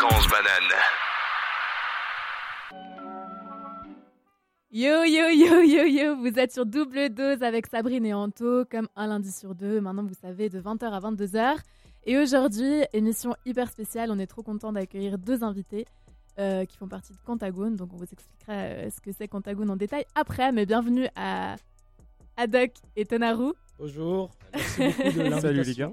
Fréquence banane. Yo yo yo yo yo, vous êtes sur double dose avec Sabrine et Anto, comme un lundi sur deux, maintenant vous savez, de 20h à 22h. Et aujourd'hui, émission hyper spéciale, on est trop content d'accueillir deux invités euh, qui font partie de Cantagoon, donc on vous expliquera euh, ce que c'est Cantagoon en détail après, mais bienvenue à Adoc et Tonaru. Bonjour, merci beaucoup de l'invitation. Salut les gars.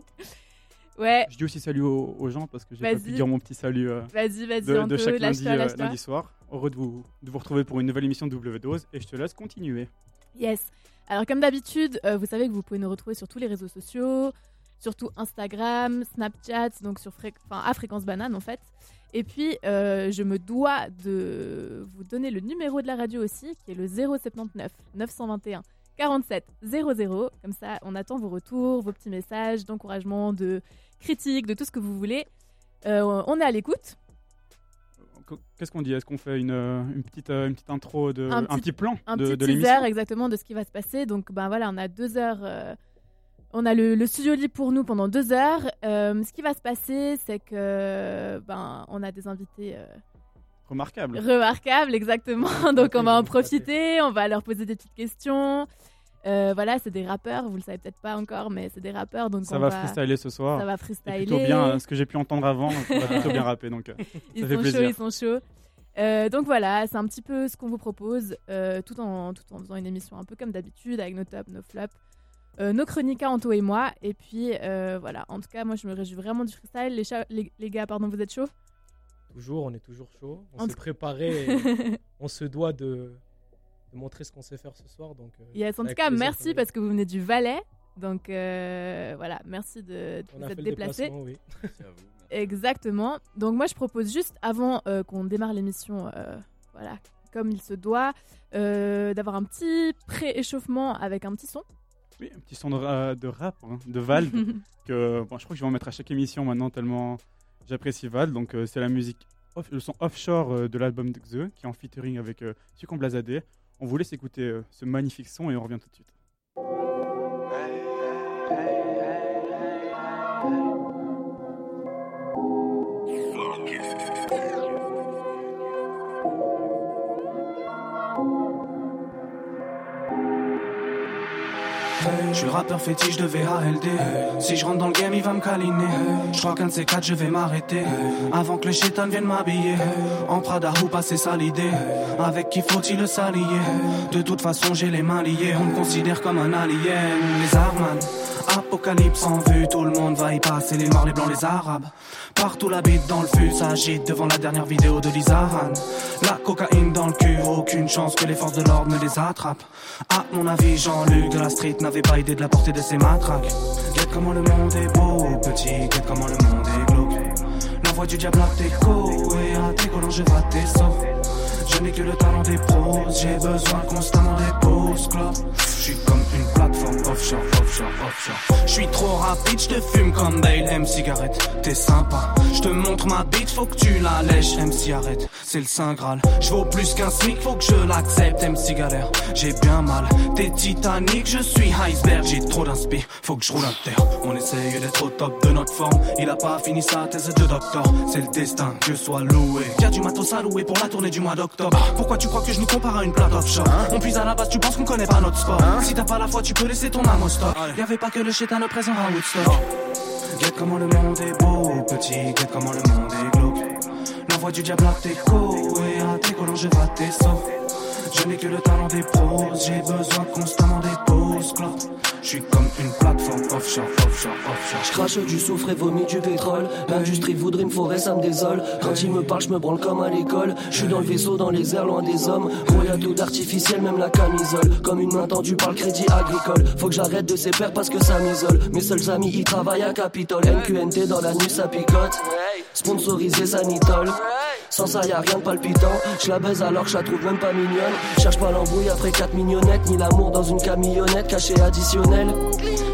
Ouais, Je dis aussi salut aux, aux gens parce que j'ai pas pu dire mon petit salut euh, vas-y, vas-y, de, de chaque lundi, euh, lundi soir. Heureux de vous, de vous retrouver pour une nouvelle émission de Double Dose et je te laisse continuer. Yes. Alors comme d'habitude, euh, vous savez que vous pouvez nous retrouver sur tous les réseaux sociaux, surtout Instagram, Snapchat, donc sur Fré- enfin, à Fréquence Banane en fait. Et puis euh, je me dois de vous donner le numéro de la radio aussi, qui est le 079 921 47 00. Comme ça, on attend vos retours, vos petits messages d'encouragement, de critiques, de tout ce que vous voulez. Euh, on est à l'écoute. Qu- Qu'est-ce qu'on dit? Est-ce qu'on fait une, euh, une, petite, euh, une petite intro, de, Un un, petit- plan un de, petit de teaser exactement de ce qui va se passer. Donc, ben voilà, on a deux heures. euh, on a le, le studio libre pour nous pendant deux heures. Euh, ce qui va se passer, c'est que ben on a des invités Remarquable. remarquables, exactement. Donc, on va en profiter. On va leur poser des petites questions. Euh, voilà, c'est des rappeurs. Vous le savez peut-être pas encore, mais c'est des rappeurs. Donc, Ça on va freestyler ce soir. Ça va freestyler. plutôt bien, euh, ce que j'ai pu entendre avant, ça va plutôt bien rapper. Donc, euh, ils ça fait sont plaisir. chauds, ils sont chauds. Euh, donc voilà, c'est un petit peu ce qu'on vous propose, euh, tout, en, tout en faisant une émission un peu comme d'habitude, avec nos tops, nos flops, nos chroniques à Anto et moi. Et puis voilà, en tout cas, moi je me réjouis vraiment du freestyle. Les, cha- les, les gars, pardon, vous êtes chauds? Toujours, on est toujours chaud. En On s'est préparé. et on se doit de, de montrer ce qu'on sait faire ce soir. Donc, euh, Yes, en tout cas, merci parce que vous venez du Valais. Donc euh, voilà, merci de, vous être déplacement, oui. Exactement. Donc moi je propose juste avant euh, qu'on démarre l'émission, euh, voilà, comme il se doit, euh, d'avoir un petit pré-échauffement avec un petit son. oui, un petit son de, ra- de rap, hein, de Val, que bon, je crois que je vais en mettre à chaque émission maintenant tellement j'apprécie Val. Donc euh, c'est la musique, le son offshore euh, de l'album The qui est en featuring avec euh, Sucon. On vous laisse écouter ce magnifique son et on revient tout de suite. Je suis rappeur fétiche de VALD. Si je rentre dans le game, il va me câliner. Je crois qu'un de ces quatre, je vais m'arrêter. Avant que le chétan vienne m'habiller. En Prada ou passer ça l'idée? Avec qui faut-il le s'allier? De toute façon, j'ai les mains liées. On me considère comme un alien. Les Arman. Apocalypse en vue, tout le monde va y passer, les noirs, les blancs, les arabes. Partout la bite dans le fût s'agite devant la dernière vidéo de Lizaran. La cocaïne dans le cul, aucune chance que les forces de l'ordre ne les attrapent. À mon avis, Jean-Luc de la street n'avait pas idée de la portée de ses matraques. Guette comment le monde est beau, petit, guette comment le monde est glauque. La voix du diable à tes et à tes collants je vais tes. Je n'ai que le talent des pros, j'ai besoin constamment des pauses clopes. Je suis comme une plateforme offshore, offshore, offshore. Je suis trop rapide, je te fume comme Bale, M cigarette. T'es sympa, je te montre ma bite, faut que tu la lèches, MC arrête. C'est le saint graal. Je vaux plus qu'un smic, faut que je l'accepte, MC galère. J'ai bien mal, t'es Titanic, je suis iceberg. J'ai trop d'inspi, faut que je roule un terre. On essaye d'être au top de notre forme. Il a pas fini sa thèse de docteur, c'est le destin que soit loué. Y'a du matos à louer pour la tournée du mois d'octobre. Pourquoi tu crois que je nous compare à une plate offshore On puise à la base, tu penses qu'on connaît pas notre sport. Si t'as pas la foi, tu peux laisser ton âme au stock. Y'avait pas que le chétan le présent à Woodstock. Guette comment le monde est beau, petit, guette comment le monde est glauque. La voix du diable à tes co, et à tes collants je vais tes sauts. Je n'ai que le talent des pros, j'ai besoin constamment des pauses. Je suis comme une plateforme offshore, offshore, offshore. Je crache du soufre et vomis du pétrole. L'industrie voudrait me forêt, ça me désole. Quand il me parle, je me branle comme à l'école. Je suis dans le vaisseau, dans les airs, loin des hommes. Gros, y a tout d'artificiel, même la camisole. Comme une main tendue par le crédit agricole. Faut que j'arrête de ces pères parce que ça m'isole. Mes seuls amis, ils travaillent à Capitole. NQNT dans la nuit, ça picote. Sponsorisé, ça nitole. Sans ça, y a rien de palpitant. Je la baise alors que je la trouve même pas mignonne. Cherche pas l'embrouille après 4 mignonnettes, ni l'amour dans une camillonnette cachée additionnelle.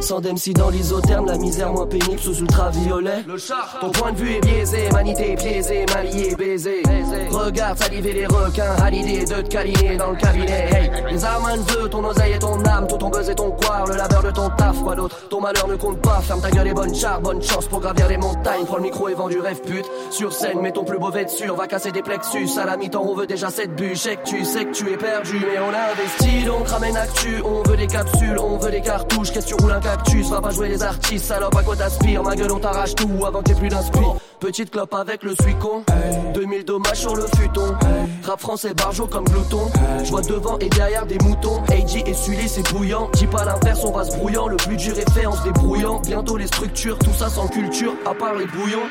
Sans d'MC dans l'isotherme, la misère moins pénible sous ultraviolet. Le char, ton point de vue est biaisé, manité biaisé, marié baisé. Regarde saliver les requins, à l'idée de te câliner dans le cabinet. Hey, les armes, un vœu, ton oseille et ton âme, tout ton buzz et ton quoi, le labeur de ton taf, quoi d'autre? Ton malheur ne compte pas, ferme ta gueule et bonne char, bonne chance pour gravir les montagnes. Prends le micro et vends du rêve pute. Sur scène, mets ton plus beau vêture, va casser des plexus. À la mi-temps, on veut déjà cette bûche. Et que tu sais que tu es perdu, mais on a investi, donc ramène actu. On veut des capsules, on veut des cartouches. Qu'est-ce que tu roules un cactus, va pas jouer les artistes, salope à quoi t'aspires. Ma gueule, on t'arrache tout avant que t'aies plus d'inspi. Petite clope avec le suicon, 2000 dommages sur le futon. Rap français barjo comme glouton. Je vois devant et derrière des moutons. AG et Sully, c'est bouillant. Dis pas l'inverse, on va se brouillant. Le plus dur est fait en se débrouillant. Bientôt les structures, tout ça sans culture, à part les bouillons.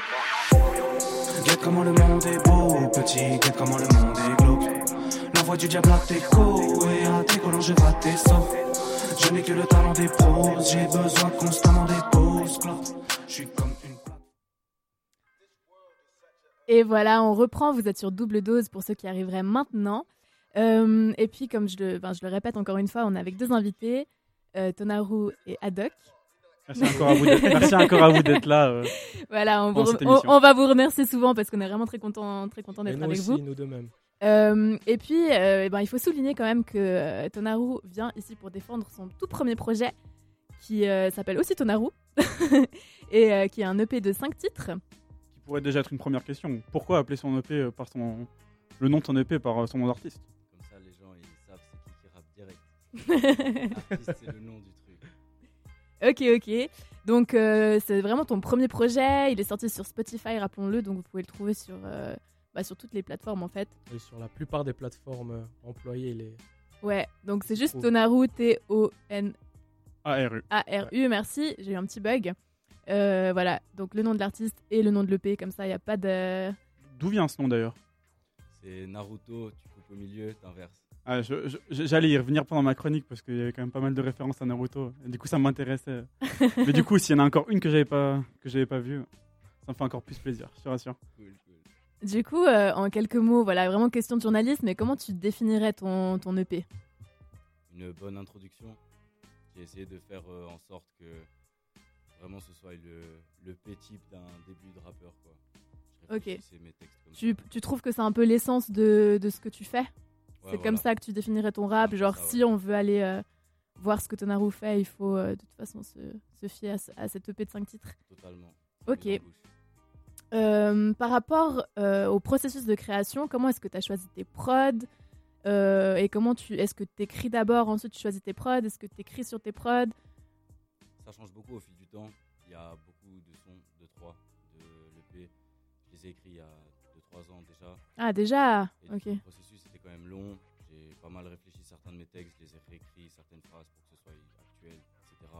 Et voilà, on reprend. Vous êtes sur double dose pour ceux qui arriveraient maintenant. Euh, et puis, comme je le, ben, je le répète encore une fois, on est avec deux invités, euh, Tonaru et Haddock. Merci encore à vous d'être, merci encore à vous d'être là. euh. Voilà, on, vous va vous remercier souvent parce qu'on est vraiment très content, très content d'être avec aussi, vous. nous deux mêmes. Euh, et puis, euh, ben, il faut souligner quand même que euh, Tonaru vient ici pour défendre son tout premier projet qui euh, s'appelle aussi Tonaru et euh, qui est un EP de 5 titres. Qui pourrait déjà être une première question. Pourquoi appeler son EP euh, par son le nom de son EP par euh, son nom d'artiste? Comme ça, les gens, ils savent c'est qui qui rappe direct. Artiste, c'est le nom du. Ok, ok. Donc, euh, c'est vraiment ton premier projet. Il est sorti sur Spotify, rappelons-le. Donc, vous pouvez le trouver sur, euh, bah, sur toutes les plateformes en fait. Et sur la plupart des plateformes euh, employées, les... Ouais, donc c'est juste Cool. Tonaru, T-O-N ARU. A-R-U, merci, j'ai eu un petit bug. Euh, voilà, donc le nom de l'artiste et le nom de l'EP, comme ça, il n'y a pas de. D'où vient ce nom d'ailleurs? C'est Naruto, tu coupes au milieu, t'inverses. Ah, J'allais y revenir pendant ma chronique parce qu'il y avait quand même pas mal de références à Naruto. Et du coup, ça m'intéressait. Mais du coup, s'il y en a encore une que j'avais pas que j'avais pas vue, ça me fait encore plus plaisir. Je te rassure. Cool, cool. Du coup, euh, en quelques mots, voilà, vraiment question de journaliste, mais comment tu définirais ton, ton EP Une bonne introduction. J'ai essayé de faire euh, en sorte que vraiment ce soit le, le P-type d'un début de rappeur. Quoi. Ok. réfléchissais mes textes comme tu, ça. tu trouves que c'est un peu l'essence de, de ce que tu fais? C'est voilà. comme ça que tu définirais ton rap Genre, ça, si on veut aller euh, voir ce que Tonaru fait, il faut euh, de toute façon se, se fier à, ce- à cette EP de 5 titres. Totalement. Ok. Euh, par rapport euh, au processus de création, comment est-ce que tu as choisi tes prods Euh, Et comment tu. Est-ce que tu écris d'abord, ensuite tu choisis tes prods Est-ce que tu écris sur tes prods? Ça change beaucoup au fil du temps. Il y a beaucoup de sons, de 3, de l'EP. Je les ai écrits il y a 2-3 ans déjà. Ah, déjà? Et Ok. Le processus quand même long. J'ai pas mal réfléchi certains de mes textes, je les ai réécrits, certaines phrases pour que ce soit actuel, etc.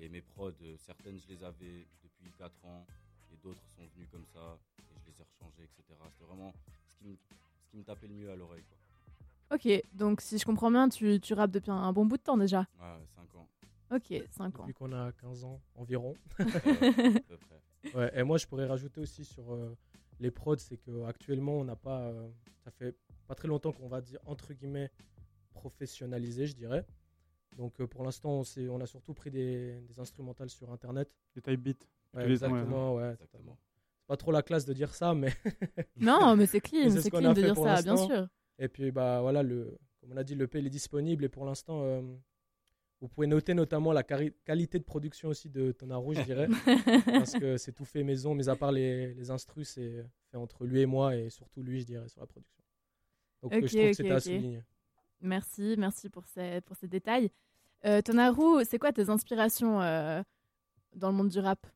Et mes prods, euh, certaines je les avais depuis 4 ans et d'autres sont venues comme ça et je les ai rechangées, etc. C'était vraiment ce qui, me, ce qui me tapait le mieux à l'oreille. quoi. Ok, donc si je comprends bien, tu, tu rappes depuis un, un bon bout de temps déjà. Ouais, 5 ans. Ok, 5 ans. Depuis qu'on a 15 ans environ. Euh, à peu près. Ouais, et moi, je pourrais rajouter aussi sur euh, les prods, c'est qu'actuellement, on n'a pas. euh, ça fait pas très longtemps qu'on va dire, entre guillemets, professionnalisé, je dirais. Donc, euh, pour l'instant, on, on a surtout pris des, des instrumentales sur Internet. Les type. Ouais, ouais. exactement, ouais, Exactement. totalement. C'est pas trop la classe de dire ça, mais. Non, mais c'est clean, Mais c'est ce clean de dire ça, bien sûr. Et puis, bah voilà, le, comme on a dit, le P il est disponible. Et pour l'instant, euh, vous pouvez noter notamment la qualité de production aussi de Tonaru, je dirais. parce que c'est tout fait maison, mis à part les, les instrus, c'est fait entre lui et moi, et surtout lui, je dirais, sur la production. Donc, euh, Ok, je trouve ok, que c'était à ok. souligner. Merci, merci pour ces, pour ces détails. Euh, Tonaru, c'est quoi tes inspirations euh, dans le monde du rap?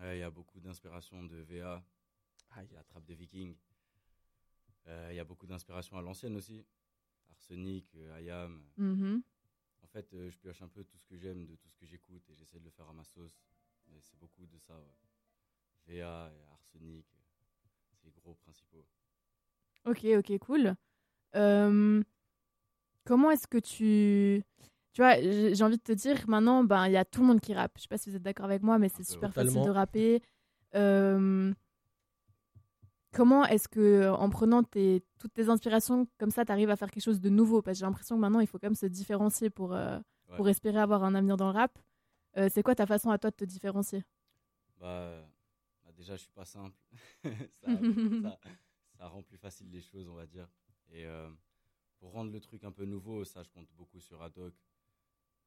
Il y a beaucoup d'inspiration de VA, Aïe. la trappe des Vikings. Euh, Il y a beaucoup d'inspiration à l'ancienne aussi. Arsenic, euh, IAM. Mhm. En fait, euh, je pioche un peu tout ce que j'aime de tout ce que j'écoute et j'essaie de le faire à ma sauce. Mais c'est beaucoup de ça. ouais. VA et Arsenic, c'est les gros principaux. Ok, ok, cool. Euh, comment est-ce que tu... Tu vois, j'ai envie de te dire, maintenant, ben, il y a tout le monde qui rappe. Je sais pas si vous êtes d'accord avec moi, mais c'est peu, super totalement. facile de rapper. Euh, comment est-ce que en prenant tes, toutes tes inspirations comme ça, tu arrives à faire quelque chose de nouveau? Parce que j'ai l'impression que maintenant, il faut quand même se différencier pour, euh, pour espérer avoir un avenir dans le rap. C'est quoi ta façon à toi de te différencier? Bah, bah, déjà, je suis pas simple. ça, ça, ça rend plus facile les choses, on va dire. Et euh, pour rendre le truc un peu nouveau, ça, je compte beaucoup sur Adoc.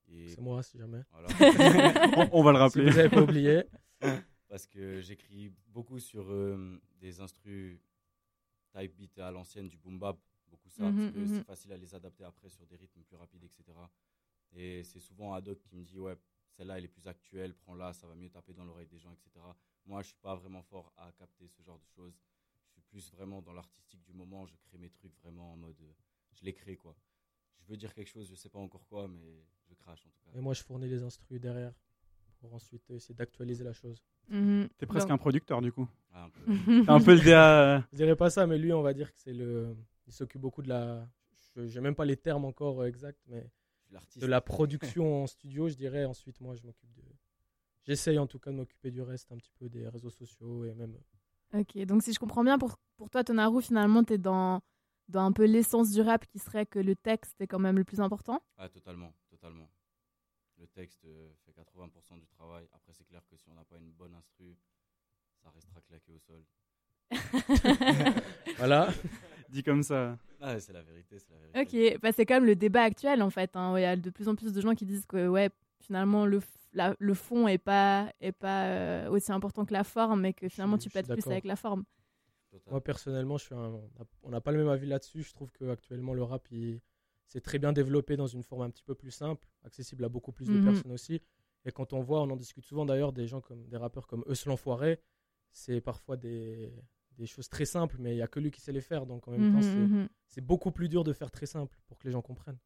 Et C'est moi, si jamais. voilà. on, on va le Si rappeler. vous n'avez pas oublié. Parce que j'écris beaucoup sur euh, des instrus type beat à l'ancienne, du boom bap, beaucoup ça, Mhm, parce que mhm. c'est facile à les adapter après sur des rythmes plus rapides, etc. Et c'est souvent Adoc qui me dit, ouais, celle-là, elle est plus actuelle, prends-la, ça va mieux taper dans l'oreille des gens, etc. Moi, je suis pas vraiment fort à capter ce genre de choses. Plus vraiment dans l'artistique du moment, je crée mes trucs vraiment en mode, euh, je les crée, quoi. Je veux dire quelque chose, je sais pas encore quoi, mais je crache en tout cas. Et moi, je fournis les instrus derrière pour ensuite essayer d'actualiser la chose. Mhm. T'es presque un producteur du coup. Ah, un peu. T'es un peu le DA. euh, Je dirais pas ça, mais lui, on va dire que c'est le. Il s'occupe beaucoup de la. Je J'ai même pas les termes encore euh, exacts, mais de la production en studio, je dirais. Ensuite, moi, je m'occupe de. J'essaye en tout cas de m'occuper du reste, un petit peu des réseaux sociaux et même. Ok, donc si je comprends bien, pour, pour toi, Tonaru, finalement, tu es dans, dans un peu l'essence du rap qui serait que le texte est quand même le plus important? Ah, totalement, totalement. Le texte euh, fait 80% du travail. Après, c'est clair que si on n'a pas une bonne instru, ça restera claqué au sol. Voilà. Dit comme ça. Ah, c'est la vérité, c'est la vérité. Ok, bah, c'est quand même le débat actuel en fait. hein. Il y a de plus en plus de gens qui disent que ouais, finalement le, la- le fond est pas, est pas euh, aussi important que la forme, mais que finalement Je- tu peux être plus avec la forme. Total. Moi, personnellement, je suis un- on n'a pas le même avis là-dessus. Je trouve qu'actuellement, le rap, il s'est très bien développé dans une forme un petit peu plus simple, accessible à beaucoup plus de Mhm. personnes aussi. Et quand on voit, on en discute souvent d'ailleurs, des gens comme des rappeurs comme Eus l'Enfoiré, c'est parfois des, des choses très simples, mais il n'y a que lui qui sait les faire. Donc en même temps, Mhm, c'est- mhm, c'est beaucoup plus dur de faire très simple pour que les gens comprennent.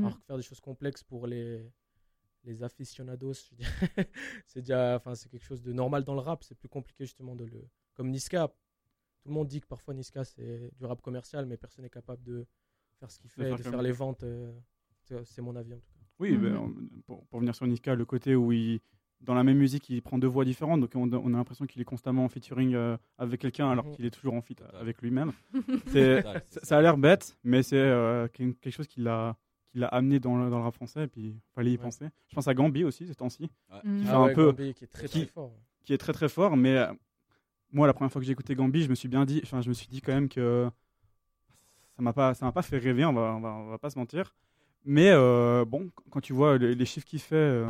Alors que faire des choses complexes pour les, les aficionados, c'est déjà, enfin, c'est quelque chose de normal dans le rap. C'est plus compliqué justement de le. Comme Niska, tout le monde dit que parfois Niska c'est du rap commercial, mais personne n'est capable de faire ce qu'il De fait, faire de faire les ventes. euh, c'est- mon avis en tout cas. Oui, Mhm. ben, on- pour, pour venir sur Niska, le côté où il, dans la même musique, il prend deux voix différentes, donc on, on a l'impression qu'il est constamment en featuring euh, avec quelqu'un alors Mhm. qu'il est toujours en feat avec lui-même. C'est- Total, c'est ça, ça a l'air bête, mais c'est euh, quel- quelque chose qui l'a qui l'a amené dans le, dans le rap français, et puis il fallait y Ouais. penser. Je pense à Gambi aussi, ces temps-ci, Mhm. fait Ah un ouais, peu- Gambi qui est très qui- très fort. qui est très très fort, mais euh, moi, la première fois que j'ai écouté Gambi, je me suis bien dit, enfin, je me suis dit quand même que ça m'a pas, ça m'a pas fait rêver, on va, on va, on va pas se mentir. Mais euh, bon, quand tu vois les, les chiffres qu'il fait euh,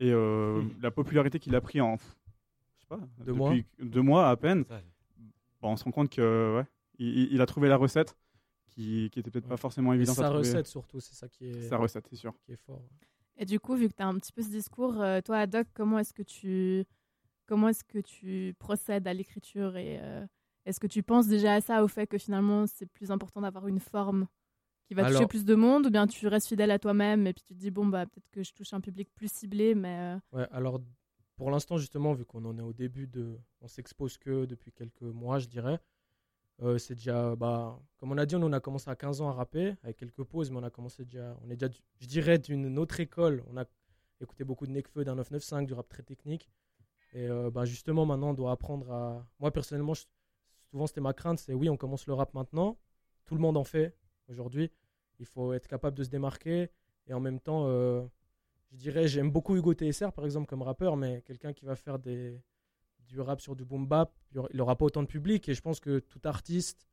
et euh, la popularité qu'il a pris en, pff, je sais pas, Deux depuis mois. deux mois à peine, bon, on se rend compte que ouais, il, il a trouvé la recette qui, qui était peut-être Ouais. pas forcément Et évidente à sa trouver. recette surtout, c'est ça qui est, Sa recette, c'est sûr. qui est fort. Et du coup, vu que tu as un petit peu ce discours, euh, toi, Doc, comment est-ce que tu comment est-ce que tu procèdes à l'écriture et euh, est-ce que tu penses déjà à ça, au fait que finalement c'est plus important d'avoir une forme qui va toucher plus de monde, ou bien tu restes fidèle à toi-même et puis tu te dis bon bah peut-être que je touche un public plus ciblé, mais euh, Ouais, alors pour l'instant, justement, vu qu'on en est au début de. On s'expose que depuis quelques mois, je dirais. Euh, c'est déjà. Bah, comme on a dit, nous, on a commencé à 15 ans à rapper, avec quelques pauses, mais on a commencé déjà. On est déjà, je dirais, d'une autre école. On a écouté beaucoup de Nekfeu, d'un 995, du rap très technique. Et euh, bah, justement, maintenant, on doit apprendre à. Moi, personnellement, souvent, c'était ma crainte c'est oui, on commence le rap maintenant. Tout le monde en fait aujourd'hui. Il faut être capable de se démarquer. Et en même temps. euh, je dirais, j'aime beaucoup Hugo TSR par exemple comme rappeur, mais quelqu'un qui va faire des, du rap sur du boom bap, il n'aura pas autant de public. Et je pense que tout artiste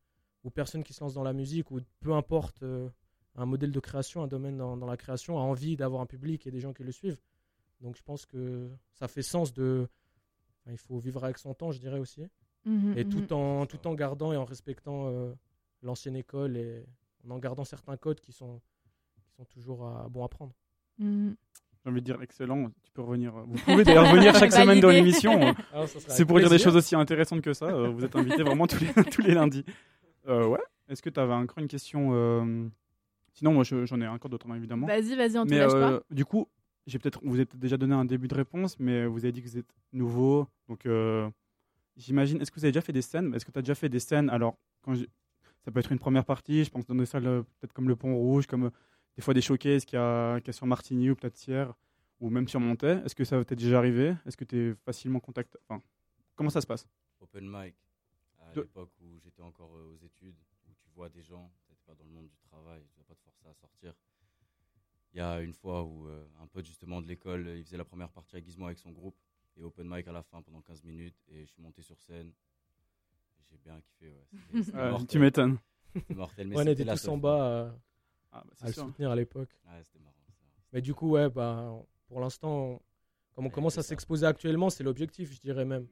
ou personne qui se lance dans la musique ou peu importe euh, un modèle de création, un domaine dans, dans la création, a envie d'avoir un public et des gens qui le suivent. Donc je pense que ça fait sens de. enfin, il faut vivre avec son temps, je dirais aussi. mhm, Et mhm. tout en, tout en gardant et en respectant euh, l'ancienne école et en gardant certains codes qui sont, qui sont toujours à, bons à prendre. Mhm. J'ai envie de dire excellent. Tu peux revenir. Vous pouvez d'ailleurs venir chaque semaine dans l'émission. Ça sera C'est pour dire des choses aussi intéressantes que ça. euh, vous êtes invités vraiment tous les, tous les lundis. Euh, ouais. Est-ce que tu avais encore une question euh, Sinon, moi, je- j'en ai encore d'autres, hein, évidemment. Vas-y, vas-y, on te mais lâche euh, pas. du coup, j'ai peut-être, vous avez déjà donné un début de réponse, mais vous avez dit que vous êtes nouveau. Donc, euh, j'imagine, est-ce que vous avez déjà fait des scènes? Est-ce que tu as déjà fait des scènes? Alors, quand je- ça peut être une première partie, je pense dans des salles euh, peut-être comme le Pont Rouge, comme euh, des fois des showcases qu'il y a, qu'il y a sur Martigny ou peut-être Sierre, ou même sur Montais. Est-ce que ça t'est déjà arrivé? Est-ce que tu es facilement contact Enfin, comment ça se passe? Open mic. À l'époque où j'étais encore euh, aux études, où tu vois des gens, peut-être pas dans le monde du travail, tu vas pas te forcer à sortir. Il y a une fois où euh, un pote justement de l'école, il faisait la première partie à Gizmo avec son groupe et open mic à la fin pendant 15 minutes et je suis monté sur scène. J'ai bien kiffé, ouais. C'était- c'était Ouais, mortel. tu m'étonnes. C'était mortel, mais Ouais, on était tous en bas euh, Ah, bah, à le sûr. soutenir à l'époque. Ouais, c'était marrant. ça. Mais du coup, ouais, bah, pour l'instant, comme on Ouais, commence à s'exposer actuellement, c'est l'objectif, je dirais même,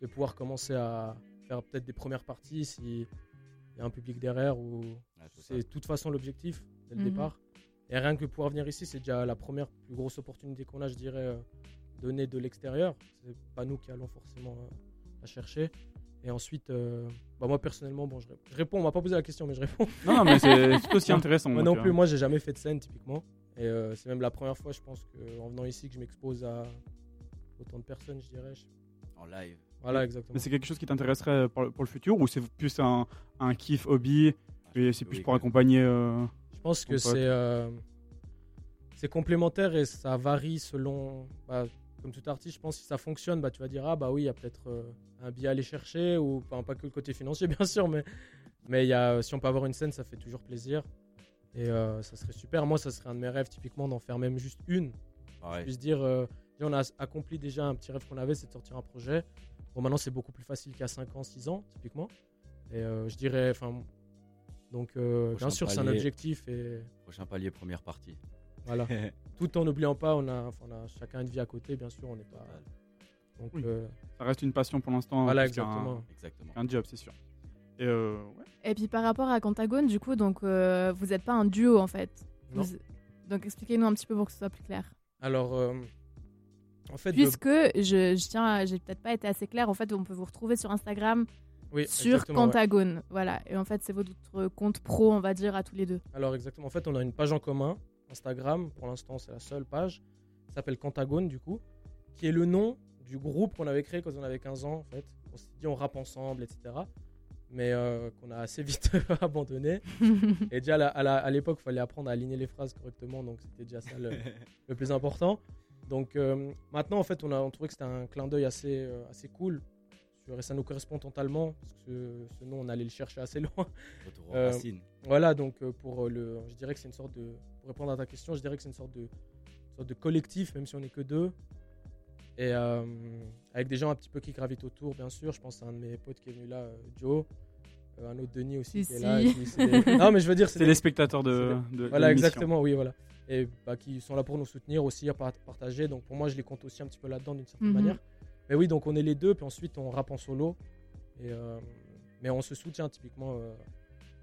de pouvoir commencer à faire peut-être des premières parties s'il y a un public derrière ou Ouais, c'est de toute façon l'objectif dès le Mhm. départ. Et rien que pouvoir venir ici, c'est déjà la première plus grosse opportunité qu'on a, je dirais, euh, donnée de l'extérieur. C'est pas nous qui allons forcément euh, la chercher. Et ensuite, euh, bah, moi personnellement, bon, je, ré- je réponds, on m'a pas posé la question, mais je réponds. Non, non, mais c'est aussi intéressant. Moi non euh, plus, moi j'ai jamais fait de scène typiquement. Et euh, c'est même la première fois, je pense, que, en venant ici, que je m'expose à autant de personnes, je dirais. En live. Voilà, exactement. Mais c'est quelque chose qui t'intéresserait pour, le- pour le futur ou c'est plus un, un kiff hobby et c'est plus Oui, pour accompagner euh, Je pense que c'est euh, c'est complémentaire et ça varie selon. bah, comme tout artiste, je pense que si ça fonctionne, bah, tu vas dire Ah, bah oui, il y a peut-être euh, un billet à aller chercher, ou enfin, pas que le côté financier, bien sûr, mais, mais y a, si on peut avoir une scène, ça fait toujours plaisir. Et euh, ça serait super. Moi, ça serait un de mes rêves, typiquement, d'en faire même juste une. Je Pareil. puisse dire, euh, on a accompli déjà un petit rêve qu'on avait, c'est de sortir un projet. Bon, maintenant, c'est beaucoup plus facile qu'il y a 5 ans, 6 ans, typiquement. Et je dirais, enfin. Donc, euh, bien sûr, c'est un objectif. Et Prochain palier, première partie. voilà. Tout en n'oubliant pas, on a, enfin, on a chacun une vie à côté, bien sûr, on n'est pas. Donc, Oui. euh, Ça reste une passion pour l'instant. voilà, exactement. Un job, c'est sûr. Et euh, ouais. Et puis par rapport à Pentagone, du coup, donc euh, vous n'êtes pas un duo en fait. Non. Vous- Donc expliquez-nous un petit peu pour que ce soit plus clair. Alors, euh, en fait, de- Puisque je, je tiens, à- j'ai peut-être pas été assez clair. En fait, on peut vous retrouver sur Instagram oui, sur exactement, ouais. Pentagone. Voilà. Et en fait, c'est votre compte pro, on va dire, à tous les deux. Alors exactement, en fait on a une page en commun, Instagram, pour l'instant c'est la seule page, ça s'appelle Pentagone du coup, qui est le nom du groupe qu'on avait créé quand on avait 15 ans en fait. On s'est dit on rappe ensemble, etc. Mais euh, qu'on a assez vite abandonné. Et déjà à l'époque il fallait apprendre à aligner les phrases correctement, donc c'était déjà ça le, le plus important. Donc euh, maintenant en fait on a on trouvait que c'était un clin d'œil assez, euh, assez cool. Sur- Et ça nous correspond totalement, parce que ce, ce nom on allait le chercher assez loin. Voilà, donc pour le, je dirais que c'est une sorte de, pour répondre à ta question, je dirais que c'est une sorte de, sorte de collectif, même si on n'est que deux, et euh, avec des gens un petit peu qui gravitent autour, bien sûr. Je pense à un de mes potes qui est venu là, euh, Joe, euh, un autre Denis aussi Si, qui est si. là. et puis c'est des- Non, mais je veux dire, c'est C'est des- les spectateurs de, de voilà, exactement, oui, voilà. Et bah, qui sont là pour nous soutenir aussi, à part- partager. Donc pour moi, je les compte aussi un petit peu là-dedans d'une certaine Mhm. manière. Mais oui, donc on est les deux, puis ensuite on rappe en solo. Et, euh, mais on se soutient typiquement. euh,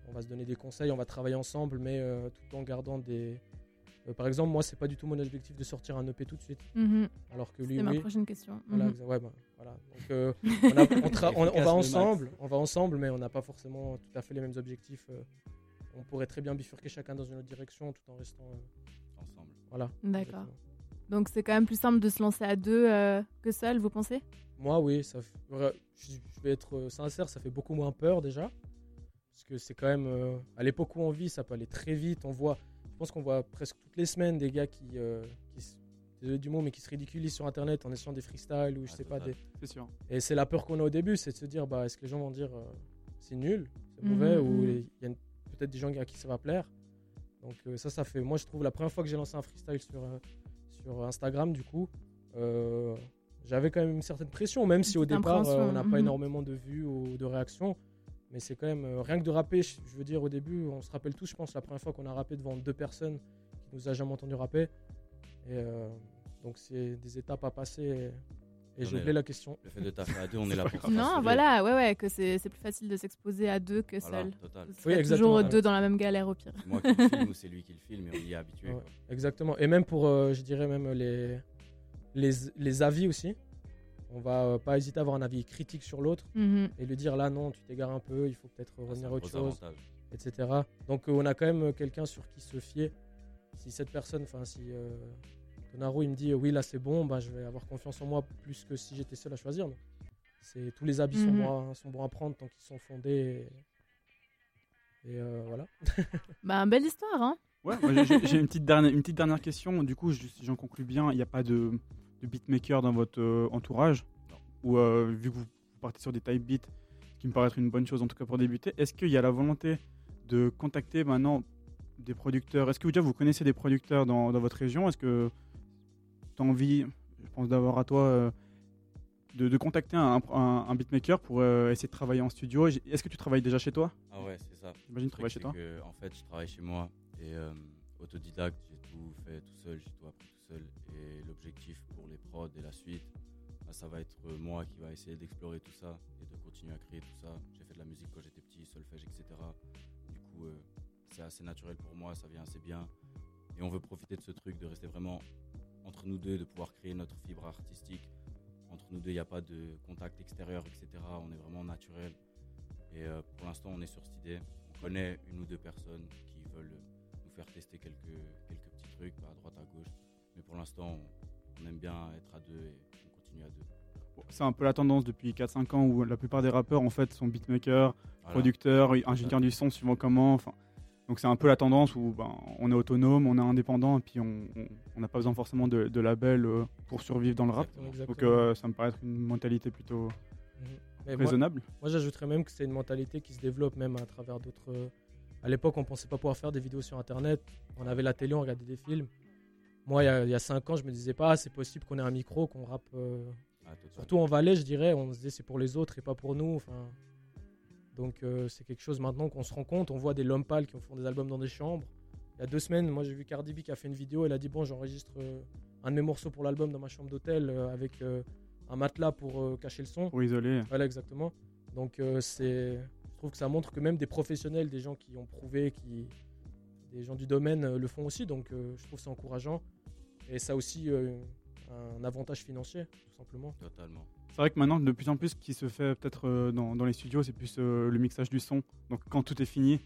on va se donner des conseils, on va travailler ensemble, mais euh, tout en gardant des. euh, par exemple, moi, c'est pas du tout mon objectif de sortir un EP tout de suite, Mhm. alors que lui, C'est ma oui. prochaine question. Voilà, Mhm. exa- ouais, bah, voilà. Donc, euh, on, a- on tra- on- on Efficace va ensemble, on va ensemble, mais on n'a pas forcément tout à fait les mêmes objectifs. euh. on pourrait très bien bifurquer chacun dans une autre direction tout en restant. euh, Ensemble. voilà. D'accord. exactement. Donc c'est quand même plus simple de se lancer à deux euh, que seul, vous pensez? Moi, oui, ça je vais être sincère, ça fait beaucoup moins peur déjà. Parce que c'est quand même. euh, à l'époque où on vit, ça peut aller très vite. On voit, je pense qu'on voit presque toutes les semaines des gars qui. euh, qui s- désolé du mot, mais qui se ridiculisent sur internet en essayant des freestyles ou je Ah, sais pas. Des... C'est sûr. Et c'est la peur qu'on a au début, c'est de se dire bah, est-ce que les gens vont dire euh, c'est nul, c'est Mhm, mauvais, ou mhm. il y a peut-être des gens à qui ça va plaire. Donc euh, ça, ça fait. Moi, je trouve la première fois que j'ai lancé un freestyle sur, euh, sur Instagram, du coup, euh, j'avais quand même une certaine pression, même si au départ, euh, on n'a mhm. pas énormément de vues ou de réactions. Mais c'est quand même. euh, rien que de rapper, je, je veux dire, au début, on se rappelle tous, je pense, la première fois qu'on a rappé devant deux personnes qui nous a jamais entendu rapper. Et euh, donc, c'est des étapes à passer. Et, et j'ai oublié la question. Le fait de taffer à deux, on est là pour Non, voilà, ouais, ouais, que c'est c'est plus facile de s'exposer à deux que Voilà, seul. total. Vous Oui, serez exactement, toujours deux dans la même galère au pire. C'est moi qui le filme ou c'est lui qui le filme et on y est habitué. Ouais. quoi. Exactement. Et même pour, euh, je dirais même les, les, les avis aussi. On va euh, pas hésiter à avoir un avis critique sur l'autre Mhm. et lui dire là non, tu t'égares un peu, il faut peut-être Ah, revenir à autre chose, avantage. etc. Donc euh, on a quand même euh, quelqu'un sur qui se fier. Si cette personne, enfin si euh, Tonaro il me dit euh, oui là c'est bon, bah, je vais avoir confiance en moi plus que si j'étais seul à choisir. Donc, c'est tous les avis sont, Mhm. bons à, sont bons à prendre tant qu'ils sont fondés. Et, et, euh, voilà. Bah, belle histoire, hein Ouais, j'ai- une petite dernière, une petite dernière question. Du coup, si j'en conclus bien, il n'y a pas de, de beatmaker dans votre euh, entourage. Ou euh, vu que vous partez sur des type beats, qui me paraît être une bonne chose en tout cas pour débuter. Est-ce qu'il y a la volonté de contacter maintenant des producteurs? Est-ce que déjà vous connaissez des producteurs dans, dans votre région? Est-ce que tu as envie, je pense, d'avoir à toi euh, de, de contacter un, un- un beatmaker pour euh, essayer de travailler en studio? Est-ce que tu travailles déjà chez toi? Ah ouais, c'est ça. J'imagine que tu travailles chez toi. que, En fait, je travaille chez moi et euh, autodidacte, j'ai tout fait tout seul, j'ai tout appris tout Et l'objectif pour les prods et la suite, bah, ça va être moi qui va essayer d'explorer tout ça et de continuer à créer tout ça. J'ai fait de la musique quand j'étais petit, solfège, etc. Du coup, euh, c'est assez naturel pour moi, ça vient assez bien. Et on veut profiter de ce truc, de rester vraiment entre nous deux, de pouvoir créer notre fibre artistique. Entre nous deux, il n'y a pas de contact extérieur, etc. On est vraiment naturel. Et euh, pour l'instant, on est sur cette idée. On connaît une ou deux personnes qui veulent nous faire tester quelques, quelques petits trucs à droite, à gauche. Mais pour l'instant, on, aime bien être à deux et on continue à deux. Bon, C'est un peu la tendance depuis 4-5 ans où la plupart des rappeurs en fait sont beatmakers, Voilà. producteurs, ingénieurs du son suivant comment. Enfin, donc c'est un peu la tendance où ben, on est autonome, on est indépendant et puis on n'a pas besoin forcément de, de label euh, pour survivre dans le rap. Exactement, Donc euh, ça me paraît être une mentalité plutôt Mhm. Mais moi, raisonnable. moi, j'ajouterais même que c'est une mentalité qui se développe même à travers d'autres. euh, À l'époque, on pensait pas pouvoir faire des vidéos sur Internet. On avait la télé, on regardait des films. Moi, il y a- il y, a 5 ans, je me disais pas, ah, c'est possible qu'on ait un micro, qu'on rappe. euh, Ah. Surtout en Valais, je dirais, on se disait c'est pour les autres et pas pour nous. Enfin, donc euh, c'est quelque chose maintenant qu'on se rend compte. On voit des Lompal qui font des albums dans des chambres. Il y a deux semaines, moi j'ai vu Cardi B qui a fait une vidéo. Elle a dit bon, j'enregistre euh, un de mes morceaux pour l'album dans ma chambre d'hôtel euh, avec euh, un matelas pour euh, cacher le son. Pour isoler. Voilà, exactement. Donc, euh, c'est, je trouve que ça montre que même des professionnels, des gens qui ont prouvé, qui, des gens du domaine euh, le font aussi. Donc, euh, je trouve ça encourageant. Et ça a aussi euh, un avantage financier, tout simplement. Totalement. C'est vrai que maintenant, de plus en plus, ce qui se fait peut-être euh, dans, dans les studios, c'est plus euh, le mixage du son. Donc quand tout est fini,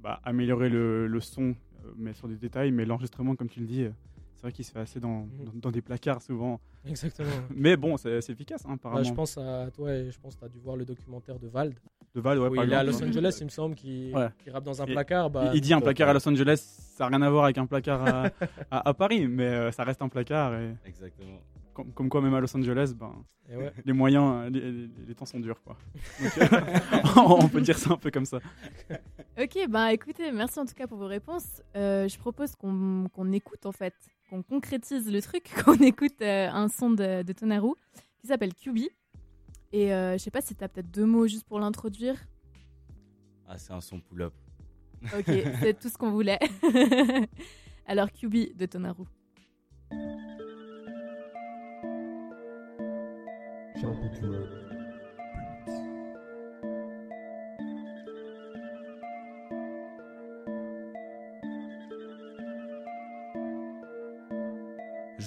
bah, améliorer le, le son, euh, mais sur des détails, mais l'enregistrement, comme tu le dis, euh, c'est vrai qu'il se fait assez dans, Mhm. dans, dans des placards souvent. Exactement. Mais bon, c'est efficace, hein, Ouais, apparemment. je pense à toi et je pense que tu as dû voir le documentaire de Vald. De Val, ouais, par il est à. Los Angeles, il me semble, qui, Ouais. qui rappe dans un Et- placard. Bah, Il, dit un placard euh, à Los Angeles, ça n'a rien à voir avec un placard à, à- à Paris, mais euh, ça reste un placard. Et Exactement. comme, comme quoi, même à Los Angeles, ben, et ouais. les moyens, les, les- les temps sont durs. Quoi. Donc, euh, on peut dire ça un peu comme ça. Ok, bah écoutez, merci en tout cas pour vos réponses. Euh, je propose qu'on qu'on écoute en fait, qu'on concrétise le truc, qu'on écoute euh, un son de, de Tonaru qui s'appelle QB. Et euh, je sais pas si tu as peut-être deux mots juste pour l'introduire. Ah, c'est un son pull-up. Ok, c'est tout ce qu'on voulait. Alors QB de Tonaru.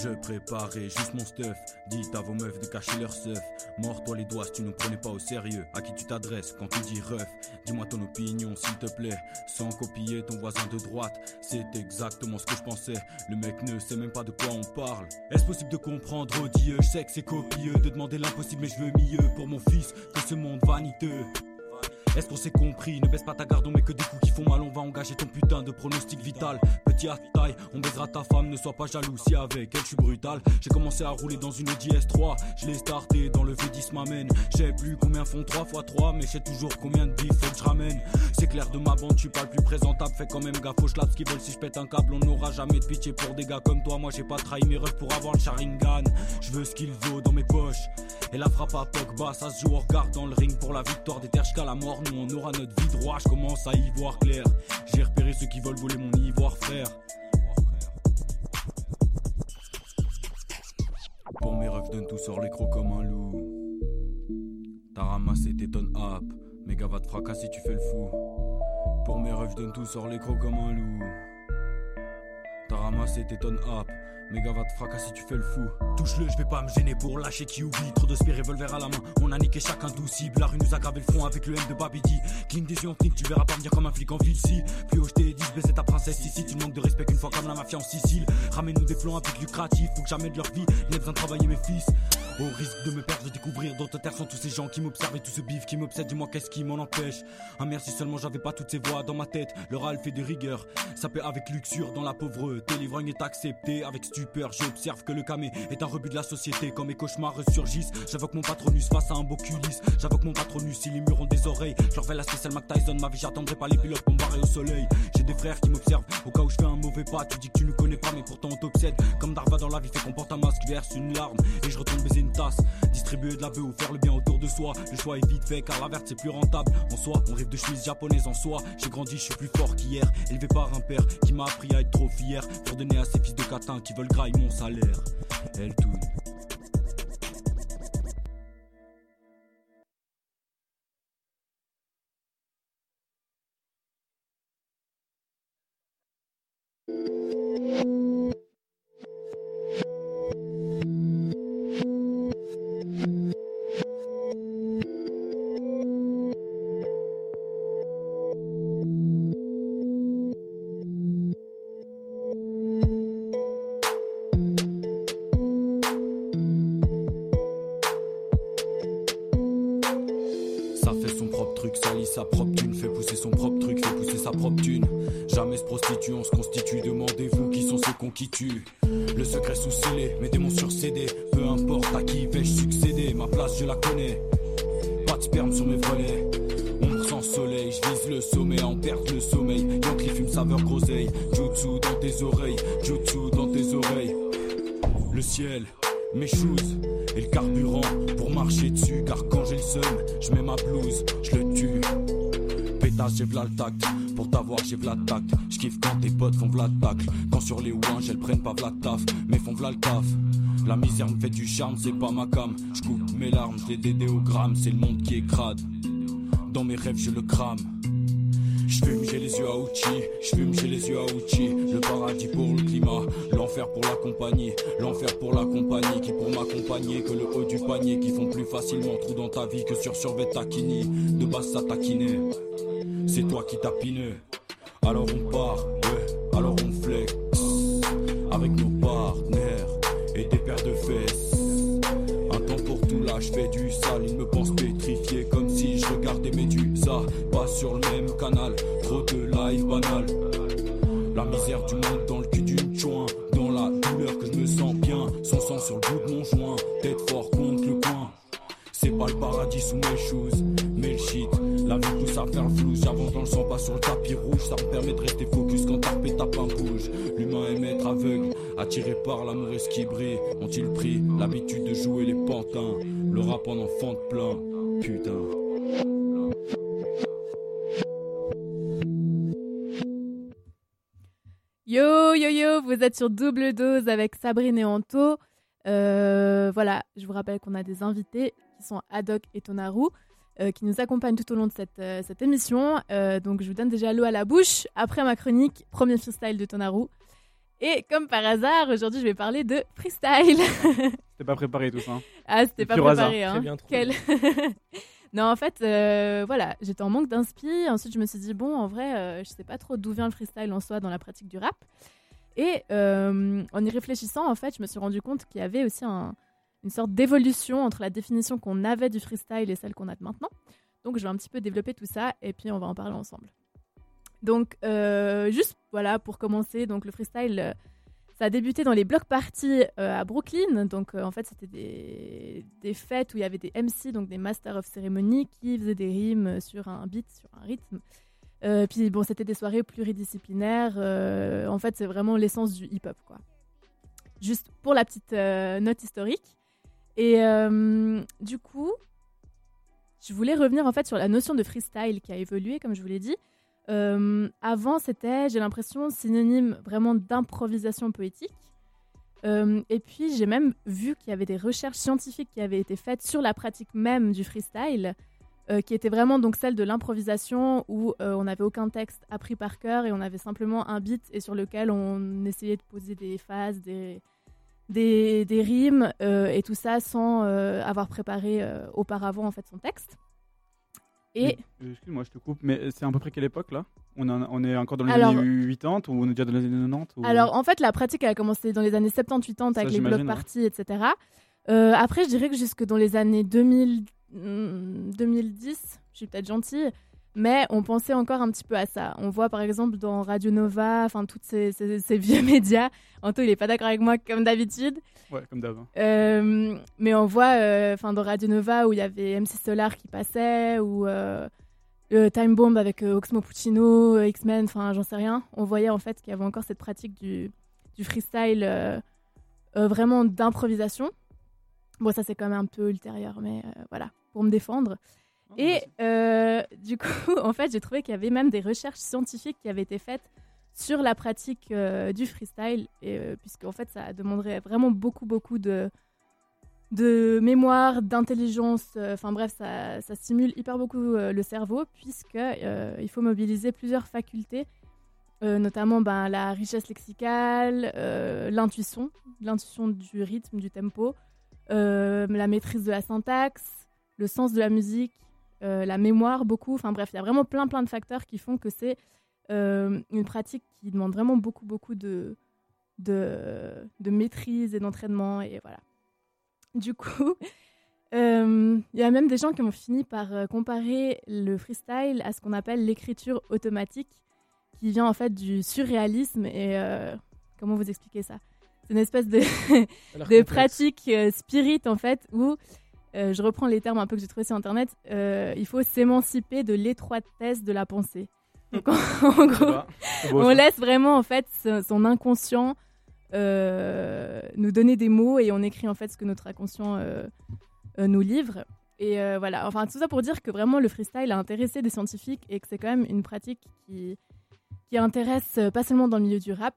Je préparais juste mon stuff. Dites à vos meufs de cacher leur stuff. Mors-toi les doigts si tu ne prenais pas au sérieux. À qui tu t'adresses quand tu dis ref? Dis-moi ton opinion s'il te plaît. Sans copier ton voisin de droite. C'est exactement ce que je pensais. Le mec ne sait même pas de quoi on parle. Est-ce possible de comprendre, Dieu Je sais que c'est copieux de demander l'impossible, mais je veux mieux pour mon fils que ce monde vaniteux. Est-ce qu'on s'est compris? Ne baisse pas ta garde, on met que des coups qui font mal, on va engager ton putain de pronostic vital. Petit à taille, on baisera ta femme, ne sois pas jaloux si avec elle je suis brutal. J'ai commencé à rouler dans une Audi S3, je l'ai starté dans le V10 m'amène. Je sais plus combien font 3 x 3, mais je sais toujours combien de bif faut que je ramène. C'est clair de ma bande, suis pas le plus présentable, fais quand même gaffe aux schlaps qui veulent si je pète un câble, on n'aura jamais de pitié pour des gars comme toi. Moi j'ai pas trahi mes refs pour avoir le Sharingan. Je veux ce qu'il vaut dans mes poches. Et la frappe à Pogba, ça se joue au regard dans le ring pour la victoire des terres jusqu'à la mort. On aura notre vie droit, je commence à y voir clair. J'ai repéré ceux qui veulent voler mon ivoire frère. Pour mes refs, donne tout sur l'écro comme un loup. T'as ramassé tes tonnes app, méga va te fracasser, tu fais le fou. Pour mes refs, donne tout sur l'écro comme un loup. T'as ramassé tes tonnes app, méga va te fracasser, tu fais le fou. Touche-le, je vais pas me gêner pour lâcher qui oublie. Trop de spé revolver à la main, on a niqué chacun d'où cible. La rue nous a gravé le front avec le M de Babidi. Cligne des yeux flic, tu verras pas venir comme un flic en ville si. Plus haut, je t'ai dit, baisais ta princesse ici. Tu manques de respect qu'une fois comme la mafia en Sicile. Ramène-nous des plans un peu lucratifs, faut que jamais de leur vie. A besoin de travailler mes fils. Au risque de me perdre, de découvrir d'autres terres sont tous ces gens qui m'observent et tout ce bif qui m'obsède. Dis-moi qu'est-ce qui m'en empêche? Ah merci seulement j'avais pas toutes ces voix dans ma tête. Le râle fait de rigueur. Paie avec luxure dans la pauvreté. L'ivrogne est accepté avec stupeur, j'observe que le camé est un rebut de la société. Quand mes cauchemars ressurgissent, j'invoque mon patronus face à un beau culis. J'invoque mon patronus, si les murs ont des oreilles. Je leur fais la spéciale Mac Tyson, ma vie j'attendrai pas les pilotes pour me barrer au soleil. J'ai des frères qui m'observent au cas où je fais un mauvais pas. Tu dis que tu ne connais pas, mais pourtant on t'obsède. Comme Darva dans la vie fait qu'on porte un masque, verse une larme et je retourne baiser une tasse. Distribuer de la ou faire le bien autour de soi. Le choix est vite fait car la verte c'est plus rentable. En soi, on rêve de chemise japonaise en soi. J'ai grandi, je suis plus fort qu'hier. Élevé par un père qui m'a appris à être trop fier. Pour donner à ces fils de catin qui veulent grailler mon salaire. Elle tourne. Qui tue. Le secret sous scellé, mes démons sur CD, peu importe à qui vais-je succéder, ma place je la connais. Pas de sperme sur mes volets, ombre sans soleil, je vise le sommet en perte le sommeil. Yankee fume saveur groseille, jutsu dans tes oreilles, jutsu dans tes oreilles. Le ciel, mes shoes et le carburant pour marcher dessus. Car quand j'ai le seum, je mets ma blouse, je le tue. J'ai v'là le tact. Pour t'avoir, j'ai v'là le tact. Je kiffe quand tes potes font v'là le tacle. Quand sur les ouins, elles prennent pas v'là taf, mais font v'là le taf. La misère me fait du charme, c'est pas ma cam. Je coupe mes larmes, dédé au gramme, c'est le monde qui est crade. Dans mes rêves, je le crame. Je fume, j'ai les yeux à Uchi, je fume, j'ai les yeux à Uchi. Le paradis pour le climat, l'enfer pour la compagnie, l'enfer pour la compagnie qui pour m'accompagner que le haut du panier qui font plus facilement trou dans ta vie que sur survêt taquini. De base ça taquinait, c'est toi qui tapineux. Alors on part, ouais, alors on flex avec nos partenaires et des paires de fesses. Un temps pour tout là, je fais du sale, ils me pensent pétrifié comme si je regardais Médusa. Pas sur le même canal, trop de live banal. La misère du monde dans le cul d'une chouin, dans la douleur que je me sens bien. Son sang sur le bout de mon joint, tête fort contre le coin. C'est pas le paradis sous mes mais La vie pousse à faire flou, j'avance dans le sang, pas sur le tapis rouge. Ça me permet de rester focus quand et tape un bouge. L'humain aime être aveugle, attiré par l'amour et ce qui brille. Ont-ils pris l'habitude de jouer les pantins? Le rap en enfant de plein, putain. Yo, yo, yo, vous êtes sur double dose avec Sabrine et Anto. Euh, voilà, je vous rappelle qu'on a des invités qui sont Haddock et Tonaru, euh, qui nous accompagnent tout au long de cette, euh, cette émission. Euh, donc je vous donne déjà l'eau à la bouche. Après ma chronique, premier freestyle de Tonaru. Et comme par hasard, aujourd'hui je vais parler de freestyle. C'était pas préparé tout ça. hein. ah, c'était pas préparé. Hein. Très bien trouvé. Quel- non, en fait, euh, voilà, j'étais en manque d'inspi. Ensuite, je me suis dit, bon, en vrai, euh, je sais pas trop d'où vient le freestyle en soi dans la pratique du rap. Et euh, en y réfléchissant, en fait, je me suis rendu compte qu'il y avait aussi un- une sorte d'évolution entre la définition qu'on avait du freestyle et celle qu'on a de maintenant. Donc, je vais un petit peu développer tout ça et puis on va en parler ensemble. Donc, euh, juste voilà, pour commencer, donc le freestyle, euh, ça a débuté dans les block parties euh, à Brooklyn. Donc, en fait, c'était des, des fêtes où il y avait des MC, donc des Master of Ceremony, qui faisaient des rimes sur un beat, sur un rythme. Puis, bon, c'était des soirées pluridisciplinaires. En fait, c'est vraiment l'essence du hip-hop, quoi. Juste pour la petite note historique. Et euh, du coup, je voulais revenir en fait sur la notion de freestyle qui a évolué, comme je vous l'ai dit. Euh, avant, c'était, j'ai l'impression, synonyme vraiment d'improvisation poétique. Euh, et puis, j'ai même vu qu'il y avait des recherches scientifiques qui avaient été faites sur la pratique même du freestyle, qui était vraiment donc celle de l'improvisation où on n'avait aucun texte appris par cœur et on avait simplement un beat et sur lequel on essayait de poser des phases, des, des, des rimes euh, et tout ça sans euh, avoir préparé euh, auparavant en fait son texte. Et Excuse-moi, je te coupe, mais c'est à peu près quelle époque là? On, est encore dans les Alors- années 80 ou on est déjà dans les années 90 ou- Alors, en fait, la pratique elle a commencé dans les années 70-80 Ça, avec les blocs ouais. parties, etc. Euh, après, je dirais que jusque dans les années 2000, hmm, 2010, je suis peut-être gentille, mais on pensait encore un petit peu à ça. On voit par exemple dans Radio Nova, enfin toutes ces, ces- ces vieux médias. Anto, il est pas d'accord avec moi comme d'habitude. Ouais, comme d'hab. hein. Euh, mais on voit, euh, dans Radio Nova où il y avait MC Solar qui passait, ou euh, euh, Time Bomb avec Oxmo Puccino, X-Men, enfin j'en sais rien. On voyait en fait qu'il y avait encore cette pratique du, du freestyle vraiment d'improvisation. Bon, ça c'est quand même un peu ultérieur, mais voilà, pour me défendre. Et euh, du coup, en fait, j'ai trouvé qu'il y avait même des recherches scientifiques qui avaient été faites sur la pratique euh, du freestyle, et, euh, puisqu'en fait, ça demanderait vraiment beaucoup, beaucoup de, de mémoire, d'intelligence. Enfin bref, ça, ça stimule hyper beaucoup le cerveau, puisque il faut mobiliser plusieurs facultés, notamment ben, la richesse lexicale, l'intuition, l'intuition du rythme, du tempo, la maîtrise de la syntaxe, le sens de la musique, la mémoire beaucoup. Enfin bref, il y a vraiment plein plein de facteurs qui font que c'est euh, une pratique qui demande vraiment beaucoup beaucoup de, de, de maîtrise et d'entraînement. Et voilà. Du coup, euh, il y a même des gens qui ont fini par euh, comparer le freestyle à ce qu'on appelle l'écriture automatique, qui vient en fait du surréalisme. Et euh, comment vous expliquer ça? C'est une espèce de, de pratique euh, spirit en fait où euh, je reprends les termes un peu que j'ai trouvé sur internet. Euh, il faut s'émanciper de l'étroitesse de la pensée. Donc en, en gros on laisse vraiment en fait son, inconscient euh, nous donner des mots et on écrit en fait ce que notre inconscient nous livre. Et voilà. Enfin tout ça pour dire que vraiment le freestyle a intéressé des scientifiques et que c'est quand même une pratique qui qui intéresse pas seulement dans le milieu du rap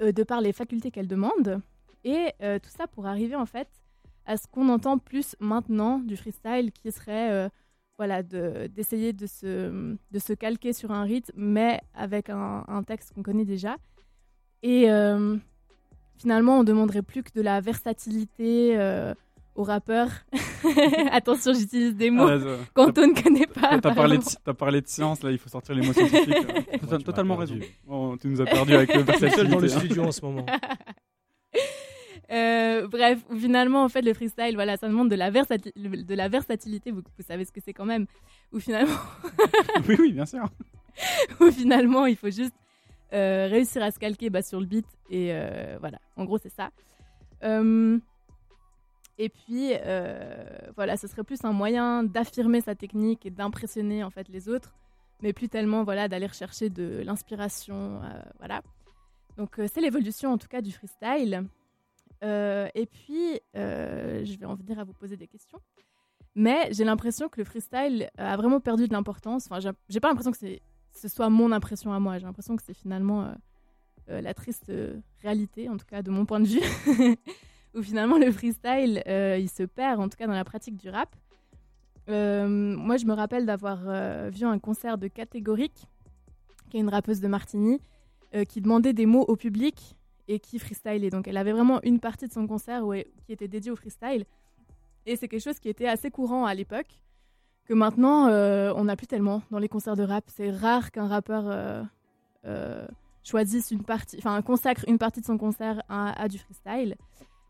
de par les facultés qu'elle demande. Et tout ça pour arriver en fait à ce qu'on entend plus maintenant du freestyle qui serait euh, voilà, de- d'essayer de, se, de se calquer sur un rythme mais avec un, un texte qu'on connaît déjà. Et euh, finalement, on demanderait plus que de la versatilité euh, aux rappeurs. Attention, j'utilise des mots Ah, ça- qu'Anto ne connaît pas. T'as parlé, de, t'as parlé de science, là, il faut sortir les mots scientifiques. Moi, totalement raison. perdu. Oh, tu nous as perdu avec le seul dans le versatilité, hein. studio en ce moment. Euh, bref, finalement, en fait, le freestyle, voilà, ça demande de la, versati- de la versatilité. Vous, vous savez ce que c'est quand même. Où finalement, oui, oui, bien sûr. où finalement, il faut juste euh, réussir à se calquer bah, sur le beat. Et euh, voilà, en gros, c'est ça. Et puis, voilà, ce serait plus un moyen d'affirmer sa technique et d'impressionner en fait les autres, mais plus tellement voilà d'aller rechercher de l'inspiration, voilà. Donc c'est l'évolution en tout cas du freestyle. Euh, et puis, euh, je vais en venir à vous poser des questions. Mais j'ai l'impression que le freestyle a vraiment perdu de l'importance. Enfin, j'ai- pas l'impression que ce soit mon impression à moi. J'ai l'impression que c'est finalement euh, la triste réalité, en tout cas de mon point de vue, où finalement le freestyle, il se perd, en tout cas dans la pratique du rap. Moi, je me rappelle d'avoir vu un concert de Catégorique, qui est une rappeuse de Martigny, qui demandait des mots au public et qui freestylait. Donc, elle avait vraiment une partie de son concert où elle- qui était dédiée au freestyle. Et c'est quelque chose qui était assez courant à l'époque, que maintenant, euh, on n'a plus tellement dans les concerts de rap. C'est rare qu'un rappeur euh, euh, choisisse une partie, enfin, consacre une partie de son concert à, à du freestyle.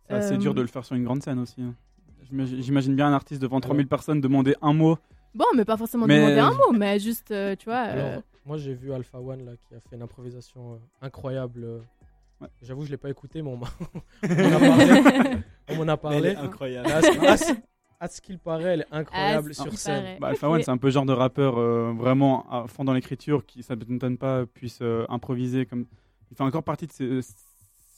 C'est assez Euh, dur de le faire sur une grande scène aussi. hein. J'imagine- bien un artiste devant 3000 personnes demander un mot. Bon, mais pas forcément Mais- demander un mot, mais juste, euh, tu vois. euh, Alors, moi j'ai vu Alpha One là, qui a fait une improvisation euh, incroyable. Ouais. J'avoue, je l'ai pas écouté, mais on m'en a parlé. on m'en a parlé. incroyable. À ce- à ce- à ce qu'il paraît, elle est incroyable Ah, sur scène. Bah, Alpha One, c'est un peu le genre de rappeur euh, vraiment à fond dans l'écriture qui, ça ne m'étonne pas, puisse euh, improviser. Comme... Il fait encore partie de ce,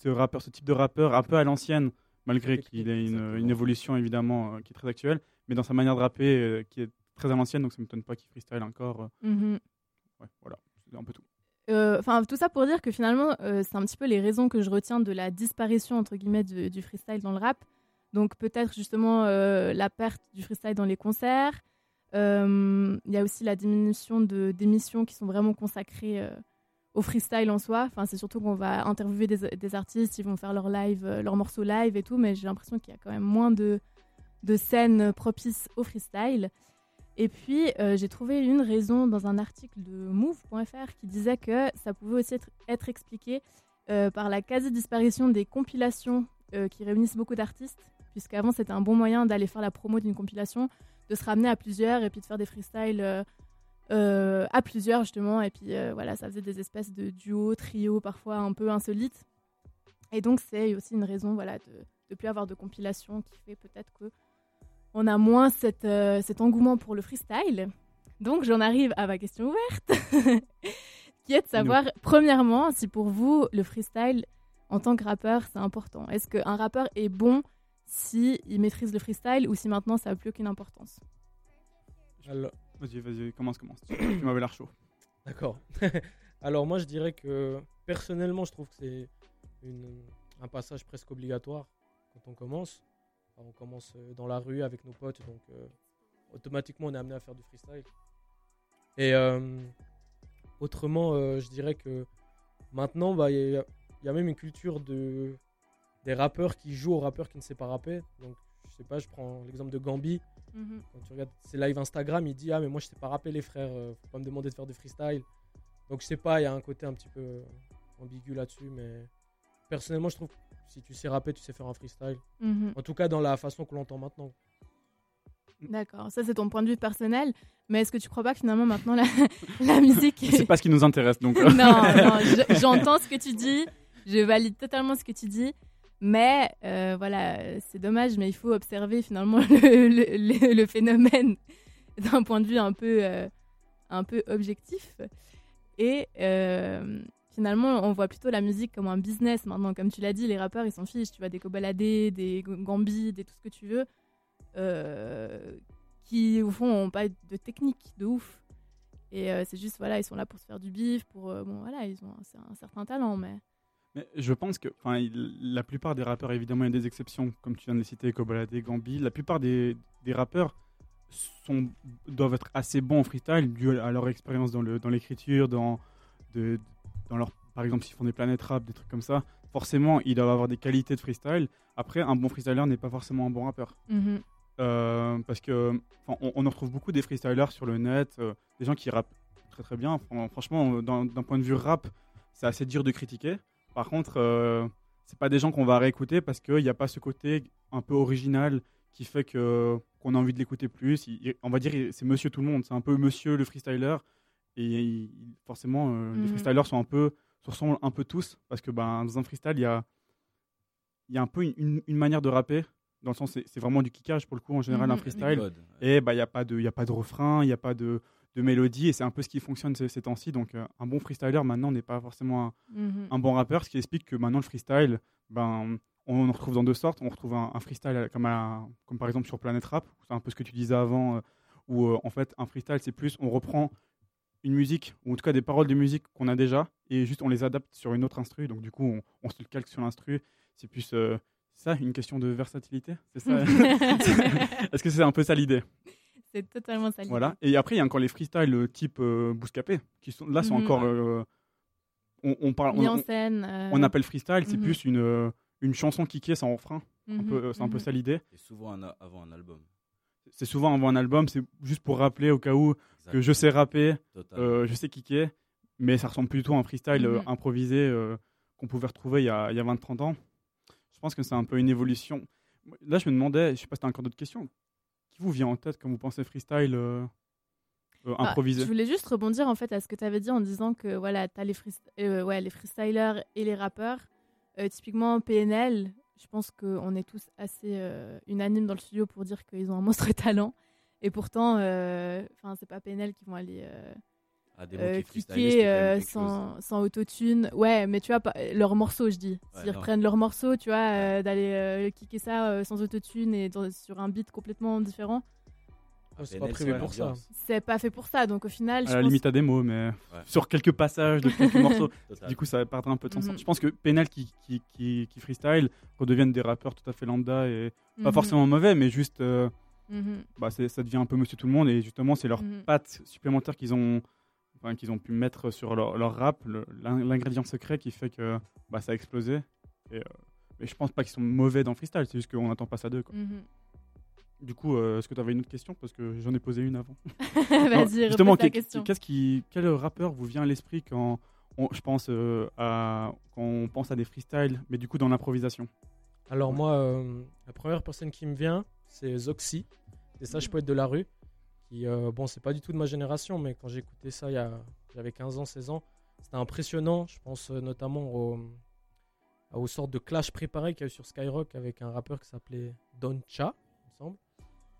ce rappeur, ce type de rappeur un peu à l'ancienne, malgré qu'il ait une, évolution évidemment euh, qui est très actuelle, mais dans sa manière de rapper euh, qui est très à l'ancienne, donc ça ne m'étonne pas qu'il freestyle encore. euh. mhm. Ouais, voilà, c'est un peu tout. Euh, Enfin, tout ça pour dire que finalement, euh, c'est un petit peu les raisons que je retiens de la disparition, entre guillemets, du, du freestyle dans le rap. Donc, peut-être justement euh, la perte du freestyle dans les concerts. Il y a aussi la diminution de- d'émissions qui sont vraiment consacrées au freestyle en soi. Enfin, c'est surtout qu'on va interviewer des, artistes, ils vont faire leur live, leurs morceaux live et tout, mais j'ai l'impression qu'il y a quand même moins de scènes propices au freestyle. Et puis, euh, j'ai trouvé une raison dans un article de move.fr qui disait que ça pouvait aussi être, expliqué euh, par la quasi-disparition des compilations euh, qui réunissent beaucoup d'artistes, puisqu'avant c'était un bon moyen d'aller faire la promo d'une compilation, de se ramener à plusieurs et puis de faire des freestyles à plusieurs justement. Et puis voilà, ça faisait des espèces de duos, trios, parfois un peu insolites. Et donc c'est aussi une raison voilà, de ne plus avoir de compilation qui fait peut-être que on a moins cette, euh, cet engouement pour le freestyle. Donc j'en arrive à ma question ouverte, qui est de savoir, premièrement, si pour vous, le freestyle en tant que rappeur, c'est important. Est-ce qu'un rappeur est bon si il maîtrise le freestyle ou si maintenant ça n'a plus aucune importance? Alors, Vas-y, vas-y, commence, commence. tu tu m'avais l'air chaud. D'accord. Alors moi je dirais que personnellement je trouve que c'est un passage presque obligatoire quand on commence. On commence euh, dans la rue avec nos potes, donc euh, automatiquement on est amené à faire du freestyle. Et euh, autrement, je dirais que maintenant, bah, il y, a- il y a même une culture de, des rappeurs qui jouent aux rappeurs qui ne savent pas rapper. Donc je sais pas, je prends l'exemple de Gambi. Quand tu regardes ses lives Instagram, il dit Ah, mais moi je sais pas rapper les frères, faut pas me demander de faire du freestyle. Donc je sais pas, il y a un côté un petit peu ambigu là-dessus, mais personnellement, je trouve si tu sais rapper, tu sais faire un freestyle. Mhm. En tout cas, dans la façon que l'on entend maintenant. D'accord, ça c'est ton point de vue personnel, mais est-ce que tu crois pas que finalement maintenant la, la musique C'est pas ce qui nous intéresse, donc. euh, non, non, je- j'entends ce que tu dis, je valide totalement ce que tu dis, mais euh, voilà, euh, c'est dommage, mais il faut observer finalement le, le- le- le phénomène d'un point de vue un peu, euh, un peu objectif. Et euh, finalement, on voit plutôt la musique comme un business maintenant. Comme tu l'as dit, les rappeurs, ils s'en fichent. Tu vois, des Kobalade, des Gambi, des tout ce que tu veux, euh, qui au fond n'ont pas de technique de ouf. Et euh, c'est juste, voilà, ils sont là pour se faire du bif, pour. euh, bon, voilà, ils ont un, certain talent, mais. Je pense que il- la plupart des rappeurs, évidemment, il y a des exceptions, comme tu viens de citer, Kobalade, Gambi. La plupart des, rappeurs doivent être assez bons en freestyle, dû à leur expérience dans le- dans l'écriture, dans, dans leur, par exemple, s'ils font des planètes rap, des trucs comme ça. Forcément, ils doivent avoir des qualités de freestyle. Après, un bon freestyler n'est pas forcément un bon rappeur. Mhm. Euh, parce que on, on en retrouve beaucoup des freestylers sur le net, euh, des gens qui rappent très très bien. Fran- franchement, d'un point de vue rap, c'est assez dur de critiquer. Par contre, euh, c'est pas des gens qu'on va réécouter parce qu'il n'y a pas ce côté un peu original qui fait que qu'on a envie de l'écouter plus. Il- on va dire c'est Monsieur tout le monde, c'est un peu Monsieur le freestyler. Et il- forcément, euh, les Mhm. freestylers sont un peu se ressemblent un peu tous parce que ben, dans un freestyle, il y a il y a un peu une, une manière de rapper dans le sens c'est c'est vraiment du kickage pour le coup en général un Mhm. freestyle et bah il y a pas de il y a pas de refrain il y a pas de, de mélodie et c'est un peu ce qui fonctionne ces, ces temps-ci donc euh, un bon freestyler maintenant n'est pas forcément un, Mhm. un bon rappeur ce qui explique que maintenant le freestyle ben on en retrouve dans deux sortes on retrouve un, un freestyle comme un- comme par exemple sur Planet Rap c'est un peu ce que tu disais avant euh, où euh, en fait un freestyle c'est plus on reprend une musique ou en tout cas des paroles de musique qu'on a déjà et juste on les adapte sur une autre instru donc du coup on, on se le calque sur l'instru c'est plus euh, ça une question de versatilité c'est ça est-ce que c'est un peu ça l'idée? C'est totalement ça. l'idée. voilà. Et après, il y a encore les freestyles euh, type euh, Bouscapé, qui sont là, sont Mhm. encore. euh, on, on parle. Mis On, en scène. euh, on appelle freestyle, c'est Mhm. plus une, une chanson kickée sans refrain. Mhm, euh, c'est un peu ça l'idée. Et souvent un avant un album. C'est souvent avant un album, c'est juste pour rappeler au cas où que je sais rapper, euh, je sais kicker, mais ça ressemble plutôt à un freestyle euh, Mhm. improvisé euh, qu'on pouvait retrouver il y a, il y a 20-30 ans. Je pense que c'est un peu une évolution. Là, je me demandais, je sais pas si tu as encore d'autres questions, qui vous vient en tête quand vous pensez freestyle euh, euh, Ah, improvisé? je voulais juste rebondir en fait à ce que tu avais dit en disant que voilà, tu as les, freest- euh, ouais, les freestylers et les rappeurs. Euh, typiquement PNL, je pense qu'on est tous assez euh, unanimes dans le studio pour dire qu'ils ont un monstre talent. Et pourtant, euh, enfin, c'est pas PNL qui vont aller euh, Ah, des euh, cliquer euh, sans, sans autotune. Ouais, mais tu vois, pas, leurs morceaux, je dis. S'ils non. reprennent leurs morceaux, tu vois, euh, d'aller kicker ça sans autotune et dans- sur un beat complètement différent, c'est PNL, pas prévu c'est pour ça. l'ambiance. c'est pas fait pour ça. Donc au final, À je la pense- limite à des mots, mais Ouais. sur quelques passages de quelques morceaux. Total. Du coup, ça perdra un peu de sens. Je pense que Penal qui, qui, qui, qui freestyle redeviennent des rappeurs tout à fait lambda et pas Mhm, forcément mauvais, mais juste euh, mhm, bah, ça devient un peu monsieur tout le monde et justement, c'est leur mhm. patte supplémentaire qu'ils ont, enfin, qu'ils ont pu mettre sur leur, leur rap, l'ingrédient secret qui fait que bah, ça a explosé. Et, euh, mais je pense pas qu'ils sont mauvais dans le freestyle, c'est juste qu'on n'attend pas ça d'eux. quoi. Du coup, euh, est-ce que tu avais une autre question? Parce que j'en ai posé une avant. Vas-y, justement, qu'est- question. qu'est-ce qui, quel rappeur vous vient à l'esprit quand on, je pense euh, à, quand on pense à des freestyles, mais du coup dans l'improvisation? Alors moi, euh, la première personne qui me vient, c'est Zoxy, des sages poètes de la rue, Qui, euh, bon, c'est pas du tout de ma génération, mais quand écouté ça, il y a- j'avais 15 ans, 16 ans, c'était impressionnant. Je pense euh, notamment au- aux sortes de clash préparés qu'il y a eu sur Skyrock avec un rappeur qui s'appelait Don Cha, il me semble.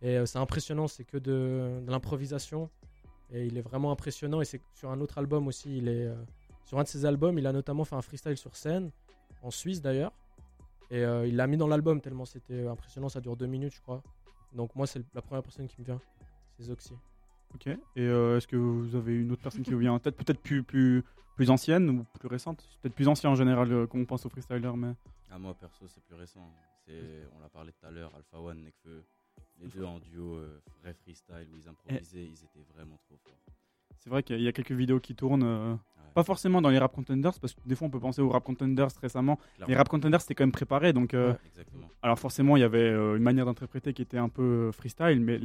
Et euh, c'est impressionnant, c'est que de, de l'improvisation. Et il est vraiment impressionnant. Et c'est sur un autre album aussi, il est euh, sur un de ses albums, il a notamment fait un freestyle sur scène, en Suisse d'ailleurs. Et euh, il l'a mis dans l'album tellement c'était impressionnant. Ça dure deux minutes, je crois. Donc moi, c'est la première personne qui me vient. C'est Zoxy. Ok. Et euh, est-ce que vous avez une autre personne qui vous vient en tête? Peut-être plus, plus, plus ancienne ou plus récente? Peut-être plus ancien en général quand on pense aux freestylers, mais. À moi, perso, c'est plus récent. C'est, on l'a parlé tout à l'heure, Alpha One, Nekfeu. Les deux en duo, euh, vrai freestyle, où ils improvisaient, ils étaient vraiment trop forts. C'est vrai qu'il y a quelques vidéos qui tournent, euh, Ouais. pas forcément dans les rap contenders, parce que des fois on peut penser aux rap contenders récemment. Clairement. Les rap contenders c'était quand même préparé, donc euh, Ouais. Alors forcément il y avait une manière d'interpréter qui était un peu freestyle, mais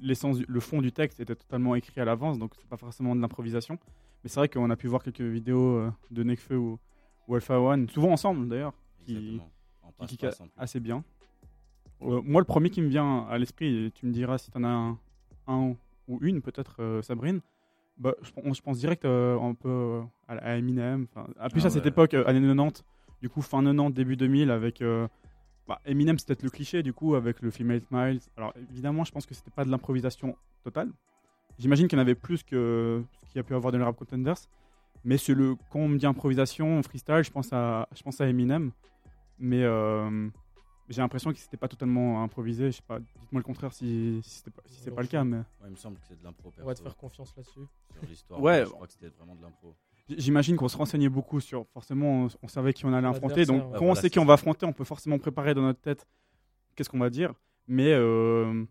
l'essence, le fond du texte était totalement écrit à l'avance, donc c'est pas forcément de l'improvisation. Mais c'est vrai qu'on a pu voir quelques vidéos de Nekfeu ou, ou Alpha One, souvent ensemble d'ailleurs, qui- qui plus. assez bien. Euh, moi le premier qui me vient à l'esprit, tu me diras si t'en as un, un ou une peut-être euh, Sabrine, bah, je, pen- je pense direct euh, un peu euh, à, Eminem, à plus Ah à cette ouais. époque, euh, années 90, du coup fin 90, début 2000, avec bah, Eminem, c'est peut-être le cliché du coup, avec le film 8 Miles. Alors évidemment, je pense que c'était pas de l'improvisation totale. J'imagine qu'il y en avait plus que ce qu'il y a pu avoir dans les rap contenders, mais c'est le quand on me dit improvisation, freestyle, je pense à, je pense à Eminem, mais j'ai l'impression que c'était pas totalement improvisé. Je sais pas, dites-moi le contraire si, si pas, si c'est pas le cas, mais. Ouais, il me semble que c'est de l'impro. On va te faire confiance là-dessus. Sur l'histoire, Ouais. je crois que c'était vraiment de l'impro. J'imagine qu'on se renseignait beaucoup sur. Forcément, on, savait qui on allait affronter. Donc, l'adversaire, quand ouais. on Voilà, sait qui on va affronter, on peut forcément préparer dans notre tête qu'est-ce qu'on va dire. Mais euh,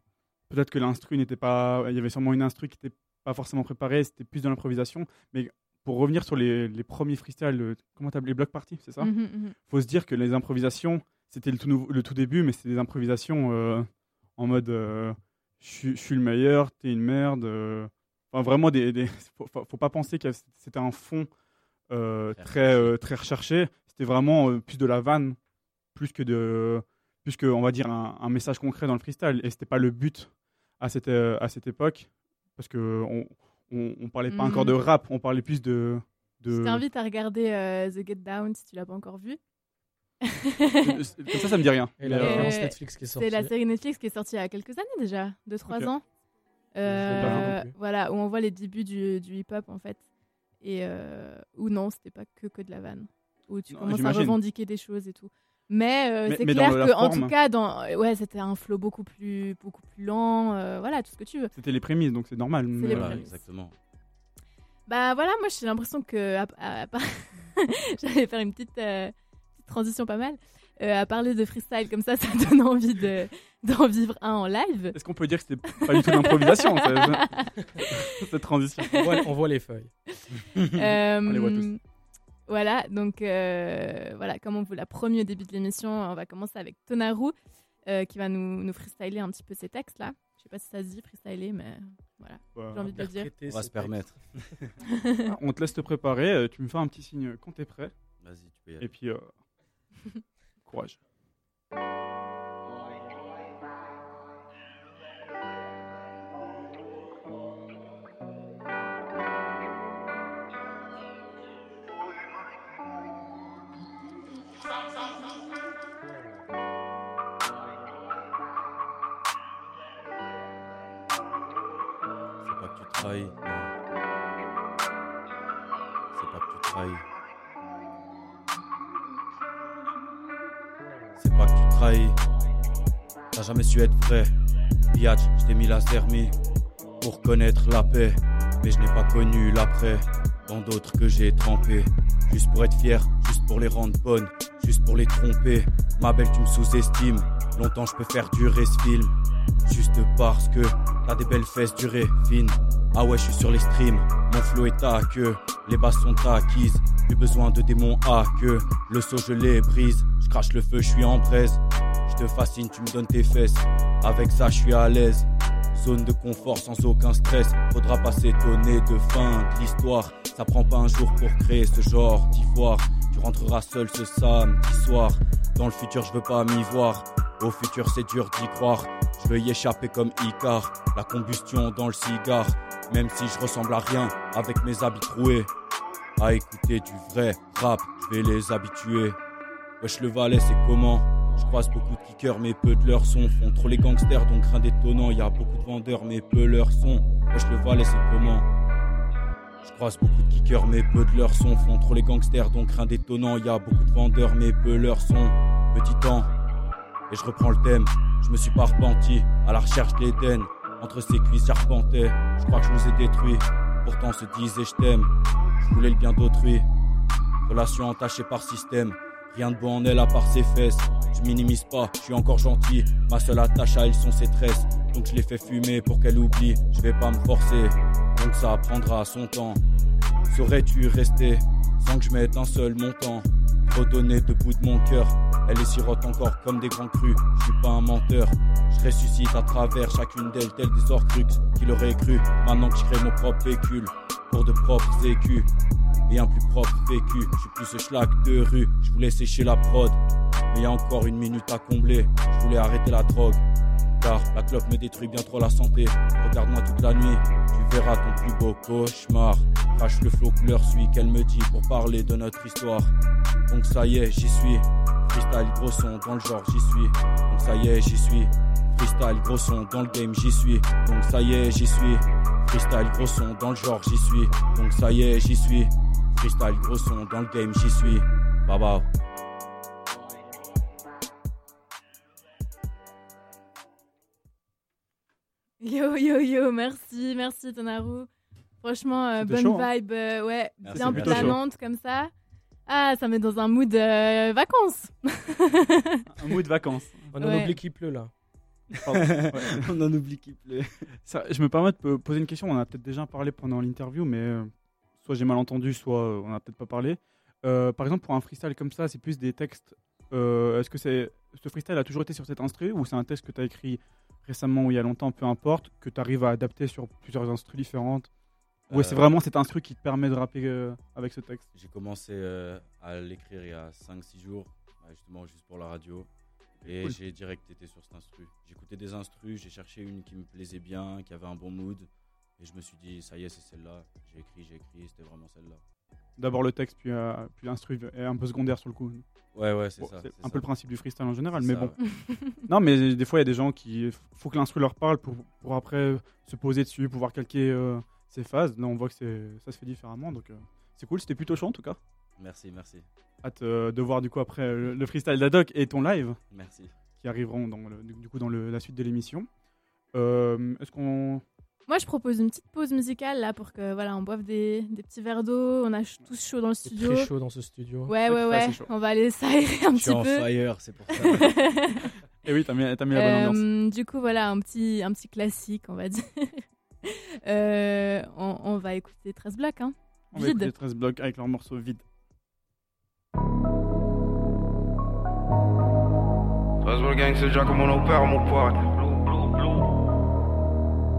peut-être que l'instru n'était pas. Il y avait sûrement une instru qui n'était pas forcément préparée. C'était plus de l'improvisation. Mais pour revenir sur les, les premiers freestyles, le- comment t'appelles les blocs parties, c'est ça? Mhm. faut se dire que les improvisations, c'était le tout, nouveau- le tout début, mais c'était des improvisations euh, en mode euh, je suis- je suis le meilleur, t'es une merde. euh. Enfin, vraiment, des, des- faut, pas penser que c'était un fond euh, Très très, euh, très recherché. C'était vraiment euh, plus de la vanne, plus que de. Plus que, on va dire, un, un message concret dans le freestyle. Et c'était pas le but à cette, à cette époque, parce que on, on, on parlait pas Mhm. encore de rap, on parlait plus de. de... Je t'invite à regarder euh, The Get Down si tu l'as pas encore vu. Comme ça, ça me dit rien. Et la Mais, euh, référence Netflix qui est sortie. C'est la série Netflix qui est sortie il y a quelques années déjà, 2-3 Ok. ans. Euh, voilà, où on voit les débuts du, du hip-hop en fait. Et euh, où non, c'était pas que, que de la vanne. Où tu Non, commences à revendiquer des choses et tout. Mais, euh, Mais- c'est clair la que, en forme. tout cas, dans, ouais, c'était un flow beaucoup plus, beaucoup plus lent. euh, voilà, tout ce que tu veux. C'était les prémices, donc c'est normal. mais, les Voilà, prémices. exactement. Bah voilà, moi j'ai l'impression que. à- à- J'allais faire une petite, euh, petite transition pas mal. Euh, à parler de freestyle comme ça, ça donne envie de- d'en vivre un en live. Est-ce qu'on peut dire que c'était pas du tout l'improvisation cette- cette transition On voit, on voit les feuilles. Euh, les voit tous. Voilà, donc euh, voilà, comme on vous l'a promis au début de l'émission, on va commencer avec Tonaru euh, qui va nous, nous freestyler un petit peu ces textes là. Je sais pas si ça se dit freestyler, mais voilà, j'ai envie de le dire. On va se permettre. On te laisse te préparer, euh, tu me fais un petit signe quand t'es prêt, Vas-y, tu peux y aller. et puis euh, courage. T'as jamais su être vrai. Biatch, je t'ai mis la zermie pour connaître la paix. Mais je n'ai pas connu l'après. Dans d'autres que j'ai trempé. Juste pour être fier, juste pour les rendre bonnes, juste pour les tromper. Ma belle, tu me sous-estimes. Longtemps je peux faire durer ce film. Juste parce que t'as des belles fesses durées, fines. Ah ouais, je suis sur les streams. Mon flow est à queue. Les basses sont acquises. Plus besoin de démons à queue. Le saut, je les brise. Je crache le feu, je suis en braise. Je te fascine, tu me donnes tes fesses. Avec ça, je suis à l'aise. Zone de confort sans aucun stress. Faudra pas s'étonner de fin de l'histoire. Ça prend pas un jour pour créer ce genre d'ivoire. Tu rentreras seul ce samedi soir. Dans le futur, je veux pas m'y voir. Au futur, c'est dur d'y croire. Je veux y échapper comme Icar. La combustion dans le cigare. Même si je ressemble à rien avec mes habits troués. À écouter du vrai rap, je vais les habituer. Wesh, le valet, c'est comment? Je croise beaucoup de kickers, mais peu de leurs sons. Font trop les gangsters, donc rien d'étonnant. Y a beaucoup de vendeurs, mais peu leur son. Wesh, le valet, c'est comment je croise beaucoup de kickers, mais peu de leurs sons. Font trop les gangsters, donc rien d'étonnant. Y a beaucoup de vendeurs, mais peu leur son. Petit temps, et je reprends le thème. Je me suis pas repenti à la recherche de l'Éden. Entre ses cuisses, j'arpentais. Je crois que je vous ai détruit. Pourtant, se disait je t'aime. Je voulais le bien d'autrui. Relation entachée par système. Rien de bon en elle à part ses fesses. Je minimise pas, je suis encore gentil. Ma seule attache à elle sont ses tresses. Donc je l'ai fait fumer pour qu'elle oublie. Je vais pas me forcer, donc ça prendra son temps. Saurais-tu rester sans que je mette un seul montant? Redonner debout de mon cœur. Elle est sirote encore comme des grands crus. Je suis pas un menteur. Je ressuscite à travers chacune d'elles, telles des orcrux. Qui l'aurait cru Maintenant que je crée mon propre véhicule. Pour de propres écus et un plus propre vécu. Je suis plus ce schlag de rue, je voulais sécher la prod. Mais y a encore une minute à combler, je voulais arrêter la drogue. Car la clope me détruit bien trop la santé. Regarde-moi toute la nuit, tu verras ton plus beau cauchemar. Crache le flot couleur suit qu'elle me dit pour parler de notre histoire. Donc ça y est, j'y suis. Freestyle gros son dans le genre, j'y suis. Donc ça y est, j'y suis. Freestyle gros son dans le game, j'y suis. Donc ça y est, j'y suis. Freestyle gros son dans le genre, j'y suis. Donc ça y est, j'y suis. Freestyle gros son dans le game, j'y suis. Bye bye. Yo, yo, yo, merci, merci Tonaru. Franchement, euh, bonne chaud, hein. vibe, euh, ouais, Merci, bien planante comme ça. Ah, ça met dans un mood euh, vacances. Un mot de vacances. On en Ouais. oublie qu'il pleut là. Ouais. On en oublie qu'il pleut. Ça, je me permets de po- poser une question. On en a peut-être déjà parlé pendant l'interview, mais euh, soit j'ai mal entendu, soit euh, on n'a peut-être pas parlé. Euh, par exemple, pour un freestyle comme ça, c'est plus des textes. euh, Est-ce que c'est ce freestyle a toujours été sur cet instru ou c'est un texte que tu as écrit récemment ou il y a longtemps, peu importe, que tu arrives à adapter sur plusieurs instrus différentes? Ou c'est Euh, vraiment cet instru qui te permet de rapper euh, avec ce texte? J'ai commencé euh, à l'écrire il y a 5-6 jours, bah, justement juste pour la radio. Et Cool. j'ai direct été sur cet instru. J'écoutais des instrus, j'ai cherché une qui me plaisait bien, qui avait un bon mood. Et je me suis dit, ça y est, c'est celle-là. J'ai écrit, j'ai écrit, c'était vraiment celle-là. D'abord le texte, puis, euh, puis l'instru est un peu secondaire sur le coup. Ouais, ouais, c'est Bon, ça. c'est un ça. peu le principe du freestyle en général, mais ça, bon. ouais. Non, mais des fois, il y a des gens qui. faut que l'instru leur parle pour, pour après se poser dessus, pouvoir calquer euh, ses phases. Là, on voit que c'est- ça se fait différemment. Donc, euh, c'est cool. C'était plutôt chaud en tout cas. Merci, merci, Hâte euh, de voir du coup après le, le freestyle d'Adoc et ton live merci. qui arriveront dans le- du, du coup dans le- la suite de l'émission. Euh, Est-ce qu'on. Moi, je propose une petite pause musicale là pour que voilà, on boive des, des petits verres d'eau. On a ch- tous chaud dans le studio. très chaud dans ce studio. Ouais, Ouais, ouais. On va aller s'aérer un Je petit suis en peu. fire, c'est pour ça. Eh oui, t'as mis, t'as mis la bonne ambiance. Euh, du coup, voilà, un petit, un petit classique, on va dire. Euh, on, on va écouter 13 blocs. Hein. On va vide. écouter 13 blocs avec leur morceau vide. 13 le gang, c'est déjà comme on opère, mon pote.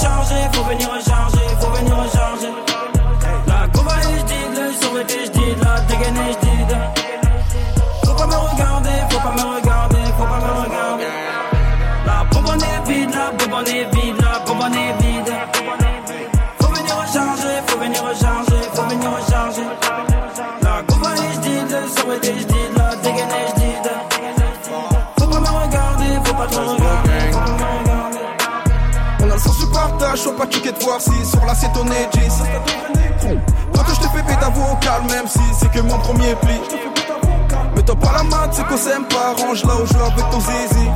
Faut venir recharger, faut venir recharger, faut venir recharger. La goma est j'dide, le survêté j'dide, la dégaine est j'dide. Choqué de voir si sur la c'est ton Edgis. Quand je te fais péter ta vocal, même si c'est que mon premier pli. Mets-toi pas la mat, c'est qu'on s'aime pas, range là où je avec ton zizi.